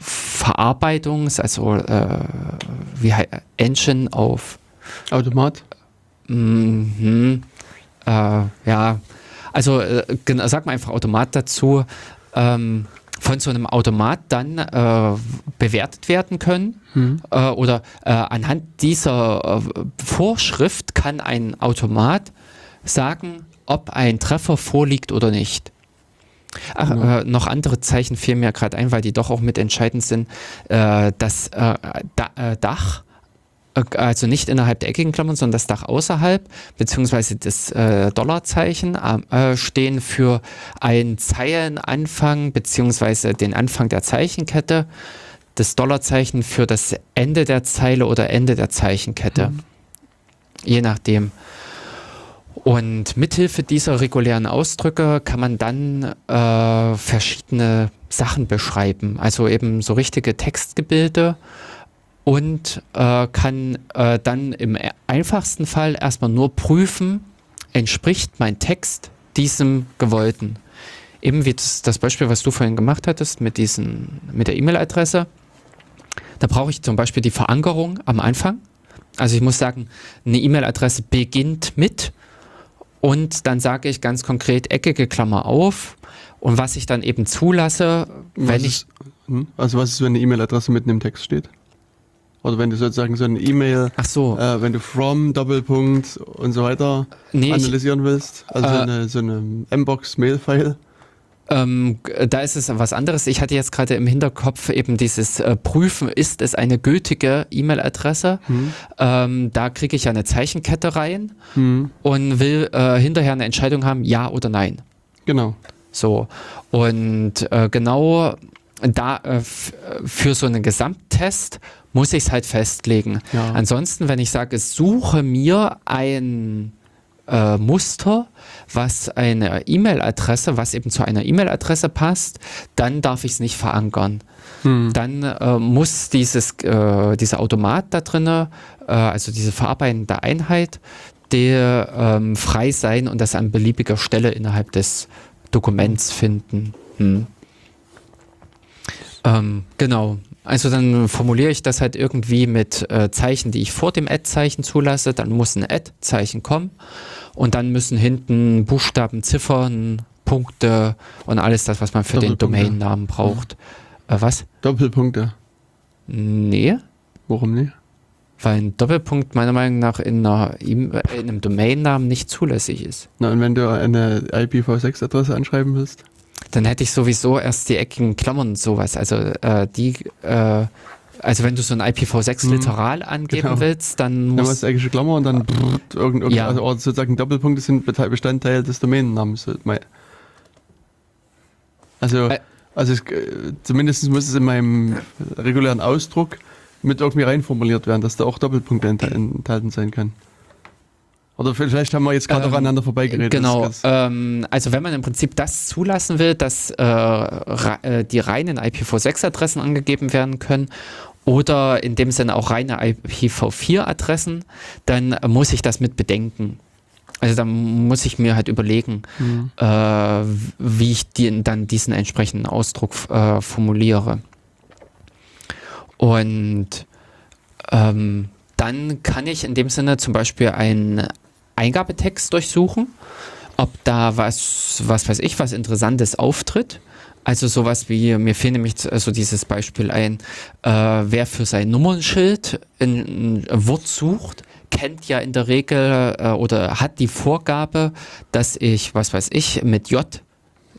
Verarbeitungs-, also äh, wie hei- Engine auf Automat? Mhm. Äh, ja, also äh, sag mal einfach Automat dazu, ähm, von so einem Automat dann äh, bewertet werden können Hm. äh, oder äh, anhand dieser äh, Vorschrift kann ein Automat sagen, ob ein Treffer vorliegt oder nicht. Ach, Genau. äh, noch andere Zeichen fielen mir gerade ein, weil die doch auch mit entscheidend sind. Äh, das äh, da, äh, Dach, äh, also nicht innerhalb der eckigen Klammern, sondern das Dach außerhalb, beziehungsweise das äh, Dollarzeichen stehen für einen Zeilenanfang, beziehungsweise den Anfang der Zeichenkette. Das Dollarzeichen für das Ende der Zeile oder Ende der Zeichenkette. Mhm. Je nachdem. Und mithilfe dieser regulären Ausdrücke kann man dann äh, verschiedene Sachen beschreiben. Also eben so richtige Textgebilde, und äh, kann äh, dann im einfachsten Fall erstmal nur prüfen, entspricht mein Text diesem gewollten. Eben wie das, das Beispiel, was du vorhin gemacht hattest mit, diesen, mit der E-Mail-Adresse. Da brauche ich zum Beispiel die Verankerung am Anfang. Also ich muss sagen, eine E-Mail-Adresse beginnt mit und dann sage ich ganz konkret eckige Klammer auf und was ich dann eben zulasse, Was wenn ich ist, hm? Also was ist, wenn eine E-Mail-Adresse mitten im Text steht? Oder wenn du sozusagen so eine E-Mail, so, äh, wenn du from, Doppelpunkt und so weiter nee, ich, analysieren willst, also so Äh, eine, so eine Mbox-Mail-File. Ähm, da ist es was anderes. Ich hatte jetzt gerade im Hinterkopf eben dieses äh, Prüfen, ist es eine gültige E-Mail-Adresse? Hm? Ähm, da kriege ich ja eine Zeichenkette rein Hm. und will äh, hinterher eine Entscheidung haben, ja oder nein. Genau. So. Und äh, genau da äh, für so einen Gesamttest muss ich es halt festlegen. Ja. Ansonsten, wenn ich sage, suche mir ein äh, Muster, was eine E-Mail-Adresse, was eben zu einer E-Mail-Adresse passt, dann darf ich es nicht verankern. Hm. Dann äh, muss dieses, äh, dieser Automat da drinne, äh, also diese verarbeitende Einheit, der ähm, frei sein und das an beliebiger Stelle innerhalb des Dokuments finden. Hm. Ähm, genau. Also dann formuliere ich das halt irgendwie mit äh, Zeichen, die ich vor dem Add-Zeichen zulasse. Dann muss ein Add-Zeichen kommen und dann müssen hinten Buchstaben, Ziffern, Punkte und alles das, was man für den. Domainnamen braucht. Äh, was? Doppelpunkte. Nee, Warum nicht? weil ein Doppelpunkt meiner Meinung nach in, einer, E- äh, in einem Domainnamen nicht zulässig ist. Na, und wenn du eine IPv6-Adresse anschreiben willst? Dann hätte ich sowieso erst die eckigen Klammern und sowas. Also äh, die, äh, also wenn du so ein IPv6-Literal angeben genau. willst, dann Dann hast muss du englische Klammer und dann brrrt, irgend, irgend, Ja. also sozusagen Doppelpunkte sind Bestandteil des mein- Also, Ä- also es, äh, zumindest muss es in meinem regulären Ausdruck mit irgendwie reinformuliert werden, dass da auch Doppelpunkte ent- enthalten sein kann. Oder vielleicht haben wir jetzt gerade Ähm, auch aneinander vorbeigeredet. Genau, ähm, also wenn man im Prinzip das zulassen will, dass äh, äh, die reinen IPv6-Adressen angegeben werden können oder in dem Sinne auch reine IPv4-Adressen, dann muss ich das mit bedenken. Also dann muss ich mir halt überlegen, Mhm. äh, wie ich die, dann diesen entsprechenden Ausdruck äh, formuliere. Und ähm, dann kann ich in dem Sinne zum Beispiel einen Eingabetext durchsuchen, ob da was, was weiß ich, was Interessantes auftritt. Also sowas wie, mir fiel nämlich so also dieses Beispiel ein, äh, wer für sein Nummernschild ein, ein Wort sucht, kennt ja in der Regel äh, oder hat die Vorgabe, dass ich, was weiß ich, mit J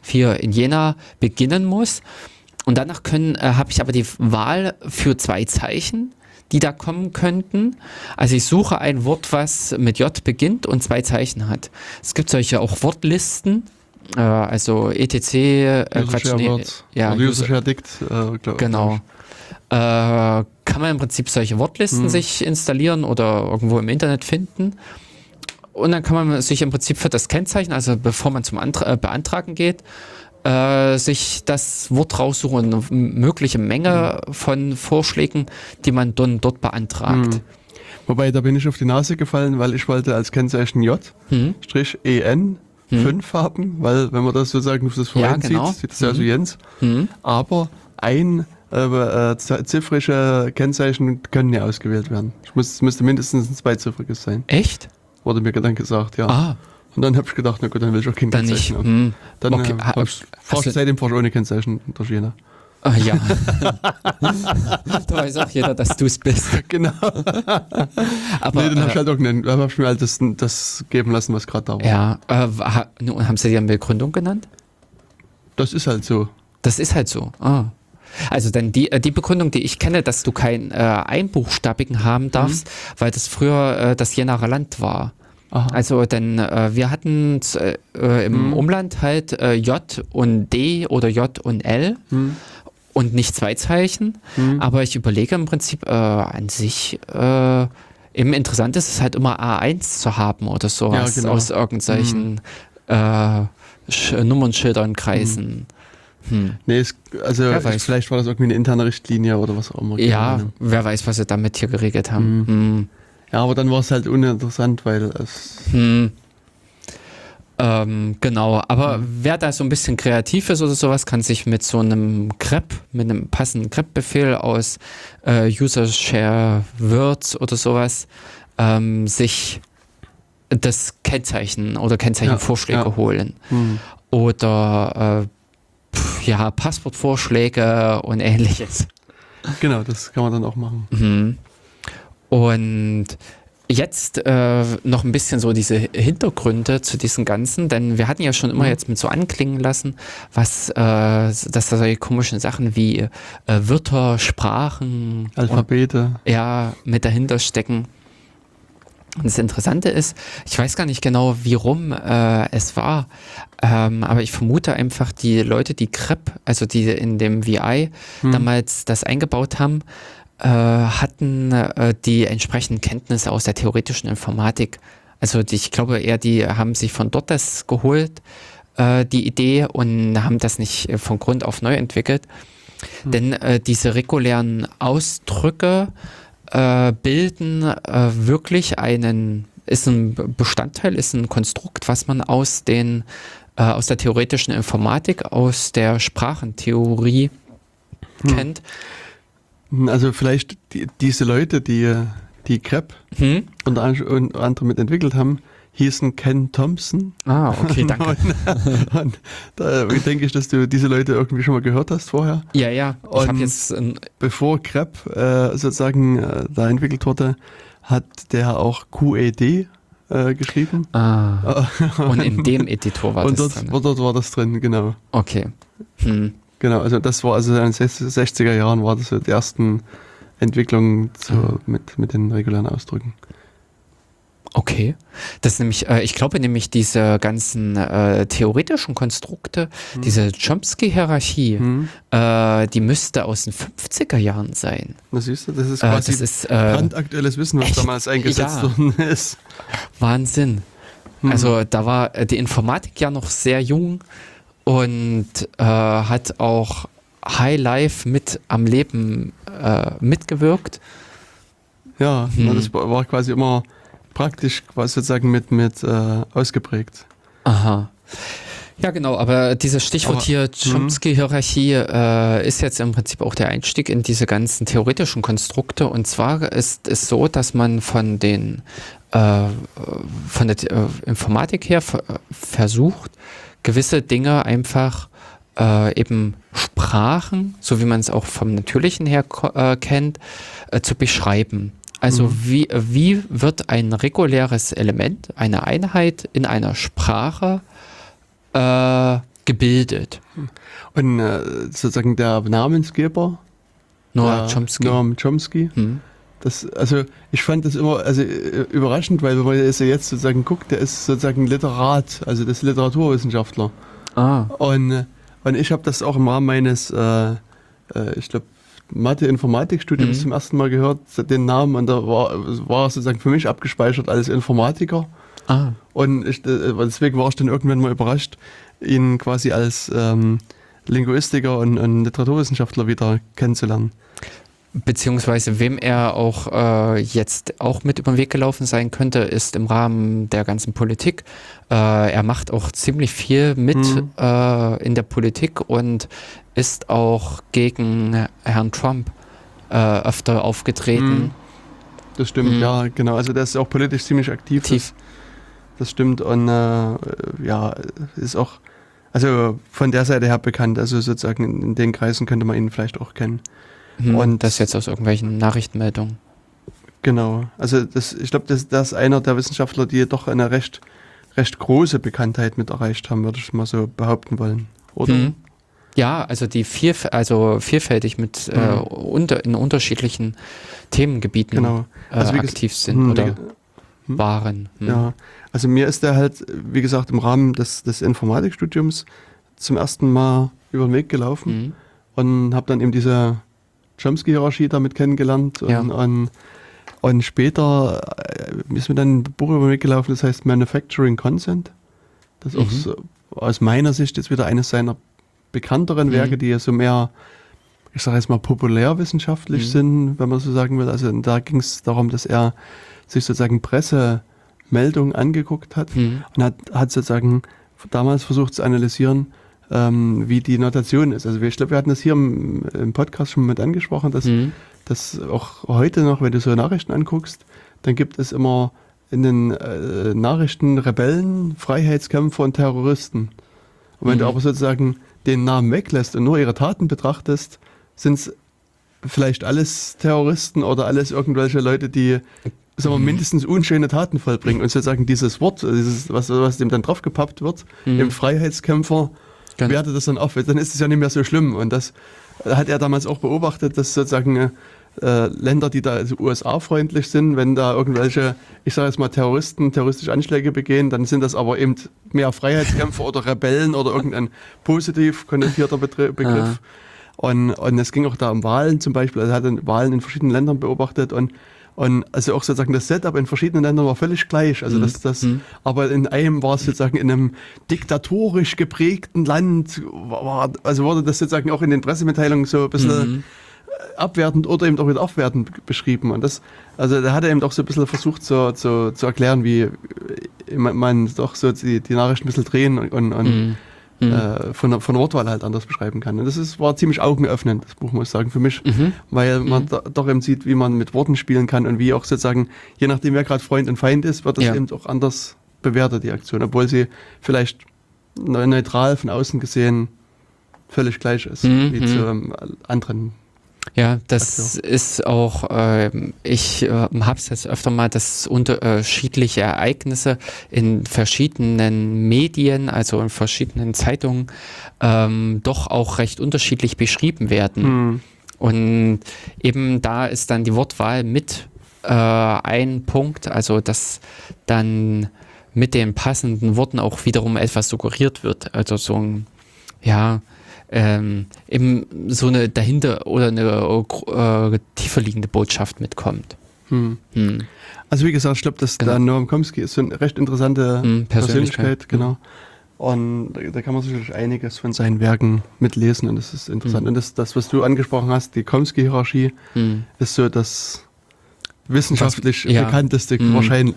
hier in Jena beginnen muss. Und danach können, äh, habe ich aber die Wahl für zwei Zeichen, die da kommen könnten. Also ich suche ein Wort, was mit J beginnt und zwei Zeichen hat. Es gibt solche auch Wortlisten, äh, also etc. Äh, Quatsch, nee, Words. ja, User- Share Dict. Äh, glaub, Genau. Äh, kann man im Prinzip solche Wortlisten Hm. sich installieren oder irgendwo im Internet finden. Und dann kann man sich im Prinzip für das Kennzeichen, also bevor man zum Antra äh, Beantragen geht, äh, sich das Wort raussuchen eine mögliche Menge von Vorschlägen, die man dann dort beantragt. Hm. Wobei, da bin ich auf die Nase gefallen, weil ich wollte als Kennzeichen J, Hm. Strich EN, Hm. 5 haben, weil wenn man das sozusagen auf das Ja, Verein genau. sieht, sieht es ja aus wie Mhm. Jens. Hm. Aber ein äh, äh, ziffrische Kennzeichen können ja ausgewählt werden. Ich muss, es müsste mindestens ein zweiziffriges sein, Echt? wurde mir dann gesagt, ja. Ah, Und dann habe ich gedacht, na gut, dann will ich auch kein dann nicht. Kennzeichen haben. Hm. Dann Okay, äh, ha- hab ich, ich seitdem fahr ich ohne Kennzeichen durch Jena. Ah, ja. da weiß auch jeder, dass du es bist. Genau. Aber, nee, dann habe äh, ich halt auch einen, dann hab ich mir halt das, das geben lassen, was gerade da war. Ja, äh, haben sie dir eine Begründung genannt? Das ist halt so. Das ist halt so. Ah. Also dann die, äh, die Begründung, die ich kenne, dass du keinen äh, Einbuchstabigen haben darfst, weil das früher äh, das Jenaer Land war. Aha. Also denn äh, wir hatten äh, äh, im Mhm. Umland halt äh, J und D oder J und L Hm. und nicht zwei Zeichen. Hm. Aber ich überlege im Prinzip äh, an sich, äh, eben interessant ist es halt immer A1 zu haben oder sowas Ja, genau. aus irgendwelchen äh, Sch Nummernschildern, Kreisen. Hm. Nee, es, also vielleicht war das irgendwie eine interne Richtlinie oder was auch immer. Ja, wer weiß, was sie damit hier geregelt haben. Hm. Ja, aber dann war es halt uninteressant, weil es. Hm. Ähm, genau, aber wer da so ein bisschen kreativ ist oder sowas, kann sich mit so einem grep, mit einem passenden grep-Befehl aus äh, User Share Words oder sowas, ähm, sich das Kennzeichen oder Kennzeichenvorschläge Ja, ja. holen. Hm. Oder äh, pf, ja, Passwortvorschläge und ähnliches. Genau, das kann man dann auch machen. Mhm. Und jetzt äh, noch ein bisschen so diese Hintergründe zu diesem Ganzen, denn wir hatten ja schon immer Mhm. jetzt mit so anklingen lassen, was, äh, dass da solche komischen Sachen wie äh, Wörter, Sprachen, Alphabete. und, ja, mit dahinter stecken. Und das Interessante ist, ich weiß gar nicht genau, wie rum äh, es war, ähm, aber ich vermute einfach, die Leute, die CREP, also die in dem VI Hm. damals das eingebaut haben, hatten äh, die entsprechenden Kenntnisse aus der theoretischen Informatik. Also ich glaube eher, die haben sich von dort das geholt, äh, die Idee, und haben das nicht äh, von Grund auf neu entwickelt. Hm. Denn äh, diese regulären Ausdrücke äh, bilden äh, wirklich einen, ist ein Bestandteil, ist ein Konstrukt, was man aus den äh, aus der theoretischen Informatik, aus der Sprachentheorie Hm. kennt. Also vielleicht die, diese Leute, die die CREP Hm? unter unter anderem mit entwickelt haben, hießen Ken Thompson. Ah, okay, danke. Und, und da denke ich, dass du diese Leute irgendwie schon mal gehört hast vorher. Ja, ja. Ich Und- jetzt Bevor CREP äh, sozusagen äh, da entwickelt wurde, hat der auch QED äh, geschrieben. ah, und in dem Editor war und das dort, drin. dort war das drin, genau. Okay. Hm. Genau, also das war also in den 60er Jahren war das so die ersten Entwicklungen zu, Mhm. mit, mit den regulären Ausdrücken. Okay. Das ist nämlich, äh, ich glaube nämlich, diese ganzen äh, theoretischen Konstrukte, diese Chomsky-Hierarchie, Hm. äh, die müsste aus den 50er Jahren sein. Das siehst du, das ist Äh, quasi das ist äh, brandaktuelles Wissen, was echt? damals eingesetzt Ja. worden ist. Wahnsinn. Hm. Also da war äh, die Informatik ja noch sehr jung und äh, hat auch High Life mit am Leben äh, mitgewirkt. Ja, Hm. das war quasi immer praktisch quasi sozusagen mit, mit äh, ausgeprägt. Aha. Ja, genau, aber dieses Stichwort Aber- hier, Chomsky-Hierarchie, äh, ist jetzt im Prinzip auch der Einstieg in diese ganzen theoretischen Konstrukte. Und zwar ist es so, dass man von den äh, von der äh, Informatik her ver versucht, gewisse Dinge einfach äh, eben Sprachen, so wie man es auch vom Natürlichen her äh, kennt, äh, zu beschreiben. Also Mhm. wie, wie wird ein reguläres Element, eine Einheit in einer Sprache äh, gebildet? Und äh, sozusagen der Namensgeber, der Chomsky. Noam Chomsky, Hm. Das, also ich fand das immer also, äh, überraschend, weil wenn man ja jetzt sozusagen guckt, der ist sozusagen Literat, also das Literaturwissenschaftler. Ah, Und, äh, und ich habe das auch im Rahmen meines, äh, äh, ich glaube, Mathe-Informatik-Studiums Mhm. zum ersten Mal gehört, den Namen, und da war, war sozusagen für mich abgespeichert als Informatiker. ah. Und ich, deswegen war ich dann irgendwann mal überrascht, ihn quasi als ähm, Linguistiker und, und Literaturwissenschaftler wieder kennenzulernen. Beziehungsweise wem er auch äh, jetzt auch mit über den Weg gelaufen sein könnte, ist im Rahmen der ganzen Politik. Äh, er macht auch ziemlich viel mit Mhm. äh, in der Politik und ist auch gegen Herrn Trump äh, öfter aufgetreten. Mhm. Das stimmt, Mhm. ja, genau. Also der ist auch politisch ziemlich aktiv. Tief. Das, das stimmt. Und äh, ja, ist auch, also von der Seite her bekannt. Also sozusagen in, in den Kreisen könnte man ihn vielleicht auch kennen. Hm, Und- das jetzt aus irgendwelchen Nachrichtenmeldungen. Genau. Also das, ich glaube, das, das ist einer der Wissenschaftler, die doch eine recht, recht große Bekanntheit mit erreicht haben, würde ich mal so behaupten wollen. Oder? Hm. Ja, also die vielf also vielfältig mit äh, Mhm. unter, in unterschiedlichen Themengebieten Genau. äh, Also ges- aktiv sind Hm, oder hm. waren. Hm. Ja, also mir ist der halt, wie gesagt, im Rahmen des, des Informatikstudiums zum ersten Mal über den Weg gelaufen Hm. und habe dann eben diese Chomsky-Hierarchie damit kennengelernt und, Ja. und, und später äh, ist mir dann ein Buch über Weg gelaufen, das heißt Manufacturing Consent. Das auch Mhm. so, aus meiner Sicht jetzt wieder eines seiner bekannteren Mhm. Werke, die ja so mehr, ich sage jetzt mal, populärwissenschaftlich Mhm. sind, wenn man so sagen will. Also da ging es darum, dass er sich sozusagen Pressemeldungen angeguckt hat Hm. und hat, hat sozusagen damals versucht zu analysieren, ähm, wie die Notation ist. Also wir- ich glaube, wir hatten das hier im, im Podcast schon mit angesprochen, dass, Hm. dass auch heute noch, wenn du so Nachrichten anguckst, dann gibt es immer in den äh, Nachrichten Rebellen, Freiheitskämpfer und Terroristen. Und wenn du Mhm. aber sozusagen den Namen weglässt und nur ihre Taten betrachtest, sind es vielleicht alles Terroristen oder alles irgendwelche Leute, die sagen wir, Mhm. mindestens unschöne Taten vollbringen. Und sozusagen dieses Wort, dieses, was, was dem dann draufgepappt wird, Mhm. im Freiheitskämpfer, Genau. wertet das dann auf. Dann ist es ja nicht mehr so schlimm. Und das hat er damals auch beobachtet, dass sozusagen äh, Länder, die da also USA-freundlich sind, wenn da irgendwelche, ich sage jetzt mal Terroristen, terroristische Anschläge begehen, dann sind das aber eben mehr Freiheitskämpfer oder Rebellen oder irgendein positiv konnotierter Begriff. Und, und es ging auch da um Wahlen zum Beispiel. Also er hat Wahlen in verschiedenen Ländern beobachtet und und also auch sozusagen das Setup in verschiedenen Ländern war völlig gleich. Also das, das, Mhm. aber in einem war es sozusagen in einem diktatorisch geprägten Land, war, also wurde das sozusagen auch in den Pressemitteilungen so ein bisschen Mhm. abwertend oder eben auch wieder aufwertend beschrieben. Und das, also da hat er eben auch so ein bisschen versucht zu, zu, zu erklären, wie äh, man, man doch so die, die Nachrichten ein bisschen drehen und, und, und Hm. Hm. äh, von, von Wortwahl halt anders beschreiben kann. Und das ist, war ziemlich augenöffnend, das Buch, muss ich sagen, für mich, Mhm. weil man da, doch eben sieht, wie man mit Worten spielen kann und wie auch sozusagen, je nachdem, wer gerade Freund und Feind ist, wird das Ja. eben auch anders bewertet, die Aktion, obwohl sie vielleicht neu- neutral von außen gesehen völlig gleich ist, Mhm, wie mhm. zu ähm, anderen. Ja, das ist auch, ähm, ich äh, habe es jetzt öfter mal, dass unterschiedliche Ereignisse in verschiedenen Medien, also in verschiedenen Zeitungen, ähm, doch auch recht unterschiedlich beschrieben werden. Hm. Und eben da ist dann die Wortwahl mit äh, ein Punkt, also dass dann mit den passenden Worten auch wiederum etwas suggeriert wird. Also so ein, ja, ähm, eben so eine dahinter oder eine äh, tiefer liegende Botschaft mitkommt. Hm. Hm. Also wie gesagt, ich glaube, dass Genau. der Noam Chomsky ist so eine recht interessante Hm, Persönlichkeit, Persönlichkeit, genau. Und da, da kann man sicherlich einiges von seinen Werken mitlesen und das ist interessant. Mhm. Und das, das, was du angesprochen hast, die Chomsky-Hierarchie, Hm. ist so das wissenschaftlich Was- ja. bekannteste wahrscheinlich,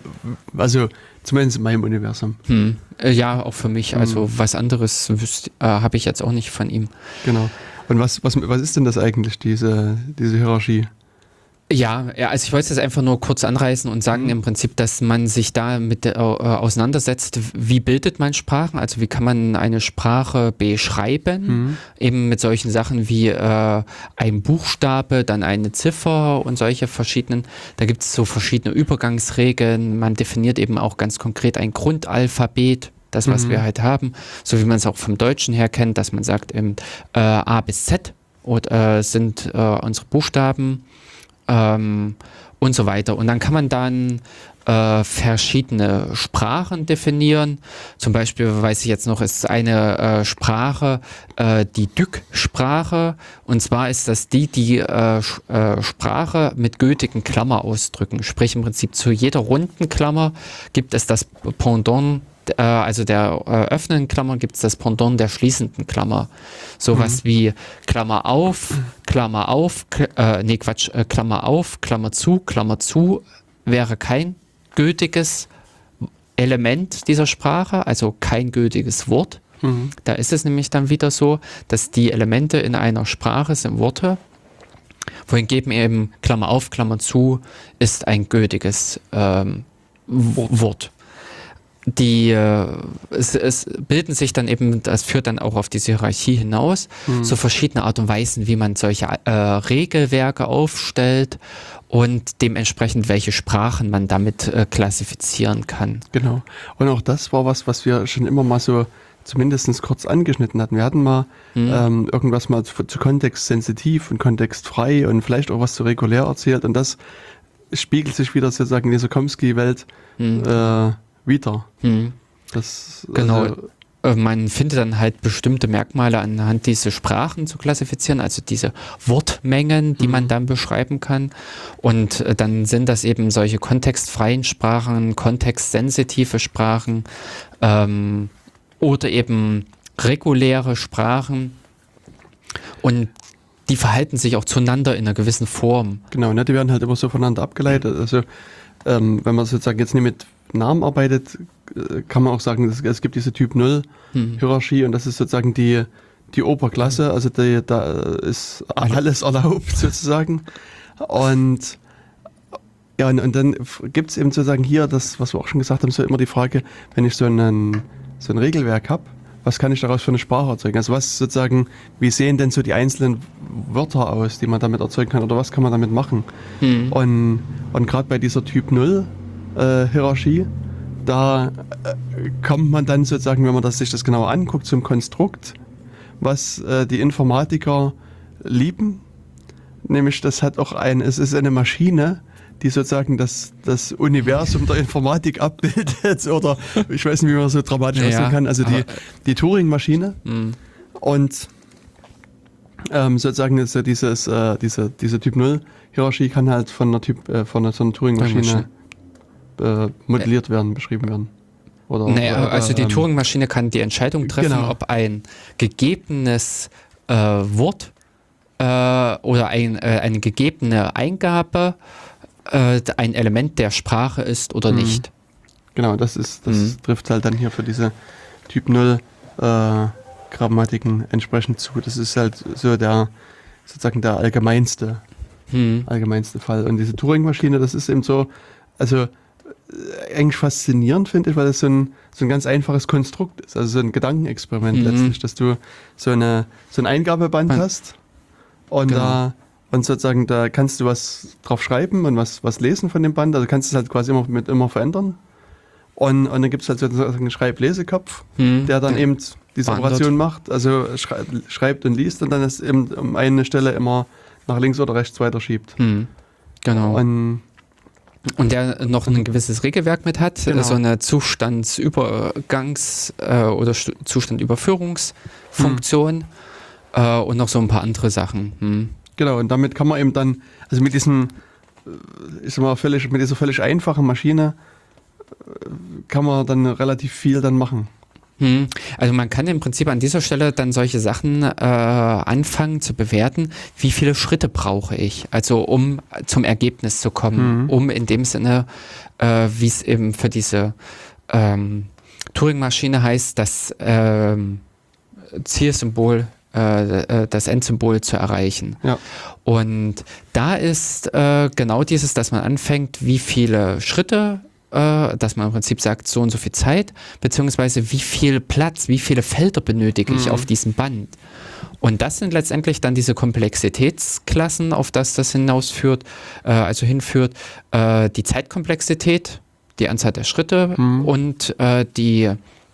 also zumindest in meinem Universum. Hm. Äh, ja, auch für mich. Also Hm. was anderes äh, habe ich jetzt auch nicht von ihm. Genau. Und was, was, was ist denn das eigentlich, diese, diese Hierarchie? Ja, ja, also ich wollte es jetzt einfach nur kurz anreißen und sagen Mhm. im Prinzip, dass man sich da mit äh, auseinandersetzt, wie bildet man Sprachen, also wie kann man eine Sprache beschreiben, Mhm. eben mit solchen Sachen wie äh, ein Buchstabe, dann eine Ziffer und solche verschiedenen, da gibt es so verschiedene Übergangsregeln, man definiert eben auch ganz konkret ein Grundalphabet, das was Mhm. wir halt haben, so wie man es auch vom Deutschen her kennt, dass man sagt eben äh, A bis Z und, äh, sind äh, unsere Buchstaben ähm, und so weiter. Und dann kann man dann äh, verschiedene Sprachen definieren. Zum Beispiel weiß ich jetzt noch, ist eine äh, Sprache äh, die Dück-Sprache. Und zwar ist das die, die äh, äh, Sprache mit gültigen Klammer ausdrücken. Sprich im Prinzip zu jeder runden Klammer gibt es das Pendant äh, also der äh, öffnenden Klammer gibt es das Pendant der schließenden Klammer. Sowas wie Klammer auf, Klammer auf, Kl äh, nee Quatsch, äh, Klammer auf, Klammer zu, Klammer zu wäre kein gültiges Element dieser Sprache, also kein gültiges Wort. Mhm. Da ist es nämlich dann wieder so, dass die Elemente in einer Sprache sind Worte, wohingegen eben Klammer auf, Klammer zu ist ein gültiges ähm, Wort. Die, äh, es, es bilden sich dann eben, das führt dann auch auf diese Hierarchie hinaus, Mhm. so verschiedene Art und Weisen, wie man solche äh, Regelwerke aufstellt und dementsprechend welche Sprachen man damit äh, klassifizieren kann. Genau. Und auch das war was, was wir schon immer mal so zumindest kurz angeschnitten hatten. Wir hatten mal Mhm. ähm, irgendwas mal zu, zu kontextsensitiv und kontextfrei und vielleicht auch was zu regulär erzählt. Und das spiegelt sich wieder sozusagen in dieser Komsky-Welt Hm. äh, wieder. Hm. Das, Genau. Also, Äh, Man findet dann halt bestimmte Merkmale anhand dieser Sprachen zu klassifizieren, also diese Wortmengen, die Mhm. man dann beschreiben kann. Und äh, dann sind das eben solche kontextfreien Sprachen, kontextsensitive Sprachen ähm, oder eben reguläre Sprachen. Und die verhalten sich auch zueinander in einer gewissen Form. Genau, ne, die werden halt immer so voneinander abgeleitet. Also ähm, wenn man sozusagen jetzt nicht mit Namen arbeitet, äh, kann man auch sagen, es, gibt diese Typ 0 Hm. Hierarchie und das ist sozusagen die, die Oberklasse, also die, da ist alles erlaubt sozusagen. Und ja, und, und dann gibt es eben sozusagen hier das, was wir auch schon gesagt haben, so immer die Frage, wenn ich so, einen, so ein Regelwerk habe, was kann ich daraus für eine Sprache erzeugen? Also was sozusagen, wie sehen denn so die einzelnen Wörter aus, die man damit erzeugen kann oder was kann man damit machen? Hm. Und, und gerade bei dieser Typ 0 äh, Hierarchie, da äh, kommt man dann sozusagen, wenn man das, sich das genauer anguckt, zum Konstrukt, was äh, die Informatiker lieben. Nämlich, das hat auch ein, es ist eine Maschine, die sozusagen das, das Universum der Informatik abbildet oder ich weiß nicht, wie man so dramatisch Ja, ausdrücken kann. Also die, aber- die Turing-Maschine. Hm. Und ähm, sozusagen ist ja dieses, äh, diese, diese Typ 0 Hierarchie kann halt von einer Typ, äh, von einer, so einer Turing-Maschine äh, modelliert werden, beschrieben werden. Oder, Naja, oder, also die ähm, Turing-Maschine kann die Entscheidung treffen, Genau. ob ein gegebenes äh, Wort äh, oder ein, äh, eine gegebene Eingabe äh, ein Element der Sprache ist oder Mhm. nicht. Genau, das ist, das Mhm. trifft halt dann hier für diese Typ 0 äh, Grammatiken entsprechend zu. Das ist halt so der sozusagen der allgemeinste, Hm. allgemeinste Fall. Und diese Turing-Maschine, das ist eben so, also eigentlich faszinierend, finde ich, weil das so ein, so ein ganz einfaches Konstrukt ist. Also so ein Gedankenexperiment Mhm. letztlich, dass du so, eine, so ein Eingabeband Man- hast und Genau. da und sozusagen da kannst du was drauf schreiben und was, was lesen von dem Band. Also kannst du es halt quasi immer mit immer verändern. Und, und dann gibt es halt sozusagen einen Schreib-Lesekopf, Hm. der dann eben diese Wandert. Operation macht, also schrei schreibt und liest und dann ist eben um eine Stelle immer nach links oder rechts weiter schiebt. Hm. Genau. Und Und der noch ein gewisses Regelwerk mit hat, Genau. so eine Zustandsübergangs- äh, oder Zustandüberführungsfunktion äh, und noch so ein paar andere Sachen. Hm. genau, und damit kann man eben dann, also mit diesen, äh, ich sag mal, völlig, mit dieser völlig einfachen Maschine äh, kann man dann relativ viel dann machen. Hm. Also man kann im Prinzip an dieser Stelle dann solche Sachen äh, anfangen zu bewerten, wie viele Schritte brauche ich, also um zum Ergebnis zu kommen, Mhm. um in dem Sinne, äh, wie es eben für diese ähm, Turing-Maschine heißt, das ähm, Zielsymbol, äh, äh, das Endsymbol zu erreichen. Ja. Und da ist äh, genau dieses, dass man anfängt, wie viele Schritte, äh, dass man im Prinzip sagt, so und so viel Zeit, beziehungsweise wie viel Platz, wie viele Felder benötige ich Mhm. auf diesem Band. Und das sind letztendlich dann diese Komplexitätsklassen, auf das das hinausführt, äh, also hinführt, äh, die Zeitkomplexität, die Anzahl der Schritte Mhm. und äh, die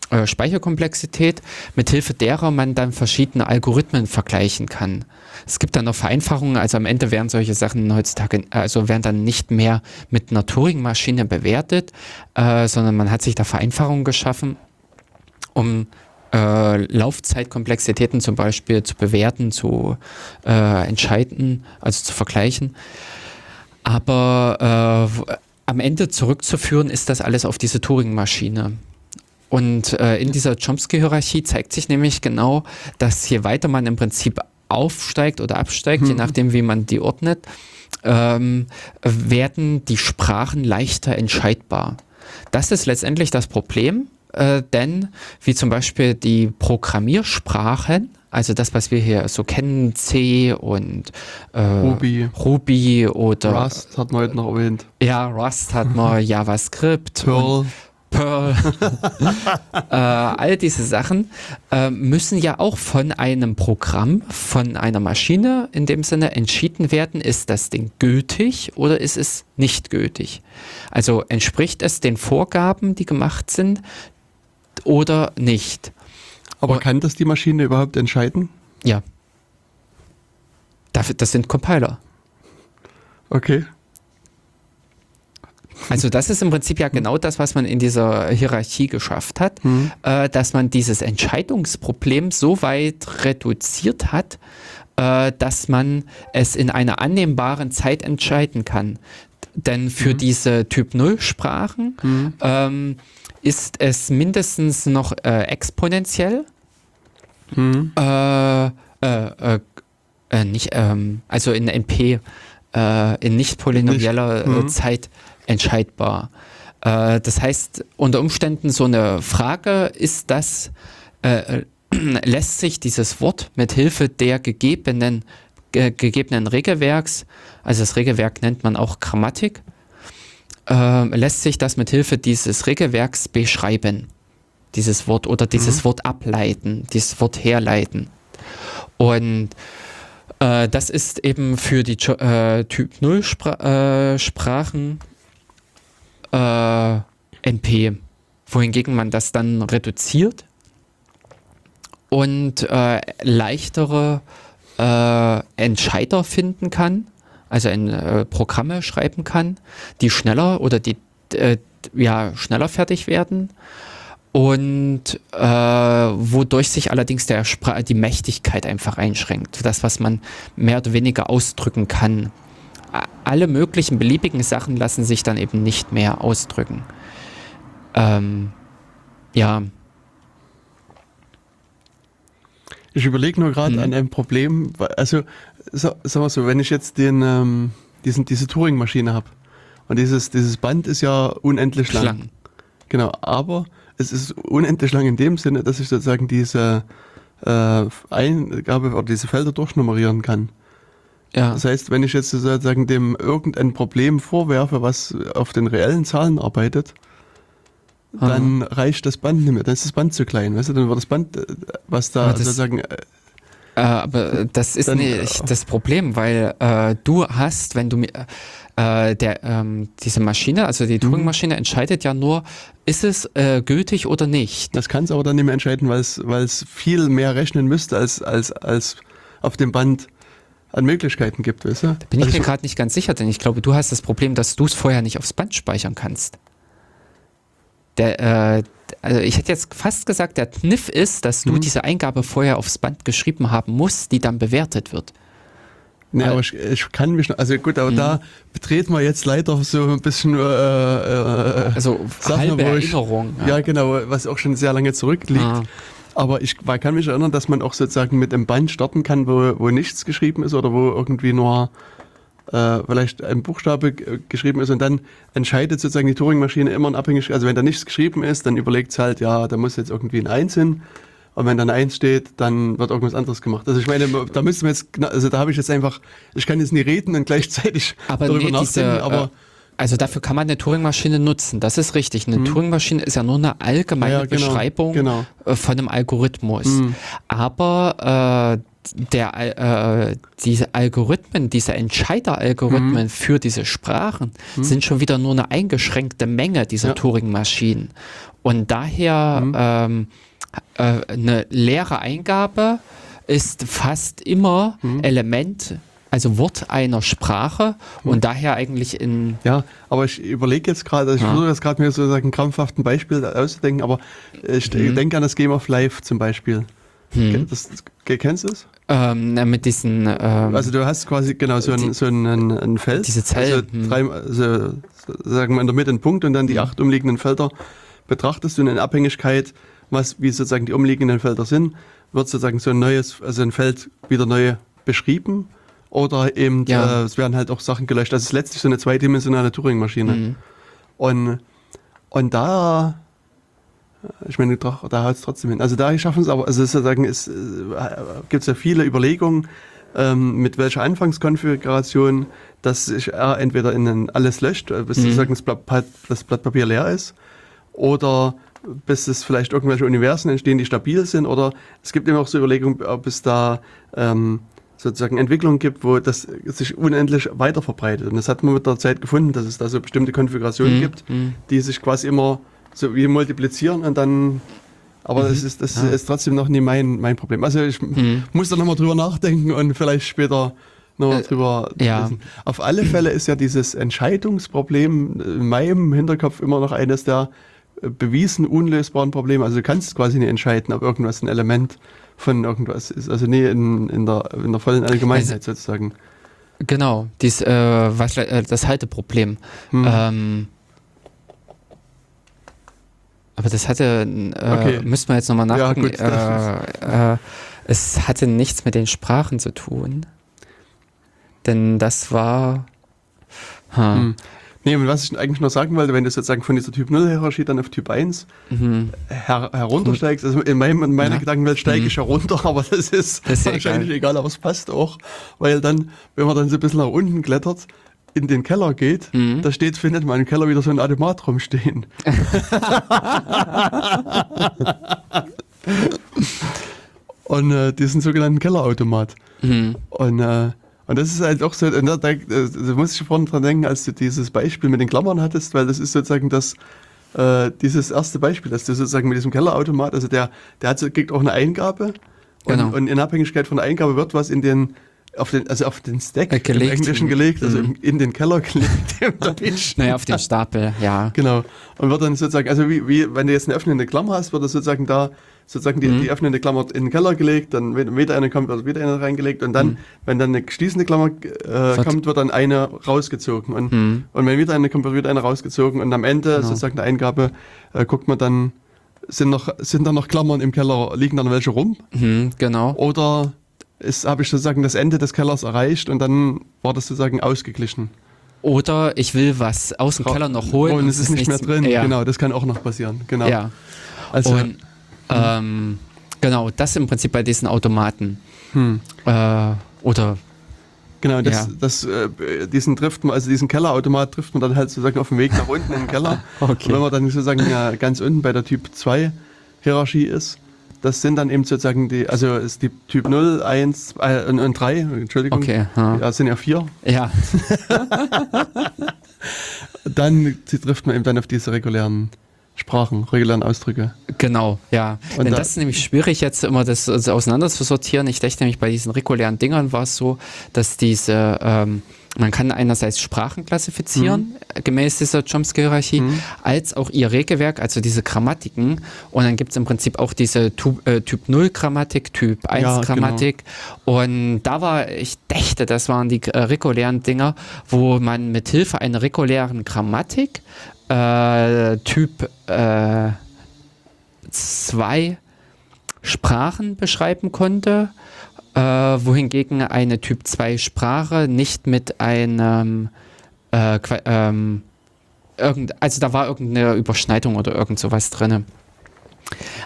äh, Speicherkomplexität, mithilfe derer man dann verschiedene Algorithmen vergleichen kann. Es gibt dann noch Vereinfachungen, also am Ende werden solche Sachen heutzutage, also werden dann nicht mehr mit einer Turing-Maschine bewertet, äh, sondern man hat sich da Vereinfachungen geschaffen, um äh, Laufzeitkomplexitäten zum Beispiel zu bewerten, zu äh, entscheiden, also zu vergleichen. Aber äh, am Ende zurückzuführen ist das alles auf diese Turing-Maschine. Und äh, in dieser Chomsky-Hierarchie zeigt sich nämlich genau, dass je weiter man im Prinzip aufsteigt oder absteigt, je Mhm. nachdem, wie man die ordnet, ähm, werden die Sprachen leichter entscheidbar. Das ist letztendlich das Problem, äh, denn wie zum Beispiel die Programmiersprachen, also das, was wir hier so kennen, C und äh, Ruby, Ruby oder Rust hat man heute noch erwähnt. ja, Rust hat man, JavaScript, und Perl. Pearl, äh, all diese Sachen äh, müssen ja auch von einem Programm, von einer Maschine in dem Sinne entschieden werden, ist das Ding gültig oder ist es nicht gültig? Also entspricht es den Vorgaben, die gemacht sind oder nicht? Aber Und- kann das die Maschine überhaupt entscheiden? Ja. Das sind Compiler. Okay. Also das ist im Prinzip ja genau das, was man in dieser Hierarchie geschafft hat, Mhm. äh, dass man dieses Entscheidungsproblem so weit reduziert hat, äh, dass man es in einer annehmbaren Zeit entscheiden kann. Denn für diese Typ 0 Sprachen Mhm. ähm, ist es mindestens noch äh, exponentiell Mhm. äh, äh, äh, nicht, ähm, also in NP, in nicht polynomieller Nicht, äh, mhm. Zeit entscheidbar. Äh, das heißt, unter Umständen so eine Frage, ist das, äh, lässt sich dieses Wort mit Hilfe der gegebenen, ge gegebenen Regelwerks, also das Regelwerk nennt man auch Grammatik, äh, lässt sich das mit Hilfe dieses Regelwerks beschreiben, dieses Wort oder dieses Wort ableiten, dieses Wort herleiten. Und äh, das ist eben für die äh, Typ 0 Spra äh, Sprachen äh, NP, wohingegen man das dann reduziert und äh, leichtere äh, Entscheider finden kann, also in äh, Programme schreiben kann, die schneller oder die äh, ja schneller fertig werden und äh, wodurch sich allerdings der die Mächtigkeit einfach einschränkt. Das, was man mehr oder weniger ausdrücken kann. Alle möglichen beliebigen Sachen lassen sich dann eben nicht mehr ausdrücken. Ähm, ja, Ich überlege nur gerade Mhm. an ein Problem, also sa- sagen wir so, wenn ich jetzt den, ähm, diesen, diese Turing-Maschine habe und dieses, dieses Band ist ja unendlich lang. Schlangen. Genau, aber es ist unendlich lang in dem Sinne, dass ich sozusagen diese äh, Eingabe oder diese Felder durchnummerieren kann. Ja. Das heißt, wenn ich jetzt sozusagen dem irgendein Problem vorwerfe, was auf den reellen Zahlen arbeitet, dann reicht das Band nicht mehr. Dann ist das Band zu klein. Weißt du, dann wird das Band, äh, was da das- sozusagen äh, Äh, aber das ist Dann, nicht äh, das Problem, weil äh, du hast, wenn du mir der ähm, diese Maschine, also Mhm. die Turing-Maschine entscheidet ja nur, ist es äh, gültig oder nicht. Das kann es aber dann nicht mehr entscheiden, weil es, weil es viel mehr rechnen müsste, als, als, als auf dem Band an Möglichkeiten gibt, weißt du? Bin ich Also mir gerade nicht ganz sicher, denn ich glaube, du hast das Problem, dass du es vorher nicht aufs Band speichern kannst. Der, äh, also ich hätte jetzt fast gesagt, der Kniff ist, dass du Mhm. diese Eingabe vorher aufs Band geschrieben haben musst, die dann bewertet wird. Nee, Weil- aber ich, ich kann mich noch, also gut, aber Mhm. da betreten wir jetzt leider so ein bisschen, äh, äh, Also Sachen, halbe wo ich- Erinnerung. ja. genau, was auch schon sehr lange zurückliegt. Ah. Aber ich man kann mich erinnern, dass man auch sozusagen mit einem Band starten kann, wo, wo nichts geschrieben ist oder wo irgendwie nur äh, vielleicht ein Buchstabe g- geschrieben ist und dann entscheidet sozusagen die Turing-Maschine immer in Abhängigkeit, also wenn da nichts geschrieben ist, dann überlegt es halt, ja, da muss jetzt irgendwie ein Eins hin. Und wenn dann ein Eins steht, dann wird irgendwas anderes gemacht. Also ich meine, da müssen wir jetzt, also da habe ich jetzt einfach, ich kann jetzt nie reden und gleichzeitig Aber darüber nee, diese, nachdenken, aber äh, also dafür kann man eine Turing-Maschine nutzen. Das ist richtig. Eine Turing-Maschine ist ja nur eine allgemeine Ja, genau, Beschreibung genau. äh, von einem Algorithmus. Mhm. Aber äh, der, äh, diese Algorithmen, diese Entscheideralgorithmen Mhm. für diese Sprachen sind schon wieder nur eine eingeschränkte Menge dieser Ja. Turing-Maschinen. Und daher Mhm. ähm, äh, eine leere Eingabe ist fast immer Mhm. Element, also Wort einer Sprache und daher eigentlich in Ja, aber ich überlege jetzt gerade, also ich Ja. versuche jetzt gerade mir sozusagen krampfhaft ein Beispiel auszudenken, aber ich Mhm. denke an das Game of Life zum Beispiel. hm, Das, kennst du es? ähm, mit diesen ähm, Also du hast quasi genau so ein, Die- so ein, ein, ein Feld. Diese Zellen, Also, hm. drei, also sagen wir in der Mitte einen Punkt und dann die Hm. acht umliegenden Felder betrachtest du und in Abhängigkeit, was, wie sozusagen die umliegenden Felder sind, wird sozusagen so ein neues, also ein Feld wieder neu beschrieben. Oder eben, Ja. äh, es werden halt auch Sachen gelöscht. Das ist letztlich so eine zweidimensionale Turing-Maschine. hm. Und, und da, ich meine, doch, da haut es trotzdem hin. Also da schaffen es aber, also sozusagen es, äh, gibt es ja viele Überlegungen, ähm, mit welcher Anfangskonfiguration, dass sich R entweder in ein alles löscht, äh, bis Mhm. sozusagen das Blatt, das Blatt Papier leer ist, oder bis es vielleicht irgendwelche Universen entstehen, die stabil sind, oder es gibt eben auch so Überlegungen, ob es da ähm, sozusagen Entwicklungen gibt, wo das sich unendlich weiter verbreitet. Und das hat man mit der Zeit gefunden, dass es da so bestimmte Konfigurationen Hm, gibt, hm. die sich quasi immer so wie multiplizieren und dann. Aber das, ist, das Ja. ist trotzdem noch nie mein, mein Problem. Also ich Hm. muss da nochmal drüber nachdenken und vielleicht später nochmal Äh, drüber ja. lesen. Auf alle Fälle ist ja dieses Entscheidungsproblem in meinem Hinterkopf immer noch eines der äh, bewiesen unlösbaren Probleme. Also du kannst quasi nicht entscheiden, ob irgendwas ein Element von irgendwas ist. Also nie in, in, der, in der vollen Allgemeinheit Also- sozusagen. Genau, dies, äh, was, äh, das Halteproblem. Hm. Ähm, aber das hatte, äh, Okay. müssten wir jetzt nochmal Ja, nachgucken. gut, das äh, äh, es hatte nichts mit den Sprachen zu tun. denn das war. Ha. Hm. Nee, und was ich eigentlich noch sagen wollte, wenn du sozusagen von dieser Typ 0 Hierarchie dann auf Typ 1 Mhm. her heruntersteigst, also in, meinem, in meiner Ja. Gedankenwelt steige Mhm. ich herunter, aber das ist, Das ist wahrscheinlich egal. aber es passt auch, weil dann, wenn man dann so ein bisschen nach unten klettert, in den Keller geht, Mhm. da steht, findet man im Keller wieder so ein Automat rumstehen. und äh, diesen sogenannten Kellerautomat. Mhm. Und, äh, und das ist halt auch so, da, da, da muss ich vorhin dran denken, als du dieses Beispiel mit den Klammern hattest, weil das ist sozusagen das, äh, dieses erste Beispiel, dass du sozusagen mit diesem Kellerautomat, also der, der hat, so- kriegt auch eine Eingabe und, Genau. und in Abhängigkeit von der Eingabe wird was in den, auf den, also auf den Stack Äh, gelegt. im Englischen gelegt, also Mhm. in den Keller gelegt. im. Naja, auf den Stapel, ja. Genau. Und wird dann sozusagen, also wie, wie wenn du jetzt eine öffnende Klammer hast, wird das sozusagen da sozusagen die, Mhm. die öffnende Klammer in den Keller gelegt, dann wieder eine kommt, wird wieder eine reingelegt und dann, Mhm. wenn dann eine schließende Klammer äh, kommt, wird dann eine rausgezogen. Und, Mhm. und wenn wieder eine kommt, wird wieder eine rausgezogen und am Ende Genau. sozusagen der Eingabe äh, guckt man dann, sind noch, sind da noch Klammern im Keller, liegen da noch welche rum? Mhm, genau. Oder ist, habe ich sozusagen das Ende des Kellers erreicht und dann war das sozusagen ausgeglichen. Oder ich will was aus dem Keller noch holen. und es ist nicht mehr drin. Ja. Genau, das kann auch noch passieren. Genau. Ja. Also, Und ähm, genau, das im Prinzip bei diesen Automaten. hm. Äh, oder Genau, das, Ja. das, äh, diesen trifft man, also diesen Kellerautomat trifft man dann halt sozusagen auf dem Weg nach unten in den Keller. Okay. Und wenn man dann sozusagen ja, ganz unten bei der Typ 2 Hierarchie ist, das sind dann eben sozusagen die, also ist die Typ 0, 1 äh, und, und 3, Entschuldigung. Okay, ja. Es sind ja vier. ja, Dann trifft man eben dann auf diese regulären Sprachen, regulären Ausdrücke. genau, ja. Und Denn da- das ist nämlich schwierig, jetzt immer das also auseinander zu sortieren. Ich dachte nämlich, bei diesen regulären Dingern war es so, dass diese, ähm, man kann einerseits Sprachen klassifizieren, äh, gemäß dieser Chomsky-Hierarchie, Mhm. als auch ihr Regelwerk, also diese Grammatiken. Und dann gibt es im Prinzip auch diese Tu- äh, Typ 0 Grammatik, Typ 1 Ja, Grammatik. Und da war, ich dächte, das waren die äh, regulären Dinger, wo man mit Hilfe einer regulären Grammatik äh, Typ äh, zwei Sprachen beschreiben konnte, äh, wohingegen eine Typ 2 Sprache nicht mit einem äh, ähm, irgend, also da war irgendeine Überschneidung oder irgend sowas drin.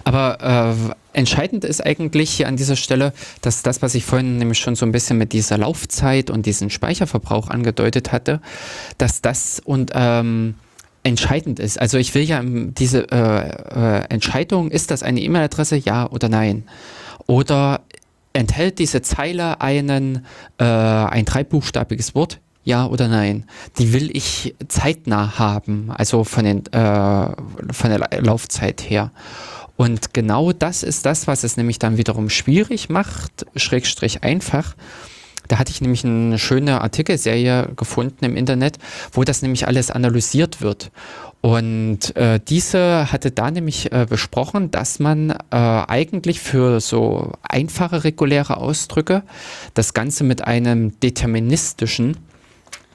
Aber äh, entscheidend ist eigentlich hier an dieser Stelle, dass das, was ich vorhin nämlich schon so ein bisschen mit dieser Laufzeit und diesem Speicherverbrauch angedeutet hatte, dass das und ähm, entscheidend ist. Also ich will ja ähm, diese äh, äh, Entscheidung, ist das eine E-Mail-Adresse, ja oder nein? Oder enthält diese Zeile einen, äh, ein dreibuchstabiges Wort, ja oder nein? Die will ich zeitnah haben, also von, den, äh, von der La- Laufzeit her. Und genau das ist das, was es nämlich dann wiederum schwierig macht, schrägstrich einfach. Da hatte ich nämlich eine schöne Artikelserie gefunden im Internet, wo das nämlich alles analysiert wird. Und äh, diese hatte da nämlich äh, besprochen, dass man äh, eigentlich für so einfache reguläre Ausdrücke das Ganze mit einem deterministischen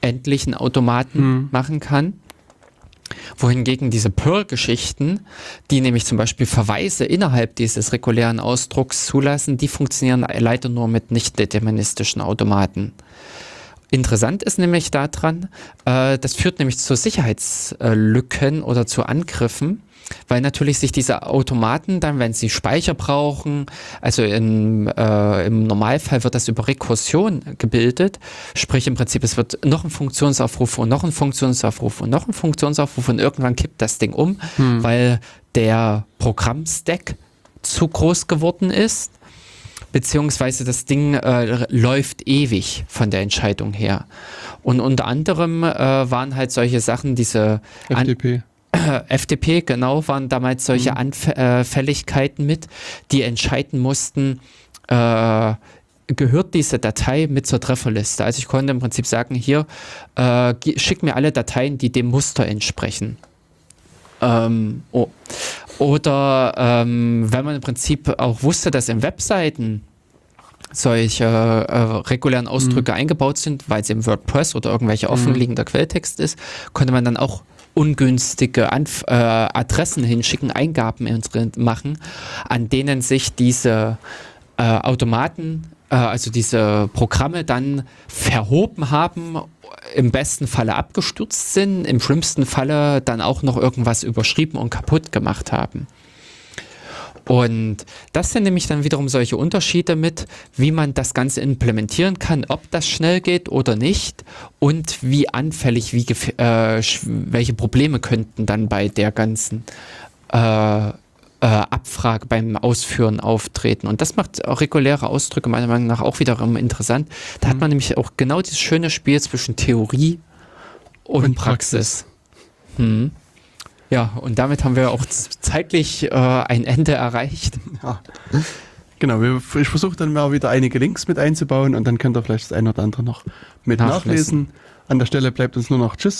endlichen Automaten Hm. machen kann. Wohingegen diese Perl-Geschichten, die nämlich zum Beispiel Verweise innerhalb dieses regulären Ausdrucks zulassen, die funktionieren leider nur mit nicht deterministischen Automaten. Interessant ist nämlich daran, äh, das führt nämlich zu Sicherheitslücken oder zu Angriffen, weil natürlich sich diese Automaten dann, wenn sie Speicher brauchen, also in, äh, im Normalfall wird das über Rekursion gebildet, sprich im Prinzip es wird noch ein Funktionsaufruf und noch ein Funktionsaufruf und noch ein Funktionsaufruf und irgendwann kippt das Ding um, Hm. weil der Programmstack zu groß geworden ist beziehungsweise das Ding äh, läuft ewig von der Entscheidung her. Und unter anderem äh, waren halt solche Sachen, diese An FDP. äh, FDP, genau, waren damals solche Mhm. Anfälligkeiten mit, die entscheiden mussten, äh, gehört diese Datei mit zur Trefferliste. Also ich konnte im Prinzip sagen, hier, äh, schick mir alle Dateien, die dem Muster entsprechen. Ähm, oh. Oder ähm, wenn man im Prinzip auch wusste, dass in Webseiten solche äh, regulären Ausdrücke eingebaut sind, weil es im WordPress oder irgendwelche offenliegender Quelltext ist, konnte man dann auch ungünstige Anf äh, Adressen hinschicken, Eingaben machen, an denen sich diese äh, Automaten äh, also diese Programme dann verhoben haben, im besten Falle abgestürzt sind, im schlimmsten Falle dann auch noch irgendwas überschrieben und kaputt gemacht haben. Und das sind nämlich dann wiederum solche Unterschiede mit, wie man das Ganze implementieren kann, ob das schnell geht oder nicht und wie anfällig, wie äh, welche Probleme könnten dann bei der ganzen äh, äh, Abfrage beim Ausführen auftreten. Und das macht reguläre Ausdrücke meiner Meinung nach auch wiederum interessant. Da mhm. hat man nämlich auch genau dieses schöne Spiel zwischen Theorie und, und Praxis. Praxis. Hm. Ja, und damit haben wir auch zeitlich äh, ein Ende erreicht. Ja. Genau, ich versuche dann mal wieder einige Links mit einzubauen und dann könnt ihr vielleicht das eine oder andere noch mit nachlesen. nachlesen. An der Stelle bleibt uns nur noch Tschüss